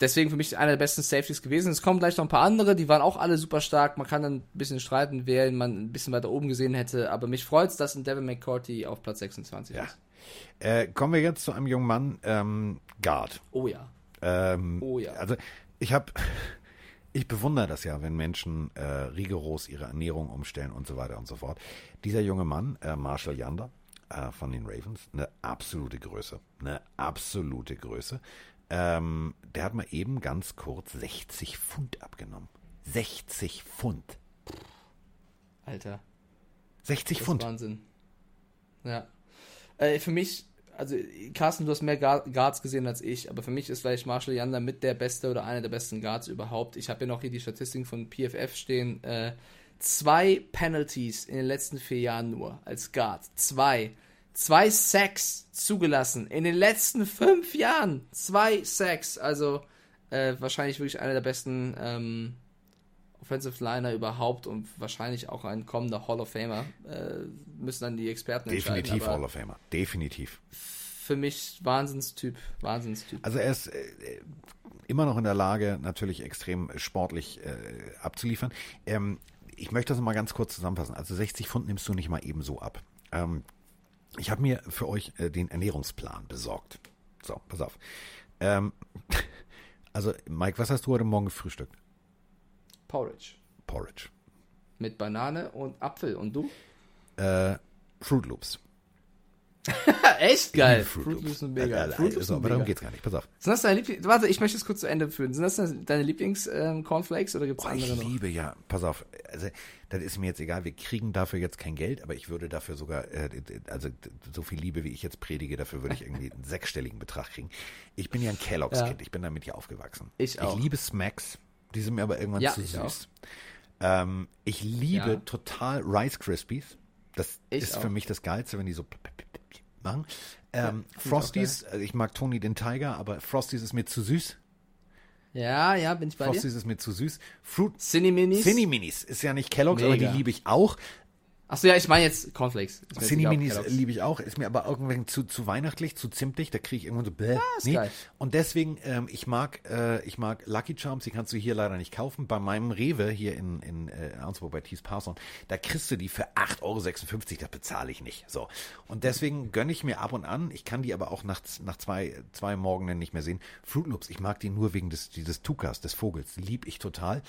Deswegen für mich einer der besten Safeties gewesen. Es kommen gleich noch ein paar andere, die waren auch alle super stark. Man kann dann ein bisschen streiten, wer man ein bisschen weiter oben gesehen hätte. Aber mich freut es, dass ein Devin McCourty auf Platz 26 Ja. ist. Äh, kommen wir jetzt zu einem jungen Mann, ähm, Guard. Oh ja. Ähm, Oh ja. Also ich habe, ich bewundere das ja, wenn Menschen äh, rigoros ihre Ernährung umstellen und so weiter und so fort. Dieser junge Mann, äh, Marshall Yander äh, von den Ravens, eine absolute Größe, eine absolute Größe. Ähm, der hat mal eben ganz kurz 60 Pfund abgenommen. 60 Pfund. Alter. 60 Das ist Pfund. Wahnsinn. Ja. Äh, für mich, also Carsten, du hast mehr Guard- Guards gesehen als ich, aber für mich ist vielleicht Marshall Yander mit der beste oder einer der besten Guards überhaupt. Ich habe ja noch hier die Statistiken von PFF stehen. Äh, zwei Penalties in den letzten vier Jahren nur als Guard. Zwei. Zwei Sacks zugelassen in den letzten fünf Jahren. Zwei Sacks. Also äh, wahrscheinlich wirklich einer der besten ähm, Offensive Liner überhaupt und wahrscheinlich auch ein kommender Hall of Famer. Äh, müssen dann die Experten Definitiv entscheiden. aber Hall of Famer. Definitiv. Für mich Wahnsinnstyp. Wahnsinnstyp. Also er ist äh, immer noch in der Lage, natürlich extrem sportlich äh, abzuliefern. Ähm, ich möchte das mal ganz kurz zusammenfassen. Also 60 Pfund nimmst du nicht mal eben so ab. Ähm, ich habe mir für euch äh, den Ernährungsplan besorgt. So, pass auf. Ähm, also Mike, was hast du heute Morgen gefrühstückt? Porridge. Porridge. Mit Banane und Apfel. Und du? Äh, Fruit Loops. Echt geil. Fruit Fruit Loops. Sind mega. Äh, äh, Fruit Loops so, aber darum mega. geht's gar nicht. Pass auf. Sind das deine Lieblings... Warte, ich möchte es kurz zu Ende führen. Sind das deine Lieblings-Cornflakes oder gibt es Boah, andere ich noch? liebe ja, pass auf, also das ist mir jetzt egal, wir kriegen dafür jetzt kein Geld, aber ich würde dafür sogar, äh, also so viel Liebe, wie ich jetzt predige, dafür würde ich irgendwie einen sechsstelligen Betrag kriegen. Ich bin ja ein Kellogg's-Kind, Ja. ich bin damit ja aufgewachsen. Ich auch. Ich liebe Smacks, die sind mir aber irgendwann Ja, zu ich süß. Ähm, ich liebe Ja. total Rice Krispies. Das Ich ist auch. für mich das Geilste, wenn die so machen. Ähm, Ja, Frosties, äh, ich mag Tony den Tiger, aber Frosties ist mir zu süß. Ja, ja, bin ich bei dir. Frosties ist mir zu süß. Fruit Cine Minis. Cine Minis ist ja nicht Kellogg's, aber die Mega. liebe ich auch. Achso, ja, ich meine jetzt Cornflakes. Ist mir jetzt Cine egal, ob Minis Kellogg's. liebe ich auch, ist mir aber irgendwann zu, zu weihnachtlich, zu zimtig, da kriege ich irgendwann so bäh. ist geil. Und deswegen, ähm, ich mag, äh, ich mag Lucky Charms, die kannst du hier leider nicht kaufen. Bei meinem Rewe hier in, in äh, Arnsburg bei Thies Parson, da kriegst du die für 8,56 Euro, das bezahle ich nicht. So. Und deswegen gönne ich mir ab und an, ich kann die aber auch nach, nach zwei, zwei Morgenen nicht mehr sehen. Fruit Loops, ich mag die nur wegen des, dieses Tukas, des Vogels, lieb ich total.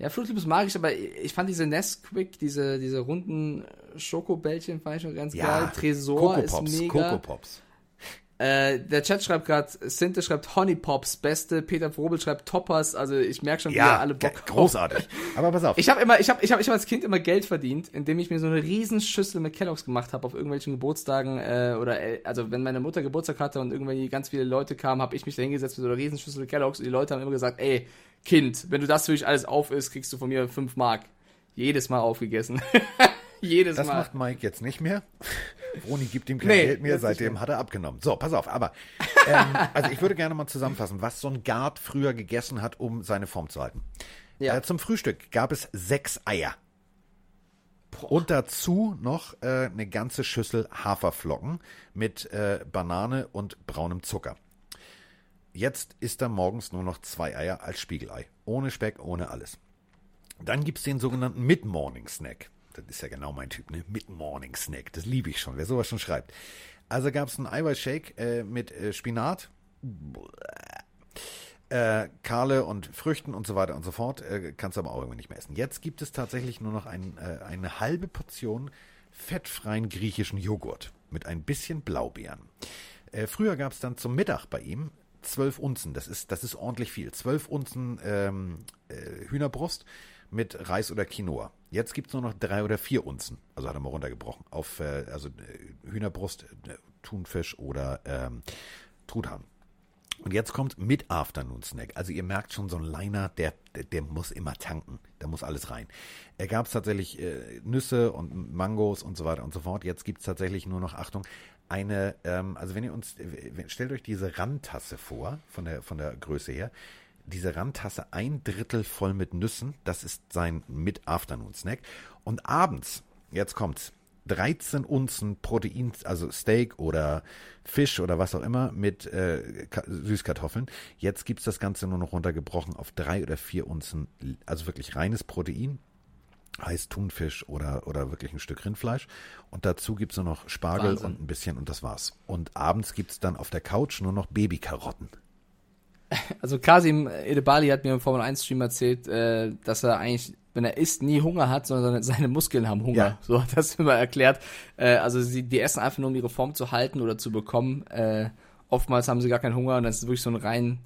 Ja, Fruit Loops mag ich, aber ich fand diese Nesquik, diese, diese runden Schokobällchen, fand ich schon ganz geil. Tresor Coco ist Pops, mega. Coco Pops. Äh, der Chat schreibt gerade, Sinte schreibt Honey Pops, beste. Peter Frobel schreibt Toppers. Also ich merke schon, wie Ja, alle Bock großartig. Aber pass auf. Ich habe immer, ich habe, ich habe, ich habe als Kind immer Geld verdient, indem ich mir so eine Riesenschüssel mit Kelloggs gemacht habe auf irgendwelchen Geburtstagen äh, oder äh, also wenn meine Mutter Geburtstag hatte und irgendwie ganz viele Leute kamen, habe ich mich da hingesetzt mit so einer Riesenschüssel mit Kelloggs und die Leute haben immer gesagt, ey Kind, wenn du das für dich alles auf isst, kriegst du von mir 5 Mark. Jedes Mal aufgegessen. Jedes Das Mal. macht Mike jetzt nicht mehr. Roni gibt ihm kein Nee, Geld mehr, seitdem hat er abgenommen. So, pass auf, aber ähm, also ich würde gerne mal zusammenfassen, was so ein Gard früher gegessen hat, um seine Form zu halten. Ja. Äh, zum Frühstück gab es sechs Eier. Und dazu noch äh, eine ganze Schüssel Haferflocken mit äh, Banane und braunem Zucker. Jetzt isst er morgens nur noch zwei Eier als Spiegelei. Ohne Speck, ohne alles. Dann gibt's den sogenannten Mid-Morning-Snack. Das ist ja genau mein Typ, ne? Mid-Morning-Snack. Das liebe ich schon, wer sowas schon schreibt. Also gab's einen Eiweißshake äh, mit äh, Spinat, äh, Kale und Früchten und so weiter und so fort. Äh, kannst aber auch irgendwie nicht mehr essen. Jetzt gibt es tatsächlich nur noch ein, äh, eine halbe Portion fettfreien griechischen Joghurt mit ein bisschen Blaubeeren. Äh, früher gab es dann zum Mittag bei ihm zwölf Unzen. Das ist, das ist ordentlich viel. Zwölf Unzen ähm, äh, Hühnerbrust mit Reis oder Quinoa. Jetzt gibt es nur noch drei oder vier Unzen. Also hat er mal runtergebrochen. Auf äh, also äh, Hühnerbrust, äh, Thunfisch oder ähm, Truthahn. Und jetzt kommt mit Afternoon Snack. Also ihr merkt schon, so ein Liner, der, der, der muss immer tanken. Da muss alles rein. Er gab es tatsächlich äh, Nüsse und Mangos und so weiter und so fort. Jetzt gibt es tatsächlich nur noch, Achtung, eine, ähm, also wenn ihr uns, stellt euch diese Randtasse vor, von der, von der Größe her. Diese Randtasse ein Drittel voll mit Nüssen. Das ist sein mit Afternoon Snack. Und abends, jetzt kommt's, 13 Unzen Protein, also Steak oder Fisch oder was auch immer mit äh, Ka- Süßkartoffeln. Jetzt gibt's das Ganze nur noch runtergebrochen auf drei oder vier Unzen, also wirklich reines Protein. Heißt Thunfisch oder, oder wirklich ein Stück Rindfleisch. Und dazu gibt's nur noch Spargel Wahnsinn. und ein bisschen und das war's. Und abends gibt's dann auf der Couch nur noch Babykarotten. Also Kasim Edebali hat mir im Formel 1 Stream erzählt, äh, dass er eigentlich, wenn er isst, nie Hunger hat, sondern seine, Muskeln haben Hunger. Ja. So hat das immer erklärt. Äh, also sie, die essen einfach nur, um ihre Form zu halten oder zu bekommen. Äh, oftmals haben sie gar keinen Hunger und das ist wirklich so ein rein,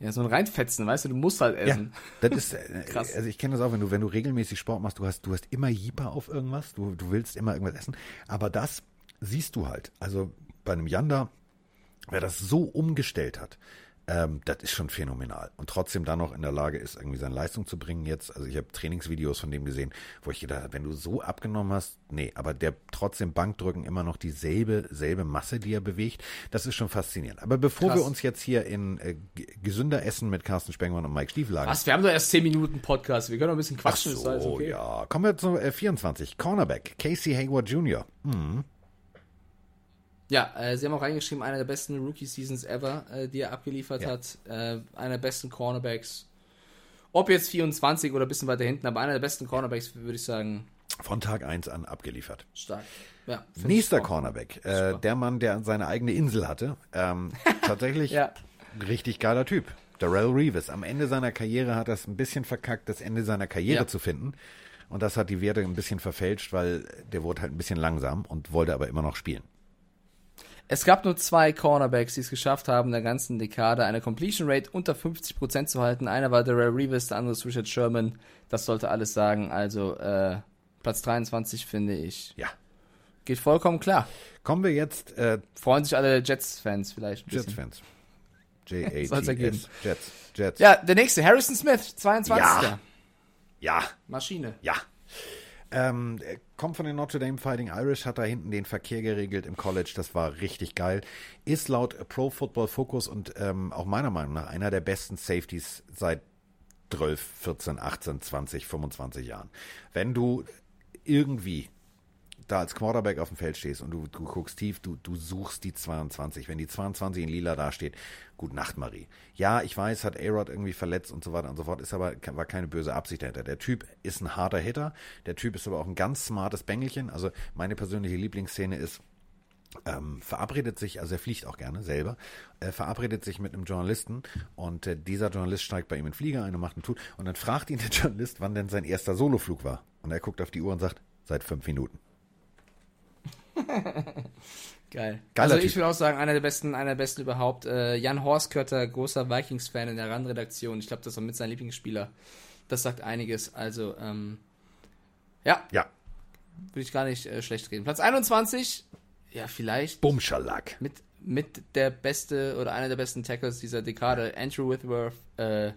ja, so ein reinfetzen, weißt du, du musst halt essen. Ja, das ist, äh, Krass. also ich kenne das auch, wenn du, wenn du regelmäßig Sport machst, du hast, du hast immer Jeeper auf irgendwas, du, du willst immer irgendwas essen, aber das siehst du halt. Also bei einem Yanda, wer das so umgestellt hat, ähm, das ist schon phänomenal. Und trotzdem dann noch in der Lage ist, irgendwie seine Leistung zu bringen jetzt. Also ich habe Trainingsvideos von dem gesehen, wo ich gedacht habe, wenn du so abgenommen hast, nee, aber der trotzdem Bankdrücken immer noch dieselbe, selbe Masse, die er bewegt, das ist schon faszinierend. Aber bevor Krass. wir uns jetzt hier in äh, gesünder Essen mit Carsten Spengmann und Mike Stieflagen Was? Wir haben doch erst 10 Minuten Podcast. Wir können doch ein bisschen Ach quatschen. ist so, alles okay. ja. Kommen wir zu äh, 24. Cornerback, Casey Hayward Jr. Ja, äh, sie haben auch reingeschrieben, einer der besten Rookie-Seasons ever, äh, die er abgeliefert Ja. hat. Äh, einer der besten Cornerbacks. Ob jetzt 24 oder ein bisschen weiter hinten, aber einer der besten Cornerbacks, würde ich sagen, Von Tag 1 an abgeliefert. stark. Ja, Nächster. Cornerback, äh, der Mann, der seine eigene Insel hatte. Ähm, tatsächlich Ja. richtig geiler Typ. Darrell Reeves. Am Ende seiner Karriere hat er es ein bisschen verkackt, das Ende seiner Karriere Ja. zu finden. Und das hat die Werte ein bisschen verfälscht, weil der wurde halt ein bisschen langsam und wollte aber immer noch spielen. Es gab nur zwei Cornerbacks, die es geschafft haben, in der ganzen Dekade eine Completion Rate unter 50% zu halten. Einer war Darrell Reeves, der andere ist Richard Sherman. Das sollte alles sagen. Also äh, Platz 23 finde ich. Ja. Geht vollkommen klar. Kommen wir jetzt äh, Freuen sich alle Jets-Fans vielleicht. Jets-Fans. J-A-T-S. Jets. Jets. Ja, der nächste, Harrison Smith, 22. Ja. Ja. Maschine. Ja. Ähm, kommt von den Notre Dame Fighting Irish, hat da hinten den Verkehr geregelt im College, das war richtig geil. Ist laut Pro Football Focus und ähm, auch meiner Meinung nach einer der besten Safeties seit 12, 14, 18, 20, 25 Jahren. Wenn du irgendwie da als Quarterback auf dem Feld stehst und du, du guckst tief, du, du suchst die 22. Wenn die 22 in lila dasteht, gut Nacht, Marie. Ja, ich weiß, hat A-Rod irgendwie verletzt und so weiter und so fort, ist aber war keine böse Absicht dahinter. Der Typ ist ein harter Hitter, der Typ ist aber auch ein ganz smartes Bängelchen. Also meine persönliche Lieblingsszene ist, ähm, verabredet sich, also er fliegt auch gerne selber, äh, verabredet sich mit einem Journalisten und äh, dieser Journalist steigt bei ihm in den Flieger ein und macht einen Tut und dann fragt ihn der Journalist, wann denn sein erster Soloflug war. Und er guckt auf die Uhr und sagt, seit fünf Minuten. Geil. Geiler also ich würde auch sagen, einer der besten, einer der besten überhaupt. Äh, Jan Horskötter, großer Vikings-Fan in der RAN-Redaktion. Ich glaube, das war mit seinem Lieblingsspieler. Das sagt einiges. Also, ähm, ja. Ja. Würde ich gar nicht äh, schlecht reden. Platz 21, ja, vielleicht. Bumschalack. Mit, mit der beste oder einer der besten Tackles dieser Dekade, Andrew Whitworth. Äh,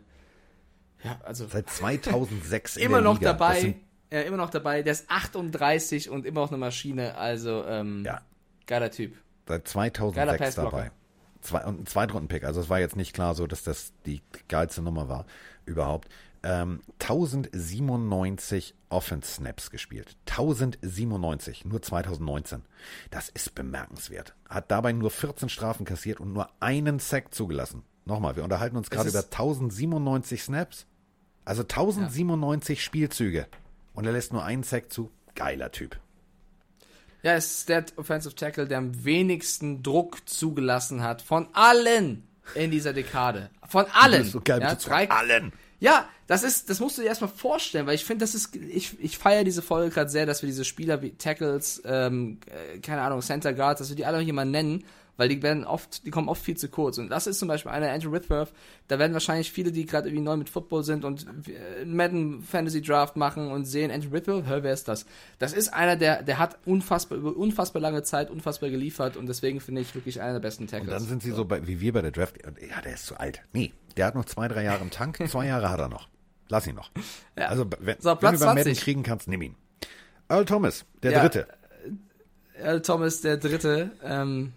ja, also. Seit 2006 immer noch Liga. dabei äh, immer noch dabei. Der ist 38 und immer noch eine Maschine. Also, ähm, ja. geiler Typ. Seit 2006 dabei. Zwei, und ein Zweitrunden-Pick. Also, es war jetzt nicht klar so, dass das die geilste Nummer war. Überhaupt. Ähm, 1097 Offense-Snaps gespielt. 1097, nur 2019. Das ist bemerkenswert. Hat dabei nur 14 Strafen kassiert und nur einen Sack zugelassen. Nochmal, wir unterhalten uns gerade über 1097 Snaps. Also 1097 ja. Spielzüge und er lässt nur einen Sack zu. Geiler Typ. Ja, es ist der Offensive Tackle, der am wenigsten Druck zugelassen hat von allen in dieser Dekade. Von allen. So geil, ja, drei, allen. Ja, das ist, das musst du dir erstmal vorstellen, weil ich finde, das ist, ich, ich feiere diese Folge gerade sehr, dass wir diese Spieler wie Tackles, ähm, äh, keine Ahnung, Center Guards, dass wir die alle hier mal nennen, weil die werden oft, die kommen oft viel zu kurz. Und das ist zum Beispiel einer, Andrew Whitworth, da werden wahrscheinlich viele, die gerade irgendwie neu mit Football sind und äh, Madden Fantasy Draft machen und sehen, Andrew Whitworth, hör, wer ist das? Das ist einer, der, der hat unfassbar, über unfassbar lange Zeit unfassbar geliefert und deswegen finde ich wirklich einer der besten Tackles. Und dann sind sie so bei, wie wir bei der Draft, ja, der ist zu alt. Nee, der hat noch zwei, drei Jahre im Tank, zwei Jahre hat er noch. Lass ihn noch. Ja. Also, wenn, so, wenn du über Madden kriegen kannst, nimm ihn. Earl Thomas, der ja, Dritte. Earl Thomas, der Dritte. Ähm,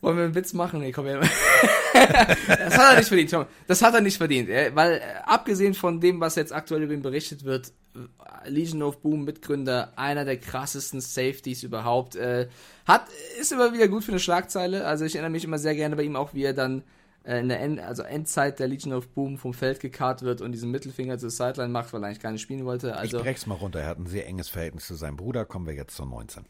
wollen wir einen Witz machen? Nee, komm her. das hat er nicht verdient, Das hat er nicht verdient, weil äh, abgesehen von dem, was jetzt aktuell über ihn berichtet wird, äh, Legion of Boom Mitgründer, einer der krassesten Safeties überhaupt, äh, hat ist immer wieder gut für eine Schlagzeile. Also ich erinnere mich immer sehr gerne bei ihm auch, wie er dann in der End, also Endzeit der Legion of Boom vom Feld gekarrt wird und diesen Mittelfinger zur Sideline macht, weil er eigentlich gar nicht spielen wollte. Also ich brech's mal runter. Er hat ein sehr enges Verhältnis zu seinem Bruder. Kommen wir jetzt zur 19.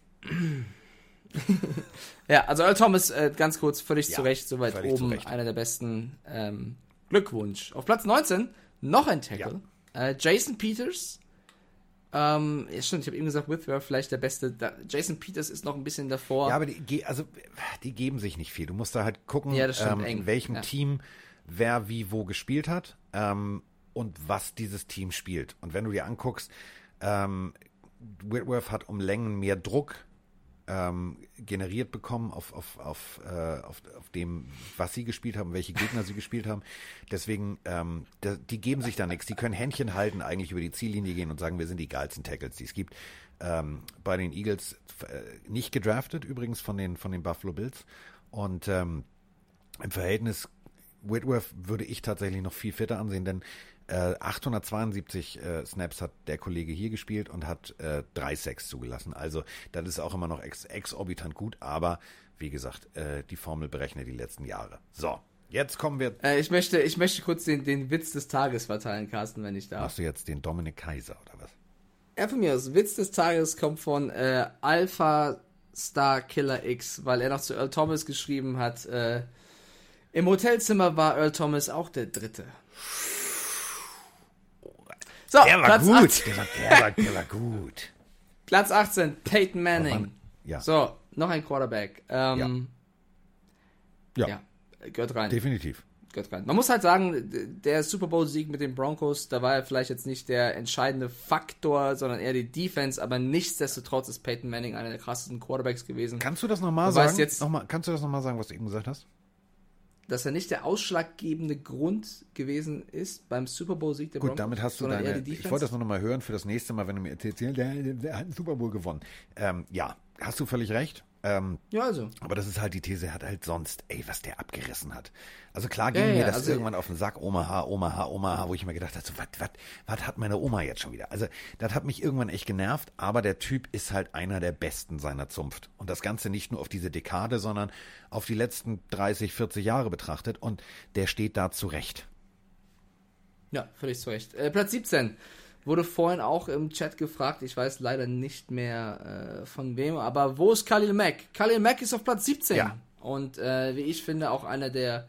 ja, also Earl Thomas, äh, ganz kurz, völlig ja, zu Recht, soweit oben, einer der besten. Ähm, Glückwunsch. Auf Platz 19 noch ein Tackle. Ja. Äh, Jason Peters. Ähm, ja, stimmt, ich habe eben gesagt, Whitworth vielleicht der beste. Da, Jason Peters ist noch ein bisschen davor. Ja, aber die, also, die geben sich nicht viel. Du musst da halt gucken, ja, ähm, in welchem ja. Team wer wie wo gespielt hat ähm, und was dieses Team spielt. Und wenn du dir anguckst, ähm, Whitworth hat um Längen mehr Druck ähm, generiert bekommen auf, auf, auf, äh, auf, auf dem, was sie gespielt haben, welche Gegner sie gespielt haben. Deswegen, ähm, da, die geben sich da nichts. Die können Händchen halten, eigentlich über die Ziellinie gehen und sagen, wir sind die geilsten Tackles, die es gibt. Ähm, bei den Eagles äh, nicht gedraftet, übrigens von den, von den Buffalo Bills. Und ähm, im Verhältnis Whitworth würde ich tatsächlich noch viel fitter ansehen, denn 872 äh, äh, Snaps hat der Kollege hier gespielt und hat äh, drei Sacks zugelassen. Also das ist auch immer noch ex exorbitant gut, aber wie gesagt, äh, die Formel berechnet die letzten Jahre. So, jetzt kommen wir. Äh, ich, möchte, ich möchte kurz den, den Witz des Tages verteilen, Carsten, wenn ich darf. Machst du jetzt den Dominik Kaiser oder was? Ja, von mir aus. Witz des Tages kommt von äh, Alpha Star Killer X, weil er noch zu Earl Thomas geschrieben hat. Äh, Im Hotelzimmer war Earl Thomas auch der Dritte. So, der war Platz gut. 18. Der war, der, war, der war gut. Platz 18, Peyton Manning. Ja. So, noch ein Quarterback. Ähm, ja. ja. ja. Gehört rein. Definitiv. Gehört rein. Man muss halt sagen, der Super Bowl-Sieg mit den Broncos, da war er vielleicht jetzt nicht der entscheidende Faktor, sondern eher die Defense, aber nichtsdestotrotz ist Peyton Manning einer der krassesten Quarterbacks gewesen. Kannst du das nochmal sagen? Jetzt, noch mal, kannst du das nochmal sagen, was du eben gesagt hast? Dass er nicht der ausschlaggebende Grund gewesen ist beim Super Bowl-Sieg der Gut, Broncos. Gut, damit hast du deine. Ich wollte das noch mal hören für das nächste Mal, wenn du mir erzählst, der, der, der hat einen Super Bowl gewonnen. Ähm, ja, hast du völlig recht. Ähm, ja, also. Aber das ist halt die These, er hat halt sonst, ey, was der abgerissen hat. Also klar ging ja, mir ja, das also, irgendwann auf den Sack, Omaha, Omaha, Omaha, wo ich mir gedacht habe, so, was, was, was hat meine Oma jetzt schon wieder? Also, das hat mich irgendwann echt genervt, aber der Typ ist halt einer der Besten seiner Zunft. Und das Ganze nicht nur auf diese Dekade, sondern auf die letzten 30, 40 Jahre betrachtet und der steht da zurecht. Ja, völlig zurecht. Äh, Platz 17. Wurde vorhin auch im Chat gefragt, ich weiß leider nicht mehr äh, von wem, aber wo ist Khalil Mack? Khalil Mack ist auf Platz 17. Ja. Und äh, wie ich finde, auch einer der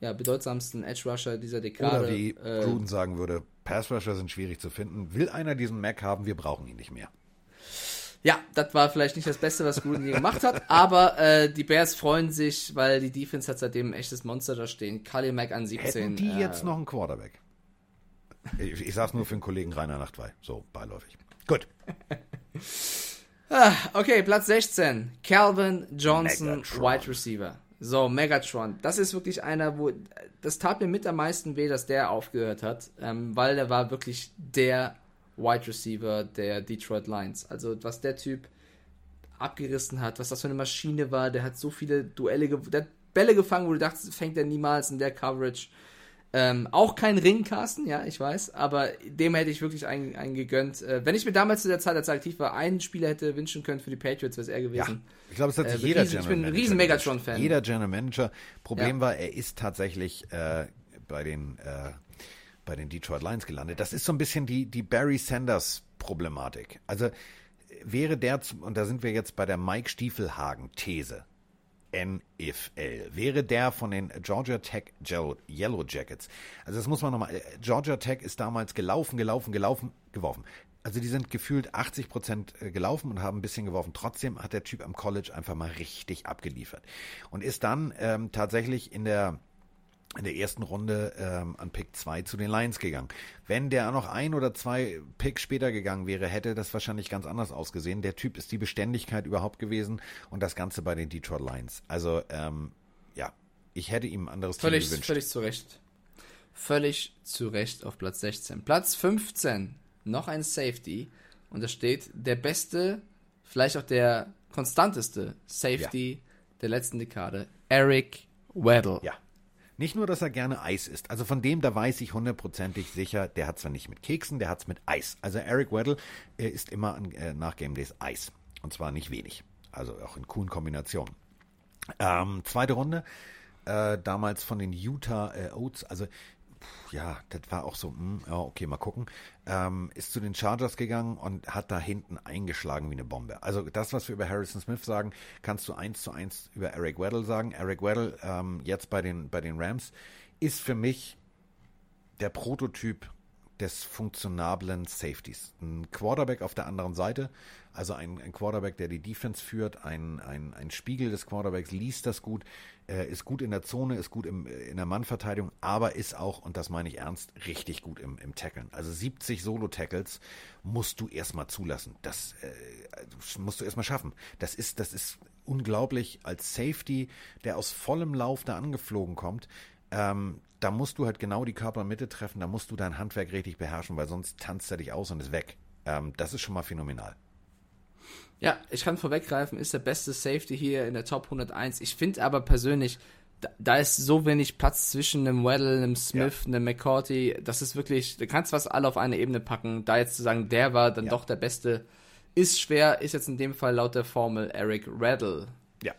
ja, bedeutsamsten Edge Rusher dieser Dekade. Oder wie äh, Gruden sagen würde, Pass Rusher sind schwierig zu finden. Will einer diesen Mac haben, wir brauchen ihn nicht mehr. Ja, das war vielleicht nicht das Beste, was Gruden je gemacht hat, aber äh, die Bears freuen sich, weil die Defense hat seitdem ein echtes Monster da stehen. Khalil Mack an 17. Hätten die äh, jetzt noch einen Quarterback? Ich, ich sag's nur für den Kollegen Rainer Nachtwey. So, beiläufig. Gut. ah, okay, Platz 16. Calvin Johnson, Megatron. Wide Receiver. So, Megatron. Das ist wirklich einer, wo. Das tat mir mit am meisten weh, dass der aufgehört hat, ähm, weil der war wirklich der Wide Receiver der Detroit Lions. Also, was der Typ abgerissen hat, was das für eine Maschine war, der hat so viele Duelle, der hat Bälle gefangen, wo du dachtest, fängt er niemals in der Coverage. Ähm, auch kein Ring, Carsten, ja, ich weiß, aber dem hätte ich wirklich einen, einen gegönnt. Äh, wenn ich mir damals zu der Zeit, als er aktiv war, einen Spieler hätte wünschen können für die Patriots, wäre es er gewesen. Ja, ich glaube, es hat sich äh, jeder riesen, Ich bin ein riesen Megatron-Fan. Jeder General Manager. Problem ja. war, er ist tatsächlich äh, bei den äh, bei den Detroit Lions gelandet. Das ist so ein bisschen die, die Barry Sanders-Problematik. Also wäre der, und da sind wir jetzt bei der Mike Stiefelhagen-These. NFL. Wäre der von den Georgia Tech Yellow Jackets. Also das muss man nochmal, Georgia Tech ist damals gelaufen, gelaufen, gelaufen, geworfen. Also die sind gefühlt 80 Prozent äh, gelaufen und haben ein bisschen geworfen. Trotzdem hat der Typ am College einfach mal richtig abgeliefert. Und ist dann ähm, tatsächlich in der in der ersten Runde ähm, an Pick 2 zu den Lions gegangen. Wenn der noch ein oder zwei Picks später gegangen wäre, hätte das wahrscheinlich ganz anders ausgesehen. Der Typ ist die Beständigkeit überhaupt gewesen und das Ganze bei den Detroit Lions. Also, ähm, ja, ich hätte ihm ein anderes völlig, Team gewünscht. Völlig zu Recht. Völlig zu Recht auf Platz 16. Platz 15, noch ein Safety. Und da steht der beste, vielleicht auch der konstanteste Safety ja. der letzten Dekade, Eric Weddle. Ja. Nicht nur, dass er gerne Eis isst. Also von dem, da weiß ich hundertprozentig sicher, der hat zwar nicht mit Keksen, der hat es mit Eis. Also Eric Weddle äh, isst immer an, äh, nach Game Days Eis. Und zwar nicht wenig. Also auch in coolen Kombinationen. Ähm, zweite Runde. Äh, damals von den Utah äh, Oats. Also ja, das war auch so, mh, hm, ja, okay, mal gucken. Ähm, ist zu den Chargers gegangen und hat da hinten eingeschlagen wie eine Bombe. Also das, was wir über Harrison Smith sagen, kannst du eins zu eins über Eric Weddle sagen. Eric Weddle ähm, jetzt bei den, bei den Rams ist für mich der Prototyp des funktionablen Safeties. Ein Quarterback auf der anderen Seite, also ein, ein Quarterback, der die Defense führt, ein, ein, ein Spiegel des Quarterbacks, liest das gut, äh, ist gut in der Zone, ist gut im, in der Mannverteidigung, aber ist auch, und das meine ich ernst, richtig gut im, im Tackeln. Also 70 Solo-Tackles musst du erstmal zulassen. Das äh, musst du erstmal schaffen. Das ist, das ist unglaublich als Safety, der aus vollem Lauf da angeflogen kommt. Ähm, da musst du halt genau die Körpermitte treffen, da musst du dein Handwerk richtig beherrschen, weil sonst tanzt er dich aus und ist weg. Ähm, das ist schon mal phänomenal. Ja, ich kann vorweggreifen, ist der beste Safety hier in der Top 101. Ich finde aber persönlich, da, da, ist so wenig Platz zwischen einem Weddle, einem Smith, ja. einem McCourty. Das ist wirklich, du kannst was alle auf eine Ebene packen. Da jetzt zu sagen, der war dann ja. doch der Beste, ist schwer, ist jetzt in dem Fall laut der Formel Eric Reddle. Ja.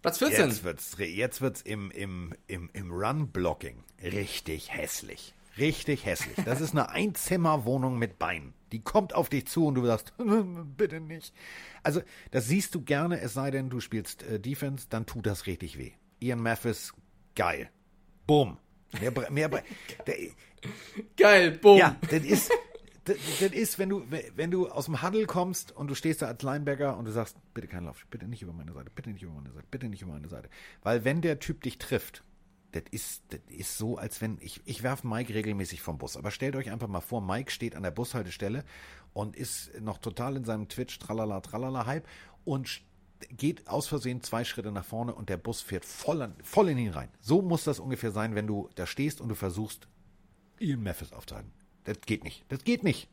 Platz 14. Jetzt wird's, jetzt wird's im, im, im, im Run-Blocking richtig hässlich. Richtig hässlich. Das ist eine Einzimmerwohnung mit Beinen. Die kommt auf dich zu und du sagst, bitte nicht. Also, das siehst du gerne, es sei denn, du spielst äh, Defense, dann tut das richtig weh. Ian Mathis, geil. Bumm. Mehr, mehr, der, geil, bumm. Ja, das ist, das, das, ist, wenn du, wenn du aus dem Huddle kommst und du stehst da als Linebacker und du sagst, bitte kein Lauf, bitte nicht über meine Seite, bitte nicht über meine Seite, bitte nicht über meine Seite. Weil wenn der Typ dich trifft, das ist, das ist so, als wenn ich, ich werfe Mike regelmäßig vom Bus. Aber stellt euch einfach mal vor, Mike steht an der Bushaltestelle und ist noch total in seinem Twitch Tralala Tralala Hype und geht aus Versehen zwei Schritte nach vorne und der Bus fährt voll, an, voll in ihn rein. So muss das ungefähr sein, wenn du da stehst und du versuchst, Ian Memphis aufzuhalten. Das geht nicht. Das geht nicht.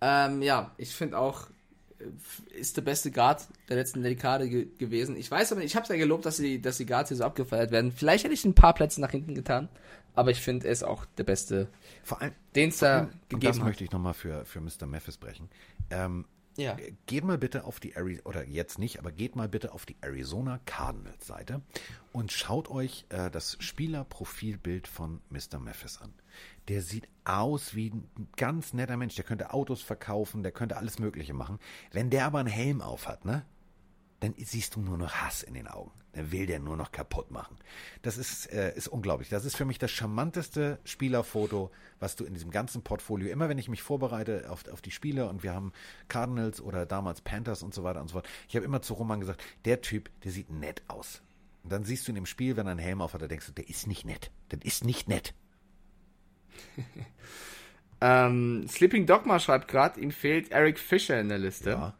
Ähm, ja, ich finde auch, ist der beste Guard der letzten Dekade ge gewesen. Ich weiß aber nicht, ich habe es ja gelobt, dass die, dass die Guards hier so abgefeiert werden. Vielleicht hätte ich ein paar Plätze nach hinten getan, aber ich finde, er ist auch der beste, Vor allem, den es da gegeben das hat. möchte ich nochmal für, für Mr. Memphis brechen. Ähm, Ja. Geht mal bitte auf die Arizona, oder jetzt nicht, aber geht mal bitte auf die Arizona Cardinals Seite und schaut euch äh, das Spielerprofilbild von Mr. Memphis an. Der sieht aus wie ein ganz netter Mensch. Der könnte Autos verkaufen, der könnte alles Mögliche machen. Wenn der aber einen Helm auf hat, ne? Dann siehst du nur noch Hass in den Augen. Dann will der nur noch kaputt machen. Das ist, äh, ist unglaublich. Das ist für mich das charmanteste Spielerfoto, was du in diesem ganzen Portfolio, immer wenn ich mich vorbereite auf, auf die Spiele und wir haben Cardinals oder damals Panthers und so weiter und so fort, ich habe immer zu Roman gesagt, der Typ, der sieht nett aus. Und dann siehst du in dem Spiel, wenn er einen Helm auf hat, da denkst du, der ist nicht nett. Das ist nicht nett. Ähm, Sleeping Dogma schreibt gerade, ihm fehlt Eric Fischer in der Liste. Ja.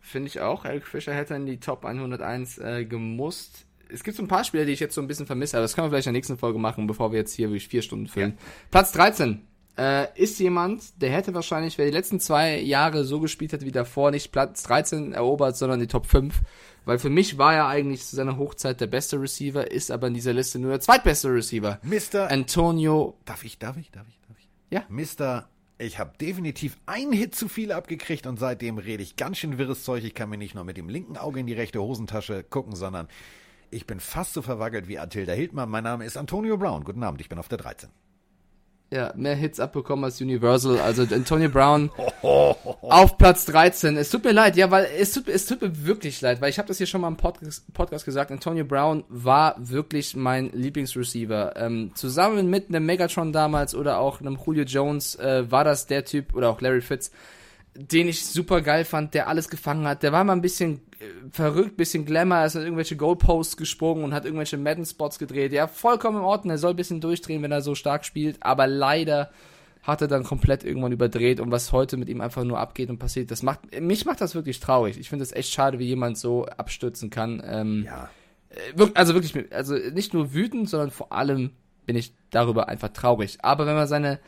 Finde ich auch. Eric Fischer hätte in die Top 101 äh, gemusst. Es gibt so ein paar Spieler, die ich jetzt so ein bisschen vermisse, aber das können wir vielleicht in der nächsten Folge machen, bevor wir jetzt hier wirklich vier Stunden füllen. Platz 13 äh, ist jemand, der hätte wahrscheinlich, wer die letzten zwei Jahre so gespielt hat wie davor, nicht Platz 13 erobert, sondern die Top 5. Weil für mich war er eigentlich zu seiner Hochzeit der beste Receiver, ist aber in dieser Liste nur der zweitbeste Receiver. Mr. Antonio, Darf ich, darf ich, darf ich, darf ich? Ja. Mr. Ich habe definitiv einen Hit zu viel abgekriegt und seitdem rede ich ganz schön wirres Zeug. Ich kann mir nicht nur mit dem linken Auge in die rechte Hosentasche gucken, sondern ich bin fast so verwackelt wie Attila Hildmann. Mein Name ist Antonio Brown. Guten Abend, ich bin auf der 13. ja, mehr Hits abbekommen als Universal. Also Antonio Brown auf Platz 13. Es tut mir leid, ja, weil es tut, es tut mir wirklich leid, weil ich habe das hier schon mal im Podcast, Podcast gesagt. Antonio Brown war wirklich mein Lieblingsreceiver. Ähm, zusammen mit einem Megatron damals oder auch einem Julio Jones äh, war das der Typ oder auch Larry Fitz, den ich super geil fand, der alles gefangen hat. Der war mal ein bisschen äh, verrückt, bisschen Glamour, ist an irgendwelche Goalposts gesprungen und hat irgendwelche Madden-Spots gedreht. Ja, vollkommen in Ordnung. Er soll ein bisschen durchdrehen, wenn er so stark spielt. Aber leider hat er dann komplett irgendwann überdreht und was heute mit ihm einfach nur abgeht und passiert, das macht, mich macht das wirklich traurig. Ich finde es echt schade, wie jemand so abstürzen kann. Ähm, Ja. äh, also wirklich, also nicht nur wütend, sondern vor allem bin ich darüber einfach traurig. Aber wenn man seine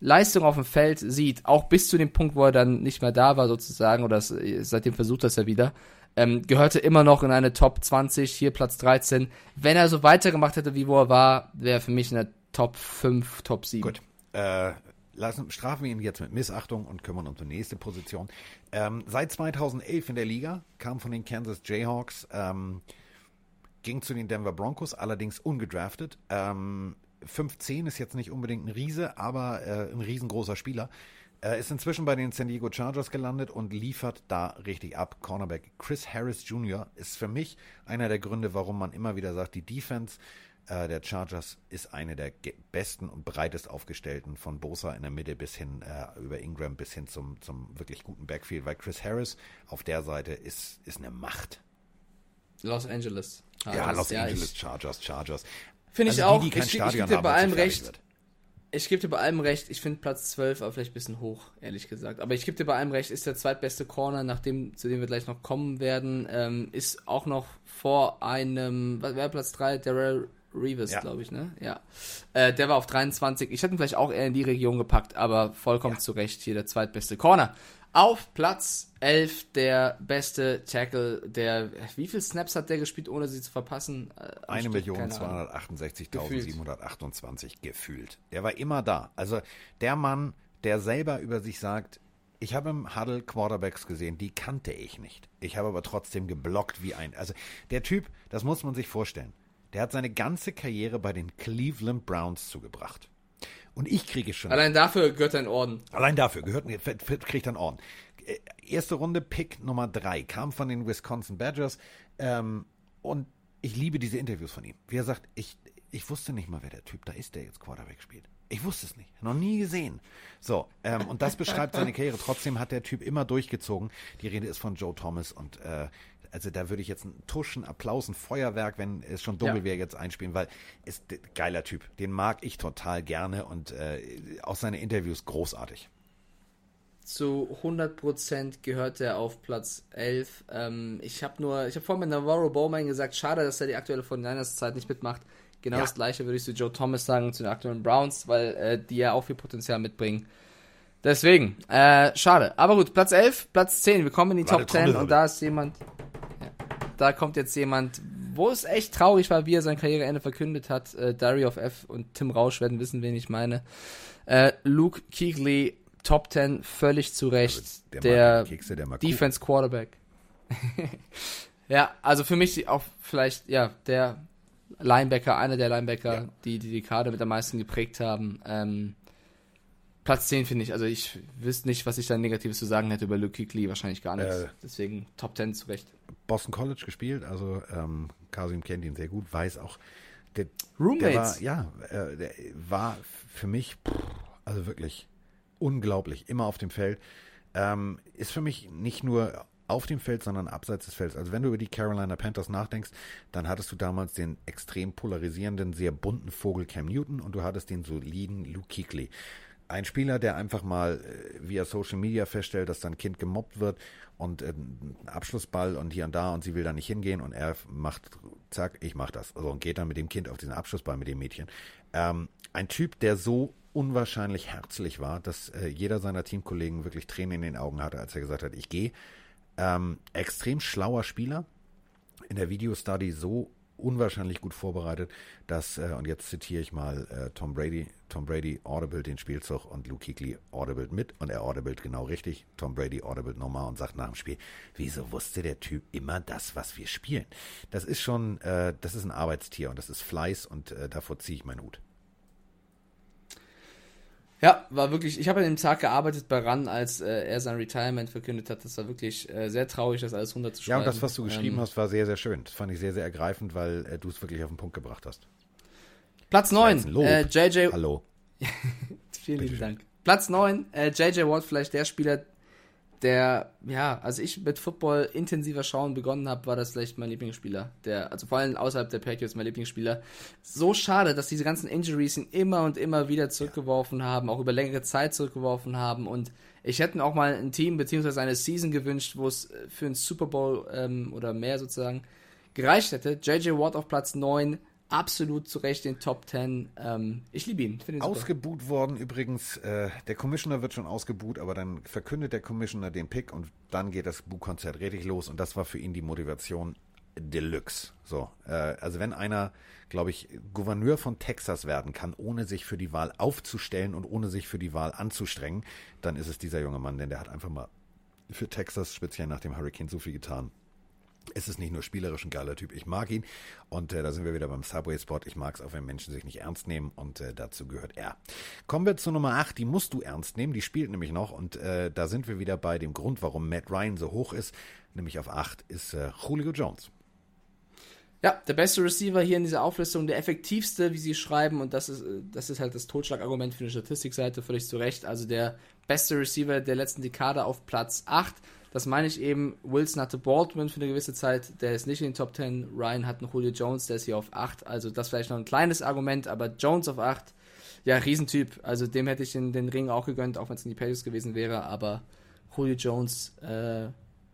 Leistung auf dem Feld sieht, auch bis zu dem Punkt, wo er dann nicht mehr da war sozusagen, oder es, seitdem versucht er wieder, ähm, gehörte immer noch in eine Top 20, hier Platz 13. Wenn er so weitergemacht hätte, wie wo er war, wäre er für mich in der Top 5, Top 7. Gut. Äh, lassen, strafen wir ihn jetzt mit Missachtung und kümmern uns um die nächste Position. Ähm, seit 2011 in der Liga, kam von den Kansas Jayhawks, ähm, ging zu den Denver Broncos, allerdings ungedraftet. Ähm, 15 ist jetzt nicht unbedingt ein Riese, aber äh, ein riesengroßer Spieler. Äh, ist inzwischen bei den San Diego Chargers gelandet und liefert da richtig ab. Cornerback Chris Harris Jr. ist für mich einer der Gründe, warum man immer wieder sagt, die Defense äh, der Chargers ist eine der besten und breitest aufgestellten von Bosa in der Mitte bis hin äh, über Ingram bis hin zum, zum wirklich guten Backfield, weil Chris Harris auf der Seite ist, ist eine Macht. Los Angeles. ja, Chargers. Los Ja, Angeles Chargers, Chargers. Finde ich Also auch. Die, die ich, ich gebe dir bei allem recht. wird. Ich gebe dir bei allem recht. Ich finde Platz 12 aber vielleicht ein bisschen hoch, ehrlich gesagt. Aber ich gebe dir bei allem recht, ist der zweitbeste Corner, nach dem, zu dem wir gleich noch kommen werden, ähm, ist auch noch vor einem, was wäre Platz 3? Darrell Reeves, Ja. glaube ich, ne? Ja. Äh, der war auf 23. Ich hätte ihn vielleicht auch eher in die Region gepackt, aber vollkommen zu Recht hier der zweitbeste Corner. Auf Platz 11 der beste Tackle, der, wie viele Snaps hat der gespielt, ohne sie zu verpassen? Äh, am Eine Stück? Million Keine Ahnung. 268.728 gefühlt. Der war immer da. Also der Mann, der selber über sich sagt, ich habe im Huddle Quarterbacks gesehen, die kannte ich nicht. Ich habe aber trotzdem geblockt wie ein. Also der Typ, das muss man sich vorstellen. Der hat seine ganze Karriere bei den Cleveland Browns zugebracht. Und ich kriege schon. Allein dafür gehört er in Orden. Allein dafür gehört kriegt einen Orden. Äh, Erste Runde Pick Nummer drei kam von den Wisconsin Badgers ähm, und ich liebe diese Interviews von ihm. Wie er sagt, ich, ich wusste nicht mal, wer der Typ da ist, der jetzt Quarterback spielt. Ich wusste es nicht, noch nie gesehen. So, ähm, und das beschreibt seine Karriere. Trotzdem hat der Typ immer durchgezogen. Die Rede ist von Joe Thomas und äh, also da würde ich jetzt einen Tuschen, Applaus, ein Feuerwerk, wenn es schon dunkel Ja. wäre, jetzt einspielen, weil ist geiler Typ. Den mag ich total gerne und äh, auch seine Interviews großartig. zu 100% gehört er auf Platz 11. Ähm, ich habe nur, ich habe vorhin mit Navarro Bowman gesagt, schade, dass er die aktuelle von Niners Zeit nicht mitmacht. Genau ja. das gleiche würde ich zu Joe Thomas sagen, zu den aktuellen Browns, weil äh, die ja auch viel Potenzial mitbringen. Deswegen, äh, schade. Aber gut, Platz 11, Platz 10, wir kommen in die Warte, Top 10 und da ist jemand, da kommt jetzt jemand, wo es echt traurig war, wie er sein Karriereende verkündet hat. Äh, Dario of F und Tim Rausch werden wissen, wen ich meine. Äh, Luke Keighley, Top 10, völlig zu Recht. Der, der, Kekse, der Defense Quarterback. ja, also für mich auch vielleicht, ja, der Linebacker, einer der Linebacker, ja. die, die die Karte mit am meisten geprägt haben. Ähm, Platz 10 finde ich, also ich wüsste nicht, was ich da Negatives zu sagen hätte über Luke Kuechly, wahrscheinlich gar nichts. Äh, Deswegen Top 10 zu Recht. Boston College gespielt, also ähm, Kasim kennt ihn sehr gut, weiß auch, der, Roommates. Der war, ja, äh, der war für mich, pff, also wirklich unglaublich, immer auf dem Feld. Ähm, ist für mich nicht nur auf dem Feld, sondern abseits des Felds. Also wenn du über die Carolina Panthers nachdenkst, dann hattest du damals den extrem polarisierenden, sehr bunten Vogel Cam Newton und du hattest den soliden Luke Kuechly. Ein Spieler, der einfach mal äh, via Social Media feststellt, dass sein Kind gemobbt wird und äh, Abschlussball und hier und da und sie will da nicht hingehen und er macht, zack, ich mach das. Also und geht dann mit dem Kind auf diesen Abschlussball mit dem Mädchen. Ähm, ein Typ, der so unwahrscheinlich herzlich war, dass äh, jeder seiner Teamkollegen wirklich Tränen in den Augen hatte, als er gesagt hat, ich gehe. Ähm, extrem schlauer Spieler, in der Videostudy so unwahrscheinlich gut vorbereitet, dass, äh, und jetzt zitiere ich mal äh, Tom Brady, Tom Brady audible den Spielzug und Luke Kuechly audible mit und er audible genau richtig. Tom Brady audible nochmal und sagt nach dem Spiel, wieso wusste der Typ immer das, was wir spielen? Das ist schon, äh, das ist ein Arbeitstier und das ist Fleiß und äh, davor ziehe ich meinen Hut. Ja, war wirklich, ich habe an dem Tag gearbeitet bei RAN, als äh, er sein Retirement verkündet hat. Das war wirklich äh, sehr traurig, das alles runterzuschreiben. Ja, und das, was du geschrieben ähm, hast, war sehr, sehr schön. Das fand ich sehr, sehr ergreifend, weil äh, du es wirklich auf den Punkt gebracht hast. Platz 9, äh, JJ. Hallo. Vielen lieben Dank. Platz 9, äh, JJ Watt, vielleicht der Spieler, der, ja, als ich mit Football intensiver schauen begonnen habe, war das vielleicht mein Lieblingsspieler. Der, also vor allem außerhalb der Patriots mein Lieblingsspieler. So schade, dass diese ganzen Injuries ihn immer und immer wieder zurückgeworfen haben, auch über längere Zeit zurückgeworfen haben. Und ich hätte mir auch mal ein Team beziehungsweise eine Season gewünscht, wo es für einen Super Bowl ähm, oder mehr sozusagen gereicht hätte. JJ Watt auf Platz 9, absolut zu Recht den Top 10. Ähm, ich liebe ihn. ihn ausgebuht worden übrigens. Äh, der Commissioner wird schon ausgebuht, aber dann verkündet der Commissioner den Pick und dann geht das Buchkonzert richtig los und das war für ihn die Motivation Deluxe. So, äh, also wenn einer, glaube ich, Gouverneur von Texas werden kann, ohne sich für die Wahl aufzustellen und ohne sich für die Wahl anzustrengen, dann ist es dieser junge Mann, denn der hat einfach mal für Texas speziell nach dem Hurricane so viel getan es ist nicht nur spielerisch ein geiler Typ, ich mag ihn. Und äh, da sind wir wieder beim Subway-Spot. Ich mag es auch, wenn Menschen sich nicht ernst nehmen und äh, dazu gehört er. Kommen wir zur Nummer 8, die musst du ernst nehmen, die spielt nämlich noch und äh, da sind wir wieder bei dem Grund, warum Matt Ryan so hoch ist, nämlich auf 8 ist äh, Julio Jones. Ja, der beste Receiver hier in dieser Auflistung, der effektivste, wie sie schreiben, und das ist, äh, das ist halt das Totschlagargument für die Statistikseite, völlig zu Recht. Also der beste Receiver der letzten Dekade auf Platz 8. Das meine ich eben, Wilson hatte Baldwin für eine gewisse Zeit, der ist nicht in den Top 10. Ryan hat einen Julio Jones, der ist hier auf 8. Also das vielleicht noch ein kleines Argument, aber Jones auf 8, ja, Riesentyp. Also dem hätte ich den, den Ring auch gegönnt, auch wenn es in die Pages gewesen wäre. Aber Julio Jones, äh,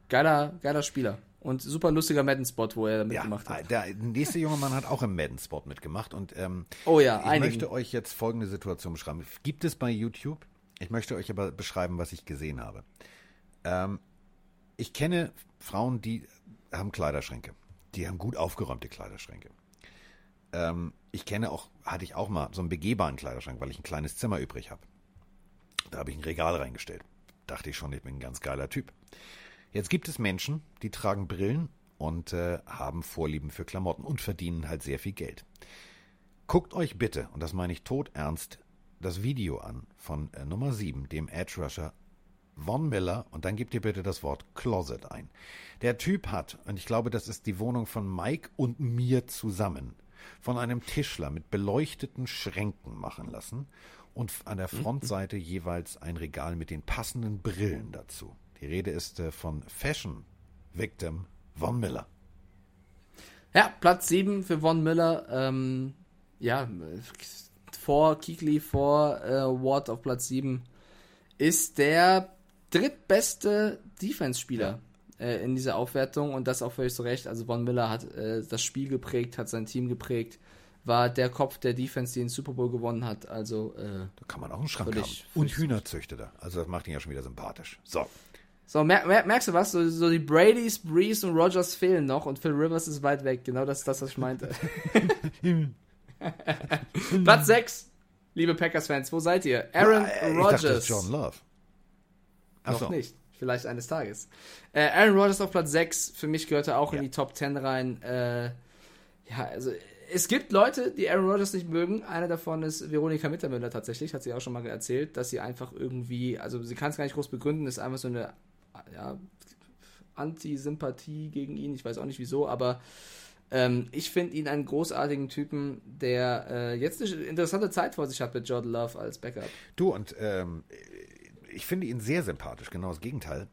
geiler, geiler Spieler. Und super lustiger Madden-Spot, wo er mitgemacht ja, hat. Der nächste junge Mann hat auch im Madden-Spot mitgemacht. Und ähm, oh ja, ich einigen. möchte euch jetzt folgende Situation beschreiben. Gibt es bei YouTube? Ich möchte euch aber beschreiben, was ich gesehen habe. Ähm, ich kenne Frauen, die haben Kleiderschränke. Die haben gut aufgeräumte Kleiderschränke. Ähm, ich kenne auch, hatte ich auch mal so einen begehbaren Kleiderschrank, weil ich ein kleines Zimmer übrig habe. Da habe ich ein Regal reingestellt. Dachte ich schon, ich bin ein ganz geiler Typ. Jetzt gibt es Menschen, die tragen Brillen und äh, haben Vorlieben für Klamotten und verdienen halt sehr viel Geld. Guckt euch bitte, und das meine ich todernst, das Video an von äh, Nummer 7, dem Edge Rusher Von Miller und dann gebt ihr bitte das Wort Closet ein. Der Typ hat, und ich glaube, das ist die Wohnung von Mike und mir zusammen, von einem Tischler mit beleuchteten Schränken machen lassen und an der Frontseite jeweils ein Regal mit den passenden Brillen dazu. Die Rede ist äh, von Fashion Victim Von Miller. Ja, Platz 7 für Von Miller. Ähm, ja, vor Kikli, vor äh, Ward auf Platz 7 ist der drittbeste Defense-Spieler äh, in dieser Aufwertung und das auch völlig zu Recht. Also Von Miller hat äh, das Spiel geprägt, hat sein Team geprägt, war der Kopf der Defense, die den Super Bowl gewonnen hat. Also äh, da kann man auch einen Schrank haben. Und Hühner züchtet er. Also das macht ihn ja schon wieder sympathisch. So. So, mer mer merkst du was? So, so die Bradys, Breeze und Rogers fehlen noch und Phil Rivers ist weit weg. Genau das ist das, was ich meinte. Platz 6, liebe Packers-Fans, wo seid ihr? Aaron Ja, äh, Rodgers. John Love. Noch so. nicht. Vielleicht eines Tages. Äh, Aaron Rodgers auf Platz 6. Für mich gehört er auch Ja. in die Top 10 rein. Äh, ja, also es gibt Leute, die Aaron Rodgers nicht mögen. Eine davon ist Veronika Mittermüller tatsächlich. Hat sie auch schon mal erzählt, dass sie einfach irgendwie, also sie kann es gar nicht groß begründen, ist einfach so eine ja, Anti-Sympathie gegen ihn. Ich weiß auch nicht wieso, aber ähm, ich finde ihn einen großartigen Typen, der äh, jetzt eine interessante Zeit vor sich hat mit Jordan Love als Backup. Du, und ähm, ich finde ihn sehr sympathisch, genau das Gegenteil.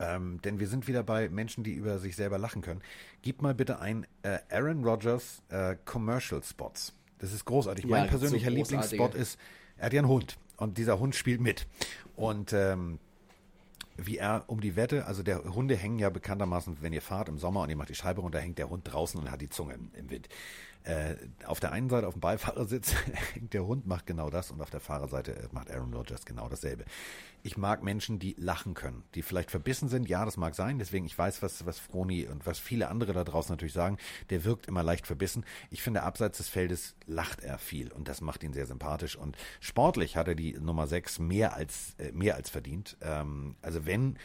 Ähm, denn wir sind wieder bei Menschen, die über sich selber lachen können. Gib mal bitte ein äh, Aaron Rodgers äh, Commercial Spots. Das ist großartig. Ja, mein so persönlicher großartige. Lieblingsspot ist, er hat ja einen Hund und dieser Hund spielt mit. Und ähm, wie er um die Wette, also der Hunde hängen ja bekanntermaßen, wenn ihr fahrt im Sommer und ihr macht die Scheibe runter, hängt der Hund draußen und hat die Zunge im, im Wind. Äh, auf der einen Seite auf dem Beifahrersitz hängt der Hund, macht genau das und auf der Fahrerseite äh, macht Aaron Rodgers genau dasselbe. Ich mag Menschen, die lachen können, die vielleicht verbissen sind, ja, das mag sein, deswegen ich weiß, was, was Froni und was viele andere da draußen natürlich sagen, der wirkt immer leicht verbissen. Ich finde, abseits des Feldes lacht er viel und das macht ihn sehr sympathisch und sportlich hat er die Nummer 6 mehr als, äh, mehr als verdient. Ähm, also wenn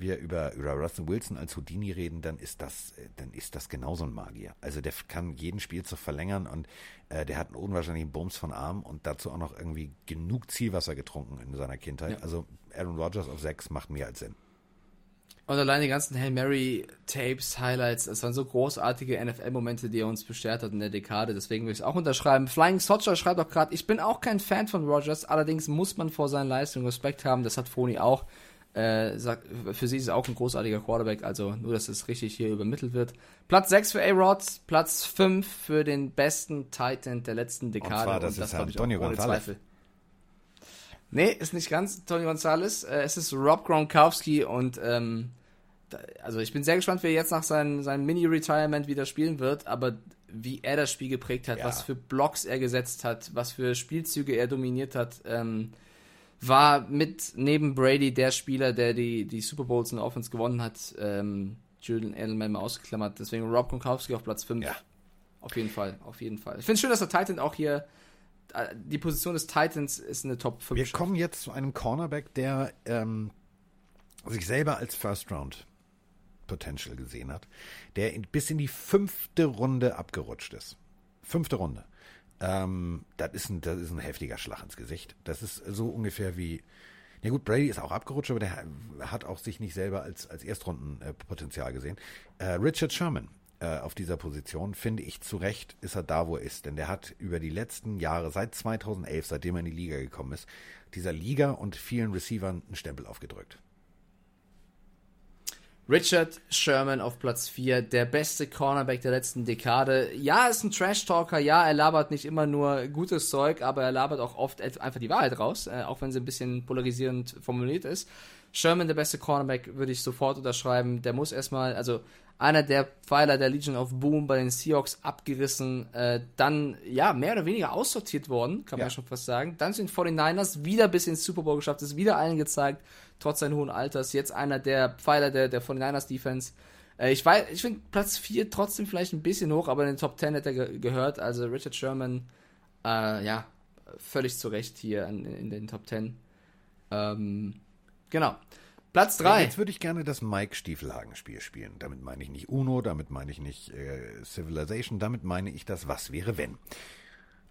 wir über, über Russell Wilson als Houdini reden, dann ist das, äh, dann ist das genauso ein Magier. Also der kann jeden Spielzug verlängern und äh, der hat einen unwahrscheinlichen Bums von Arm und dazu auch noch irgendwie genug Zielwasser getrunken in seiner Kindheit. Ja. Also Aaron Rodgers auf sechs macht mehr als Sinn. Und allein die ganzen Hail Mary Tapes, Highlights, das waren so großartige NFL-Momente, die er uns beschert hat in der Dekade. Deswegen will ich es auch unterschreiben. Flying Socher schreibt auch gerade, ich bin auch kein Fan von Rogers, allerdings muss man vor seinen Leistungen Respekt haben. Das hat Foni auch. Äh, sagt, für sie ist er auch ein großartiger Quarterback, also nur, dass es richtig hier übermittelt wird. Platz 6 für A-Rod, Platz 5 für den besten Titan der letzten Dekade. zwar, das ist glaub Herr ich, auch Antonio ohne González. Zweifel. Nee, ist nicht ganz Tony Gonzalez. Äh, es ist Rob Gronkowski und ähm, da, also ich bin sehr gespannt, wie er jetzt nach seinem, seinem Mini-Retirement wieder spielen wird, aber wie er das Spiel geprägt hat, Ja. was für Blocks er gesetzt hat, was für Spielzüge er dominiert hat, ähm, war mit neben Brady der Spieler, der die, die Super Bowls in der Offense gewonnen hat. Ähm, Julian Edelman mal ausgeklammert. Deswegen Rob Gronkowski auf Platz 5. Ja. Auf jeden Fall, auf jeden Fall. Ich finde es schön, dass der Titan auch hier, äh, die Position des Titans ist eine Top 5. Wir kommen jetzt zu einem Cornerback, der ähm, sich selber als First Round Potential gesehen hat, der in, bis in die fünfte Runde abgerutscht ist. Fünfte Runde. Ähm, das, ist ein, das ist ein heftiger Schlag ins Gesicht. Das ist so ungefähr wie. Ja gut, Brady ist auch abgerutscht, aber der hat auch sich nicht selber als, als Erstrundenpotenzial gesehen. Äh, Richard Sherman äh, auf dieser Position, finde ich zu Recht, ist er da, wo er ist. Denn der hat über die letzten Jahre, seit 2011, seitdem er in die Liga gekommen ist, dieser Liga und vielen Receivern einen Stempel aufgedrückt. Richard Sherman auf Platz 4, der beste Cornerback der letzten Dekade. Ja, ist ein Trash-Talker, ja, er labert nicht immer nur gutes Zeug, aber er labert auch oft einfach die Wahrheit raus, äh, auch wenn sie ein bisschen polarisierend formuliert ist. Sherman, der beste Cornerback, würde ich sofort unterschreiben. Der muss erstmal, also einer der Pfeiler der Legion of Boom bei den Seahawks abgerissen, äh, dann ja mehr oder weniger aussortiert worden, kann man Ja. schon fast sagen. Dann sind 49ers wieder bis ins Super Bowl geschafft, ist wieder allen gezeigt, trotz seines hohen Alters. Jetzt einer der Pfeiler der, der 49ers Defense. Äh, ich weiß, ich finde Platz 4 trotzdem vielleicht ein bisschen hoch, aber in den Top 10 hätte er ge gehört. Also Richard Sherman, äh, ja, völlig zu Recht hier in, in den Top 10. Ähm, genau. Platz 3. Jetzt würde ich gerne das Mike Stiefelhagen-Spiel spielen. Damit meine ich nicht Uno, damit meine ich nicht äh, Civilization, damit meine ich das Was wäre wenn.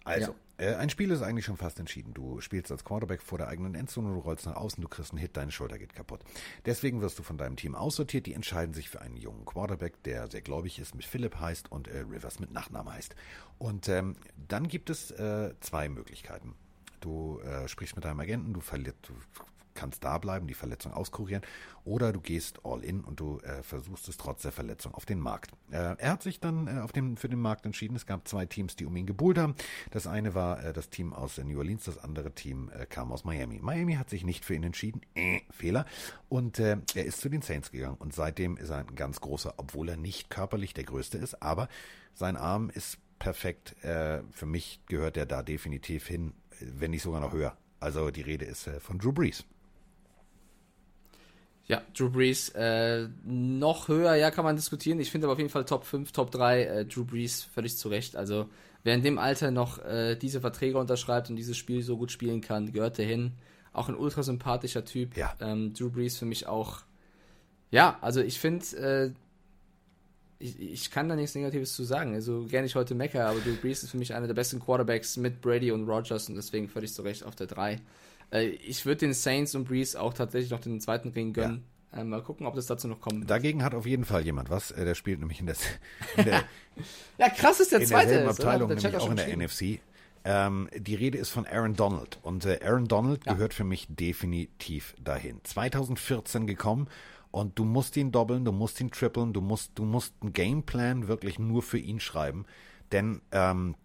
Also, äh, ein Spiel ist eigentlich schon fast entschieden. Du spielst als Quarterback vor der eigenen Endzone, du rollst nach außen, du kriegst einen Hit, deine Schulter geht kaputt. Deswegen wirst du von deinem Team aussortiert. Die entscheiden sich für einen jungen Quarterback, der sehr gläubig ist, mit Philipp heißt und äh, Rivers mit Nachname heißt. Und ähm, dann gibt es äh, zwei Möglichkeiten. Du äh, sprichst mit deinem Agenten, du verlierst, du kannst da bleiben, die Verletzung auskurieren, oder du gehst all in und du äh, versuchst es trotz der Verletzung auf den Markt. Äh, er hat sich dann äh, auf den, für den Markt entschieden. Es gab zwei Teams, die um ihn gebuhlt haben. Das eine war äh, das Team aus New Orleans, das andere Team äh, kam aus Miami. Miami hat sich nicht für ihn entschieden. Äh, Fehler. Und äh, er ist zu den Saints gegangen. Und seitdem ist er ein ganz großer, obwohl er nicht körperlich der Größte ist, aber sein Arm ist perfekt. Äh, für mich gehört er da definitiv hin, wenn nicht sogar noch höher. Also die Rede ist äh, von Drew Brees. Ja, Drew Brees äh, noch höher, ja, kann man diskutieren. Ich finde aber auf jeden Fall Top 5, Top 3, äh, Drew Brees völlig zu Recht. Also wer in dem Alter noch äh, diese Verträge unterschreibt und dieses Spiel so gut spielen kann, gehört er hin. Auch ein ultra sympathischer Typ. Ja. Ähm, Drew Brees für mich auch. Ja, also ich finde, äh, ich, ich, kann da nichts Negatives zu sagen. Also gerne ich heute mecker, aber Drew Brees ist für mich einer der besten Quarterbacks mit Brady und Rogers und deswegen völlig zu Recht auf der 3. Äh, ich würde den Saints und Brees auch tatsächlich noch den zweiten Ring gönnen. Ja. Äh, mal gucken, ob das dazu noch kommt. Dagegen hat auf jeden Fall jemand was. Äh, der spielt nämlich in der, in der ja krass ist der in zweite. In Abteilung, der nämlich auch in der NFC. Ähm, die Rede ist von Aaron Donald und äh, Aaron Donald ja. gehört für mich definitiv dahin. 2014 gekommen und du musst ihn doppeln, du musst ihn trippeln, du musst, du musst einen Gameplan wirklich nur für ihn schreiben. Denn ähm,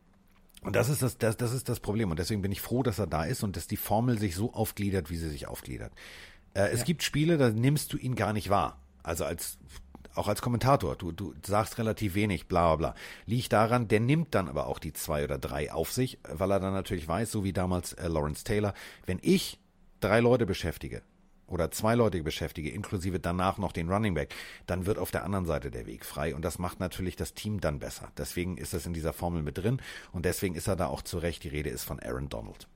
und das ist das, das, das ist das Problem. Und deswegen bin ich froh, dass er da ist und dass die Formel sich so aufgliedert, wie sie sich aufgliedert. Äh, es ja. gibt Spiele, da nimmst du ihn gar nicht wahr. Also als auch als Kommentator, du, du sagst relativ wenig, bla bla bla. Liegt daran, der nimmt dann aber auch die zwei oder drei auf sich, weil er dann natürlich weiß, so wie damals äh, Lawrence Taylor, wenn ich drei Leute beschäftige, oder zwei Leute beschäftige, inklusive danach noch den Running Back, dann wird auf der anderen Seite der Weg frei und das macht natürlich das Team dann besser. Deswegen ist das in dieser Formel mit drin und deswegen ist er da auch zurecht. Die Rede ist von Aaron Donald.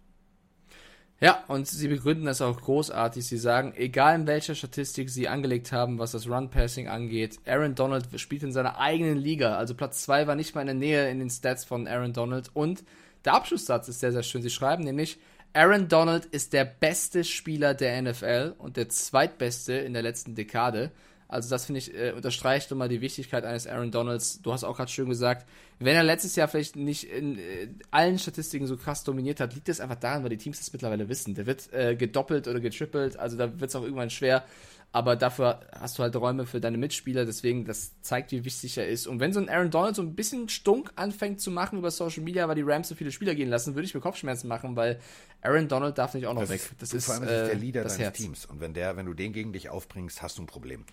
Ja, und sie begründen das auch großartig. Sie sagen, egal in welcher Statistik sie angelegt haben, was das Run-Passing angeht, Aaron Donald spielt in seiner eigenen Liga. Also Platz 2 war nicht mal in der Nähe in den Stats von Aaron Donald. Und der Abschlusssatz ist sehr, sehr schön. Sie schreiben nämlich, Aaron Donald ist der beste Spieler der NFL und der zweitbeste in der letzten Dekade. Also das finde ich äh, unterstreicht nochmal die Wichtigkeit eines Aaron Donalds. Du hast auch gerade schön gesagt, wenn er letztes Jahr vielleicht nicht in äh, allen Statistiken so krass dominiert hat, liegt das einfach daran, weil die Teams das mittlerweile wissen. Der wird äh, gedoppelt oder getrippelt, also da wird es auch irgendwann schwer aber dafür hast du halt Räume für deine Mitspieler, deswegen das zeigt, wie wichtig er ist. Und wenn so ein Aaron Donald so ein bisschen stunk anfängt zu machen über Social Media, weil die Rams so viele Spieler gehen lassen, würde ich mir Kopfschmerzen machen, weil Aaron Donald darf nicht auch noch das weg. Das ist, vor allem äh, der Leader deines Herz. Teams. Und wenn der, wenn du den gegen dich aufbringst, hast du ein Problem.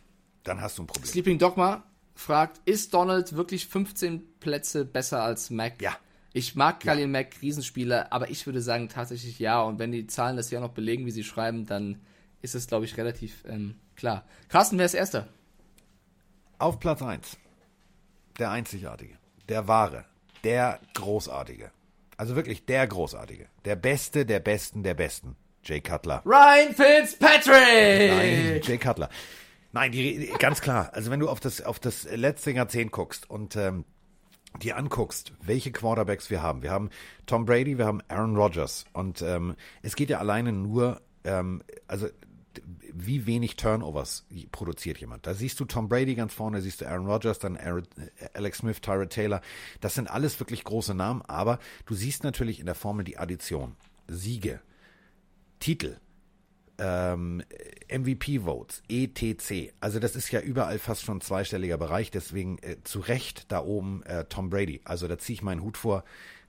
Dann hast du ein Problem. Sleeping Dogma fragt, ist Donald wirklich 15 Plätze besser als Mac? Ja. Ich mag Khalil ja. Mack, Riesenspieler, aber ich würde sagen tatsächlich ja. Und wenn die Zahlen das ja noch belegen, wie sie schreiben, dann ist es, glaube ich, relativ ähm, Klar. Carsten, wer ist Erster? Auf Platz 1. Der Einzigartige. Der Wahre. Der Großartige. Also wirklich der Großartige. Der Beste der Besten der Besten. Jay Cutler. Ryan Fitzpatrick! Nein, Jay Cutler. Nein, die, ganz klar. Also wenn du auf das, auf das letzte Jahrzehnt guckst und ähm, dir anguckst, welche Quarterbacks wir haben. Wir haben Tom Brady, wir haben Aaron Rodgers. Und ähm, es geht ja alleine nur, ähm, also wie wenig Turnovers produziert jemand. Da siehst du Tom Brady ganz vorne, siehst du Aaron Rodgers, dann Aaron, äh, Alex Smith, Tyrod Taylor. Das sind alles wirklich große Namen, aber du siehst natürlich in der Formel die Addition. Siege, Titel, ähm, MVP-Votes, ETC. Also das ist ja überall fast schon ein zweistelliger Bereich, deswegen äh, zu Recht da oben äh, Tom Brady. Also da ziehe ich meinen Hut vor,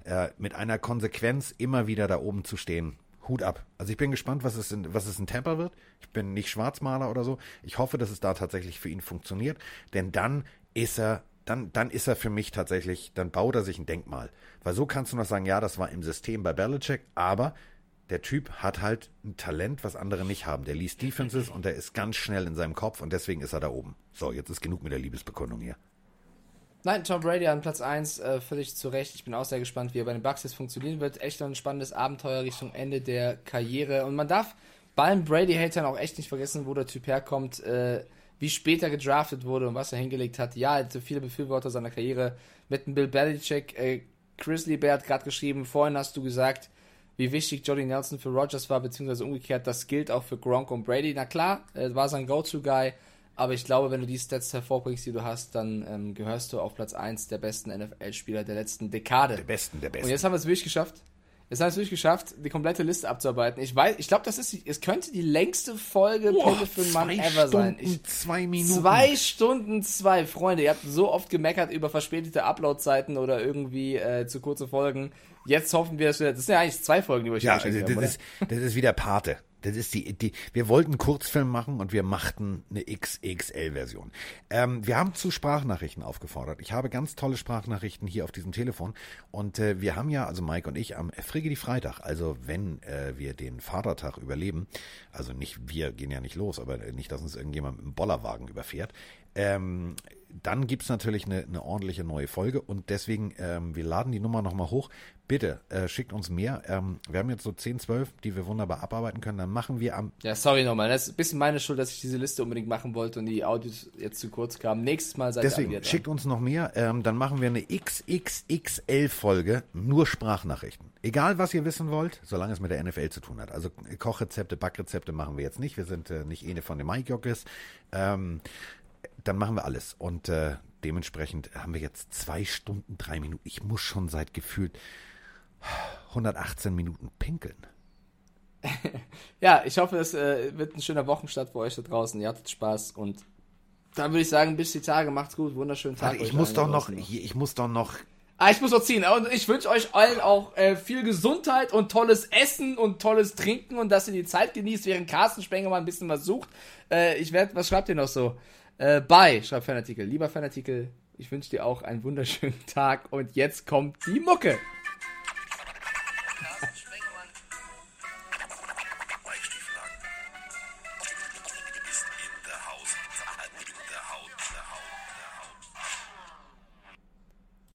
äh, mit einer Konsequenz immer wieder da oben zu stehen. Hut ab. Also ich bin gespannt, was es in, was es in Tampa wird. Ich bin nicht Schwarzmaler oder so. Ich hoffe, dass es da tatsächlich für ihn funktioniert, denn dann ist er dann, dann ist er für mich tatsächlich, dann baut er sich ein Denkmal. Weil so kannst du noch sagen, ja, das war im System bei Belichick, aber der Typ hat halt ein Talent, was andere nicht haben. Der liest Defenses und der ist ganz schnell in seinem Kopf und deswegen ist er da oben. So, jetzt ist genug mit der Liebesbekundung hier. Nein, Tom Brady an Platz 1, äh, völlig zu Recht. Ich bin auch sehr gespannt, wie er bei den Bucks jetzt funktionieren wird. Echt ein spannendes Abenteuer Richtung Ende der Karriere. Und man darf bei allen Brady-Hatern auch echt nicht vergessen, wo der Typ herkommt, äh, wie später gedraftet wurde und was er hingelegt hat. Ja, er hatte viele Befürworter seiner Karriere mit dem Bill Belichick. Äh, Chris Bear hat gerade geschrieben, vorhin hast du gesagt, wie wichtig Jody Nelson für Rogers war, beziehungsweise umgekehrt, das gilt auch für Gronk und Brady. Na klar, er war sein Go-To-Guy. Aber ich glaube, wenn du die Stats hervorbringst, die du hast, dann ähm, gehörst du auf Platz 1 der besten NFL-Spieler der letzten Dekade. Der besten, der besten. Und jetzt haben wir es wirklich geschafft. Es hat es wirklich geschafft, die komplette Liste abzuarbeiten. Ich weiß, ich glaube, das ist, die, es könnte die längste Folge Pille für einen Mann ever sein. Stunden, Ich, zwei Minuten. Zwei Stunden zwei, Freunde. Ihr habt so oft gemeckert über verspätete Uploadzeiten oder irgendwie äh, zu kurze Folgen. Jetzt hoffen wir, dass wir, das sind ja eigentlich zwei Folgen, die wir euch Ja, geschenkt das haben, ist, das ist wie der Pate. Das ist die, die, wir wollten einen Kurzfilm machen und wir machten eine XXL-Version. Ähm, wir haben zu Sprachnachrichten aufgefordert. Ich habe ganz tolle Sprachnachrichten hier auf diesem Telefon und äh, wir haben ja, also Mike und ich, am Frigge die Freitag, also wenn äh, wir den Vatertag überleben, also nicht, wir gehen ja nicht los, aber nicht, dass uns irgendjemand mit einem Bollerwagen überfährt, ähm, dann gibt's natürlich eine, eine ordentliche neue Folge und deswegen, ähm, wir laden die Nummer nochmal hoch. Bitte äh, schickt uns mehr. Ähm, wir haben jetzt so 10, 12, die wir wunderbar abarbeiten können. Dann machen wir am. Ja, sorry nochmal. Das ist ein bisschen meine Schuld, dass ich diese Liste unbedingt machen wollte und die Audios jetzt zu kurz kamen. Nächstes Mal seid ihr Deswegen dran. schickt uns noch mehr. Ähm, dann machen wir eine XXXL-Folge, nur Sprachnachrichten. Egal, was ihr wissen wollt, solange es mit der NFL zu tun hat. Also Kochrezepte, Backrezepte machen wir jetzt nicht. Wir sind äh, nicht eine von den Mike Jockes. Ähm, dann machen wir alles. Und äh, dementsprechend haben wir jetzt zwei Stunden, drei Minuten. Ich muss schon seit gefühlt 118 Minuten pinkeln. Ja, ich hoffe, es äh, wird ein schöner Wochenstart für euch da draußen. Ihr hattet Spaß und dann würde ich sagen, bis die Tage. Macht's gut. Wunderschönen Tag. Warte, ich muss doch noch, hier, ich muss doch noch. Ah, ich muss noch ziehen. Und ich wünsche euch allen auch äh, viel Gesundheit und tolles Essen und tolles Trinken und dass ihr die Zeit genießt, während Carsten Spenger mal ein bisschen was sucht. Äh, ich werde, was schreibt ihr noch so? Äh, bye, schreibt Fanartikel. Lieber Fanartikel, ich wünsche dir auch einen wunderschönen Tag und jetzt kommt die Mucke.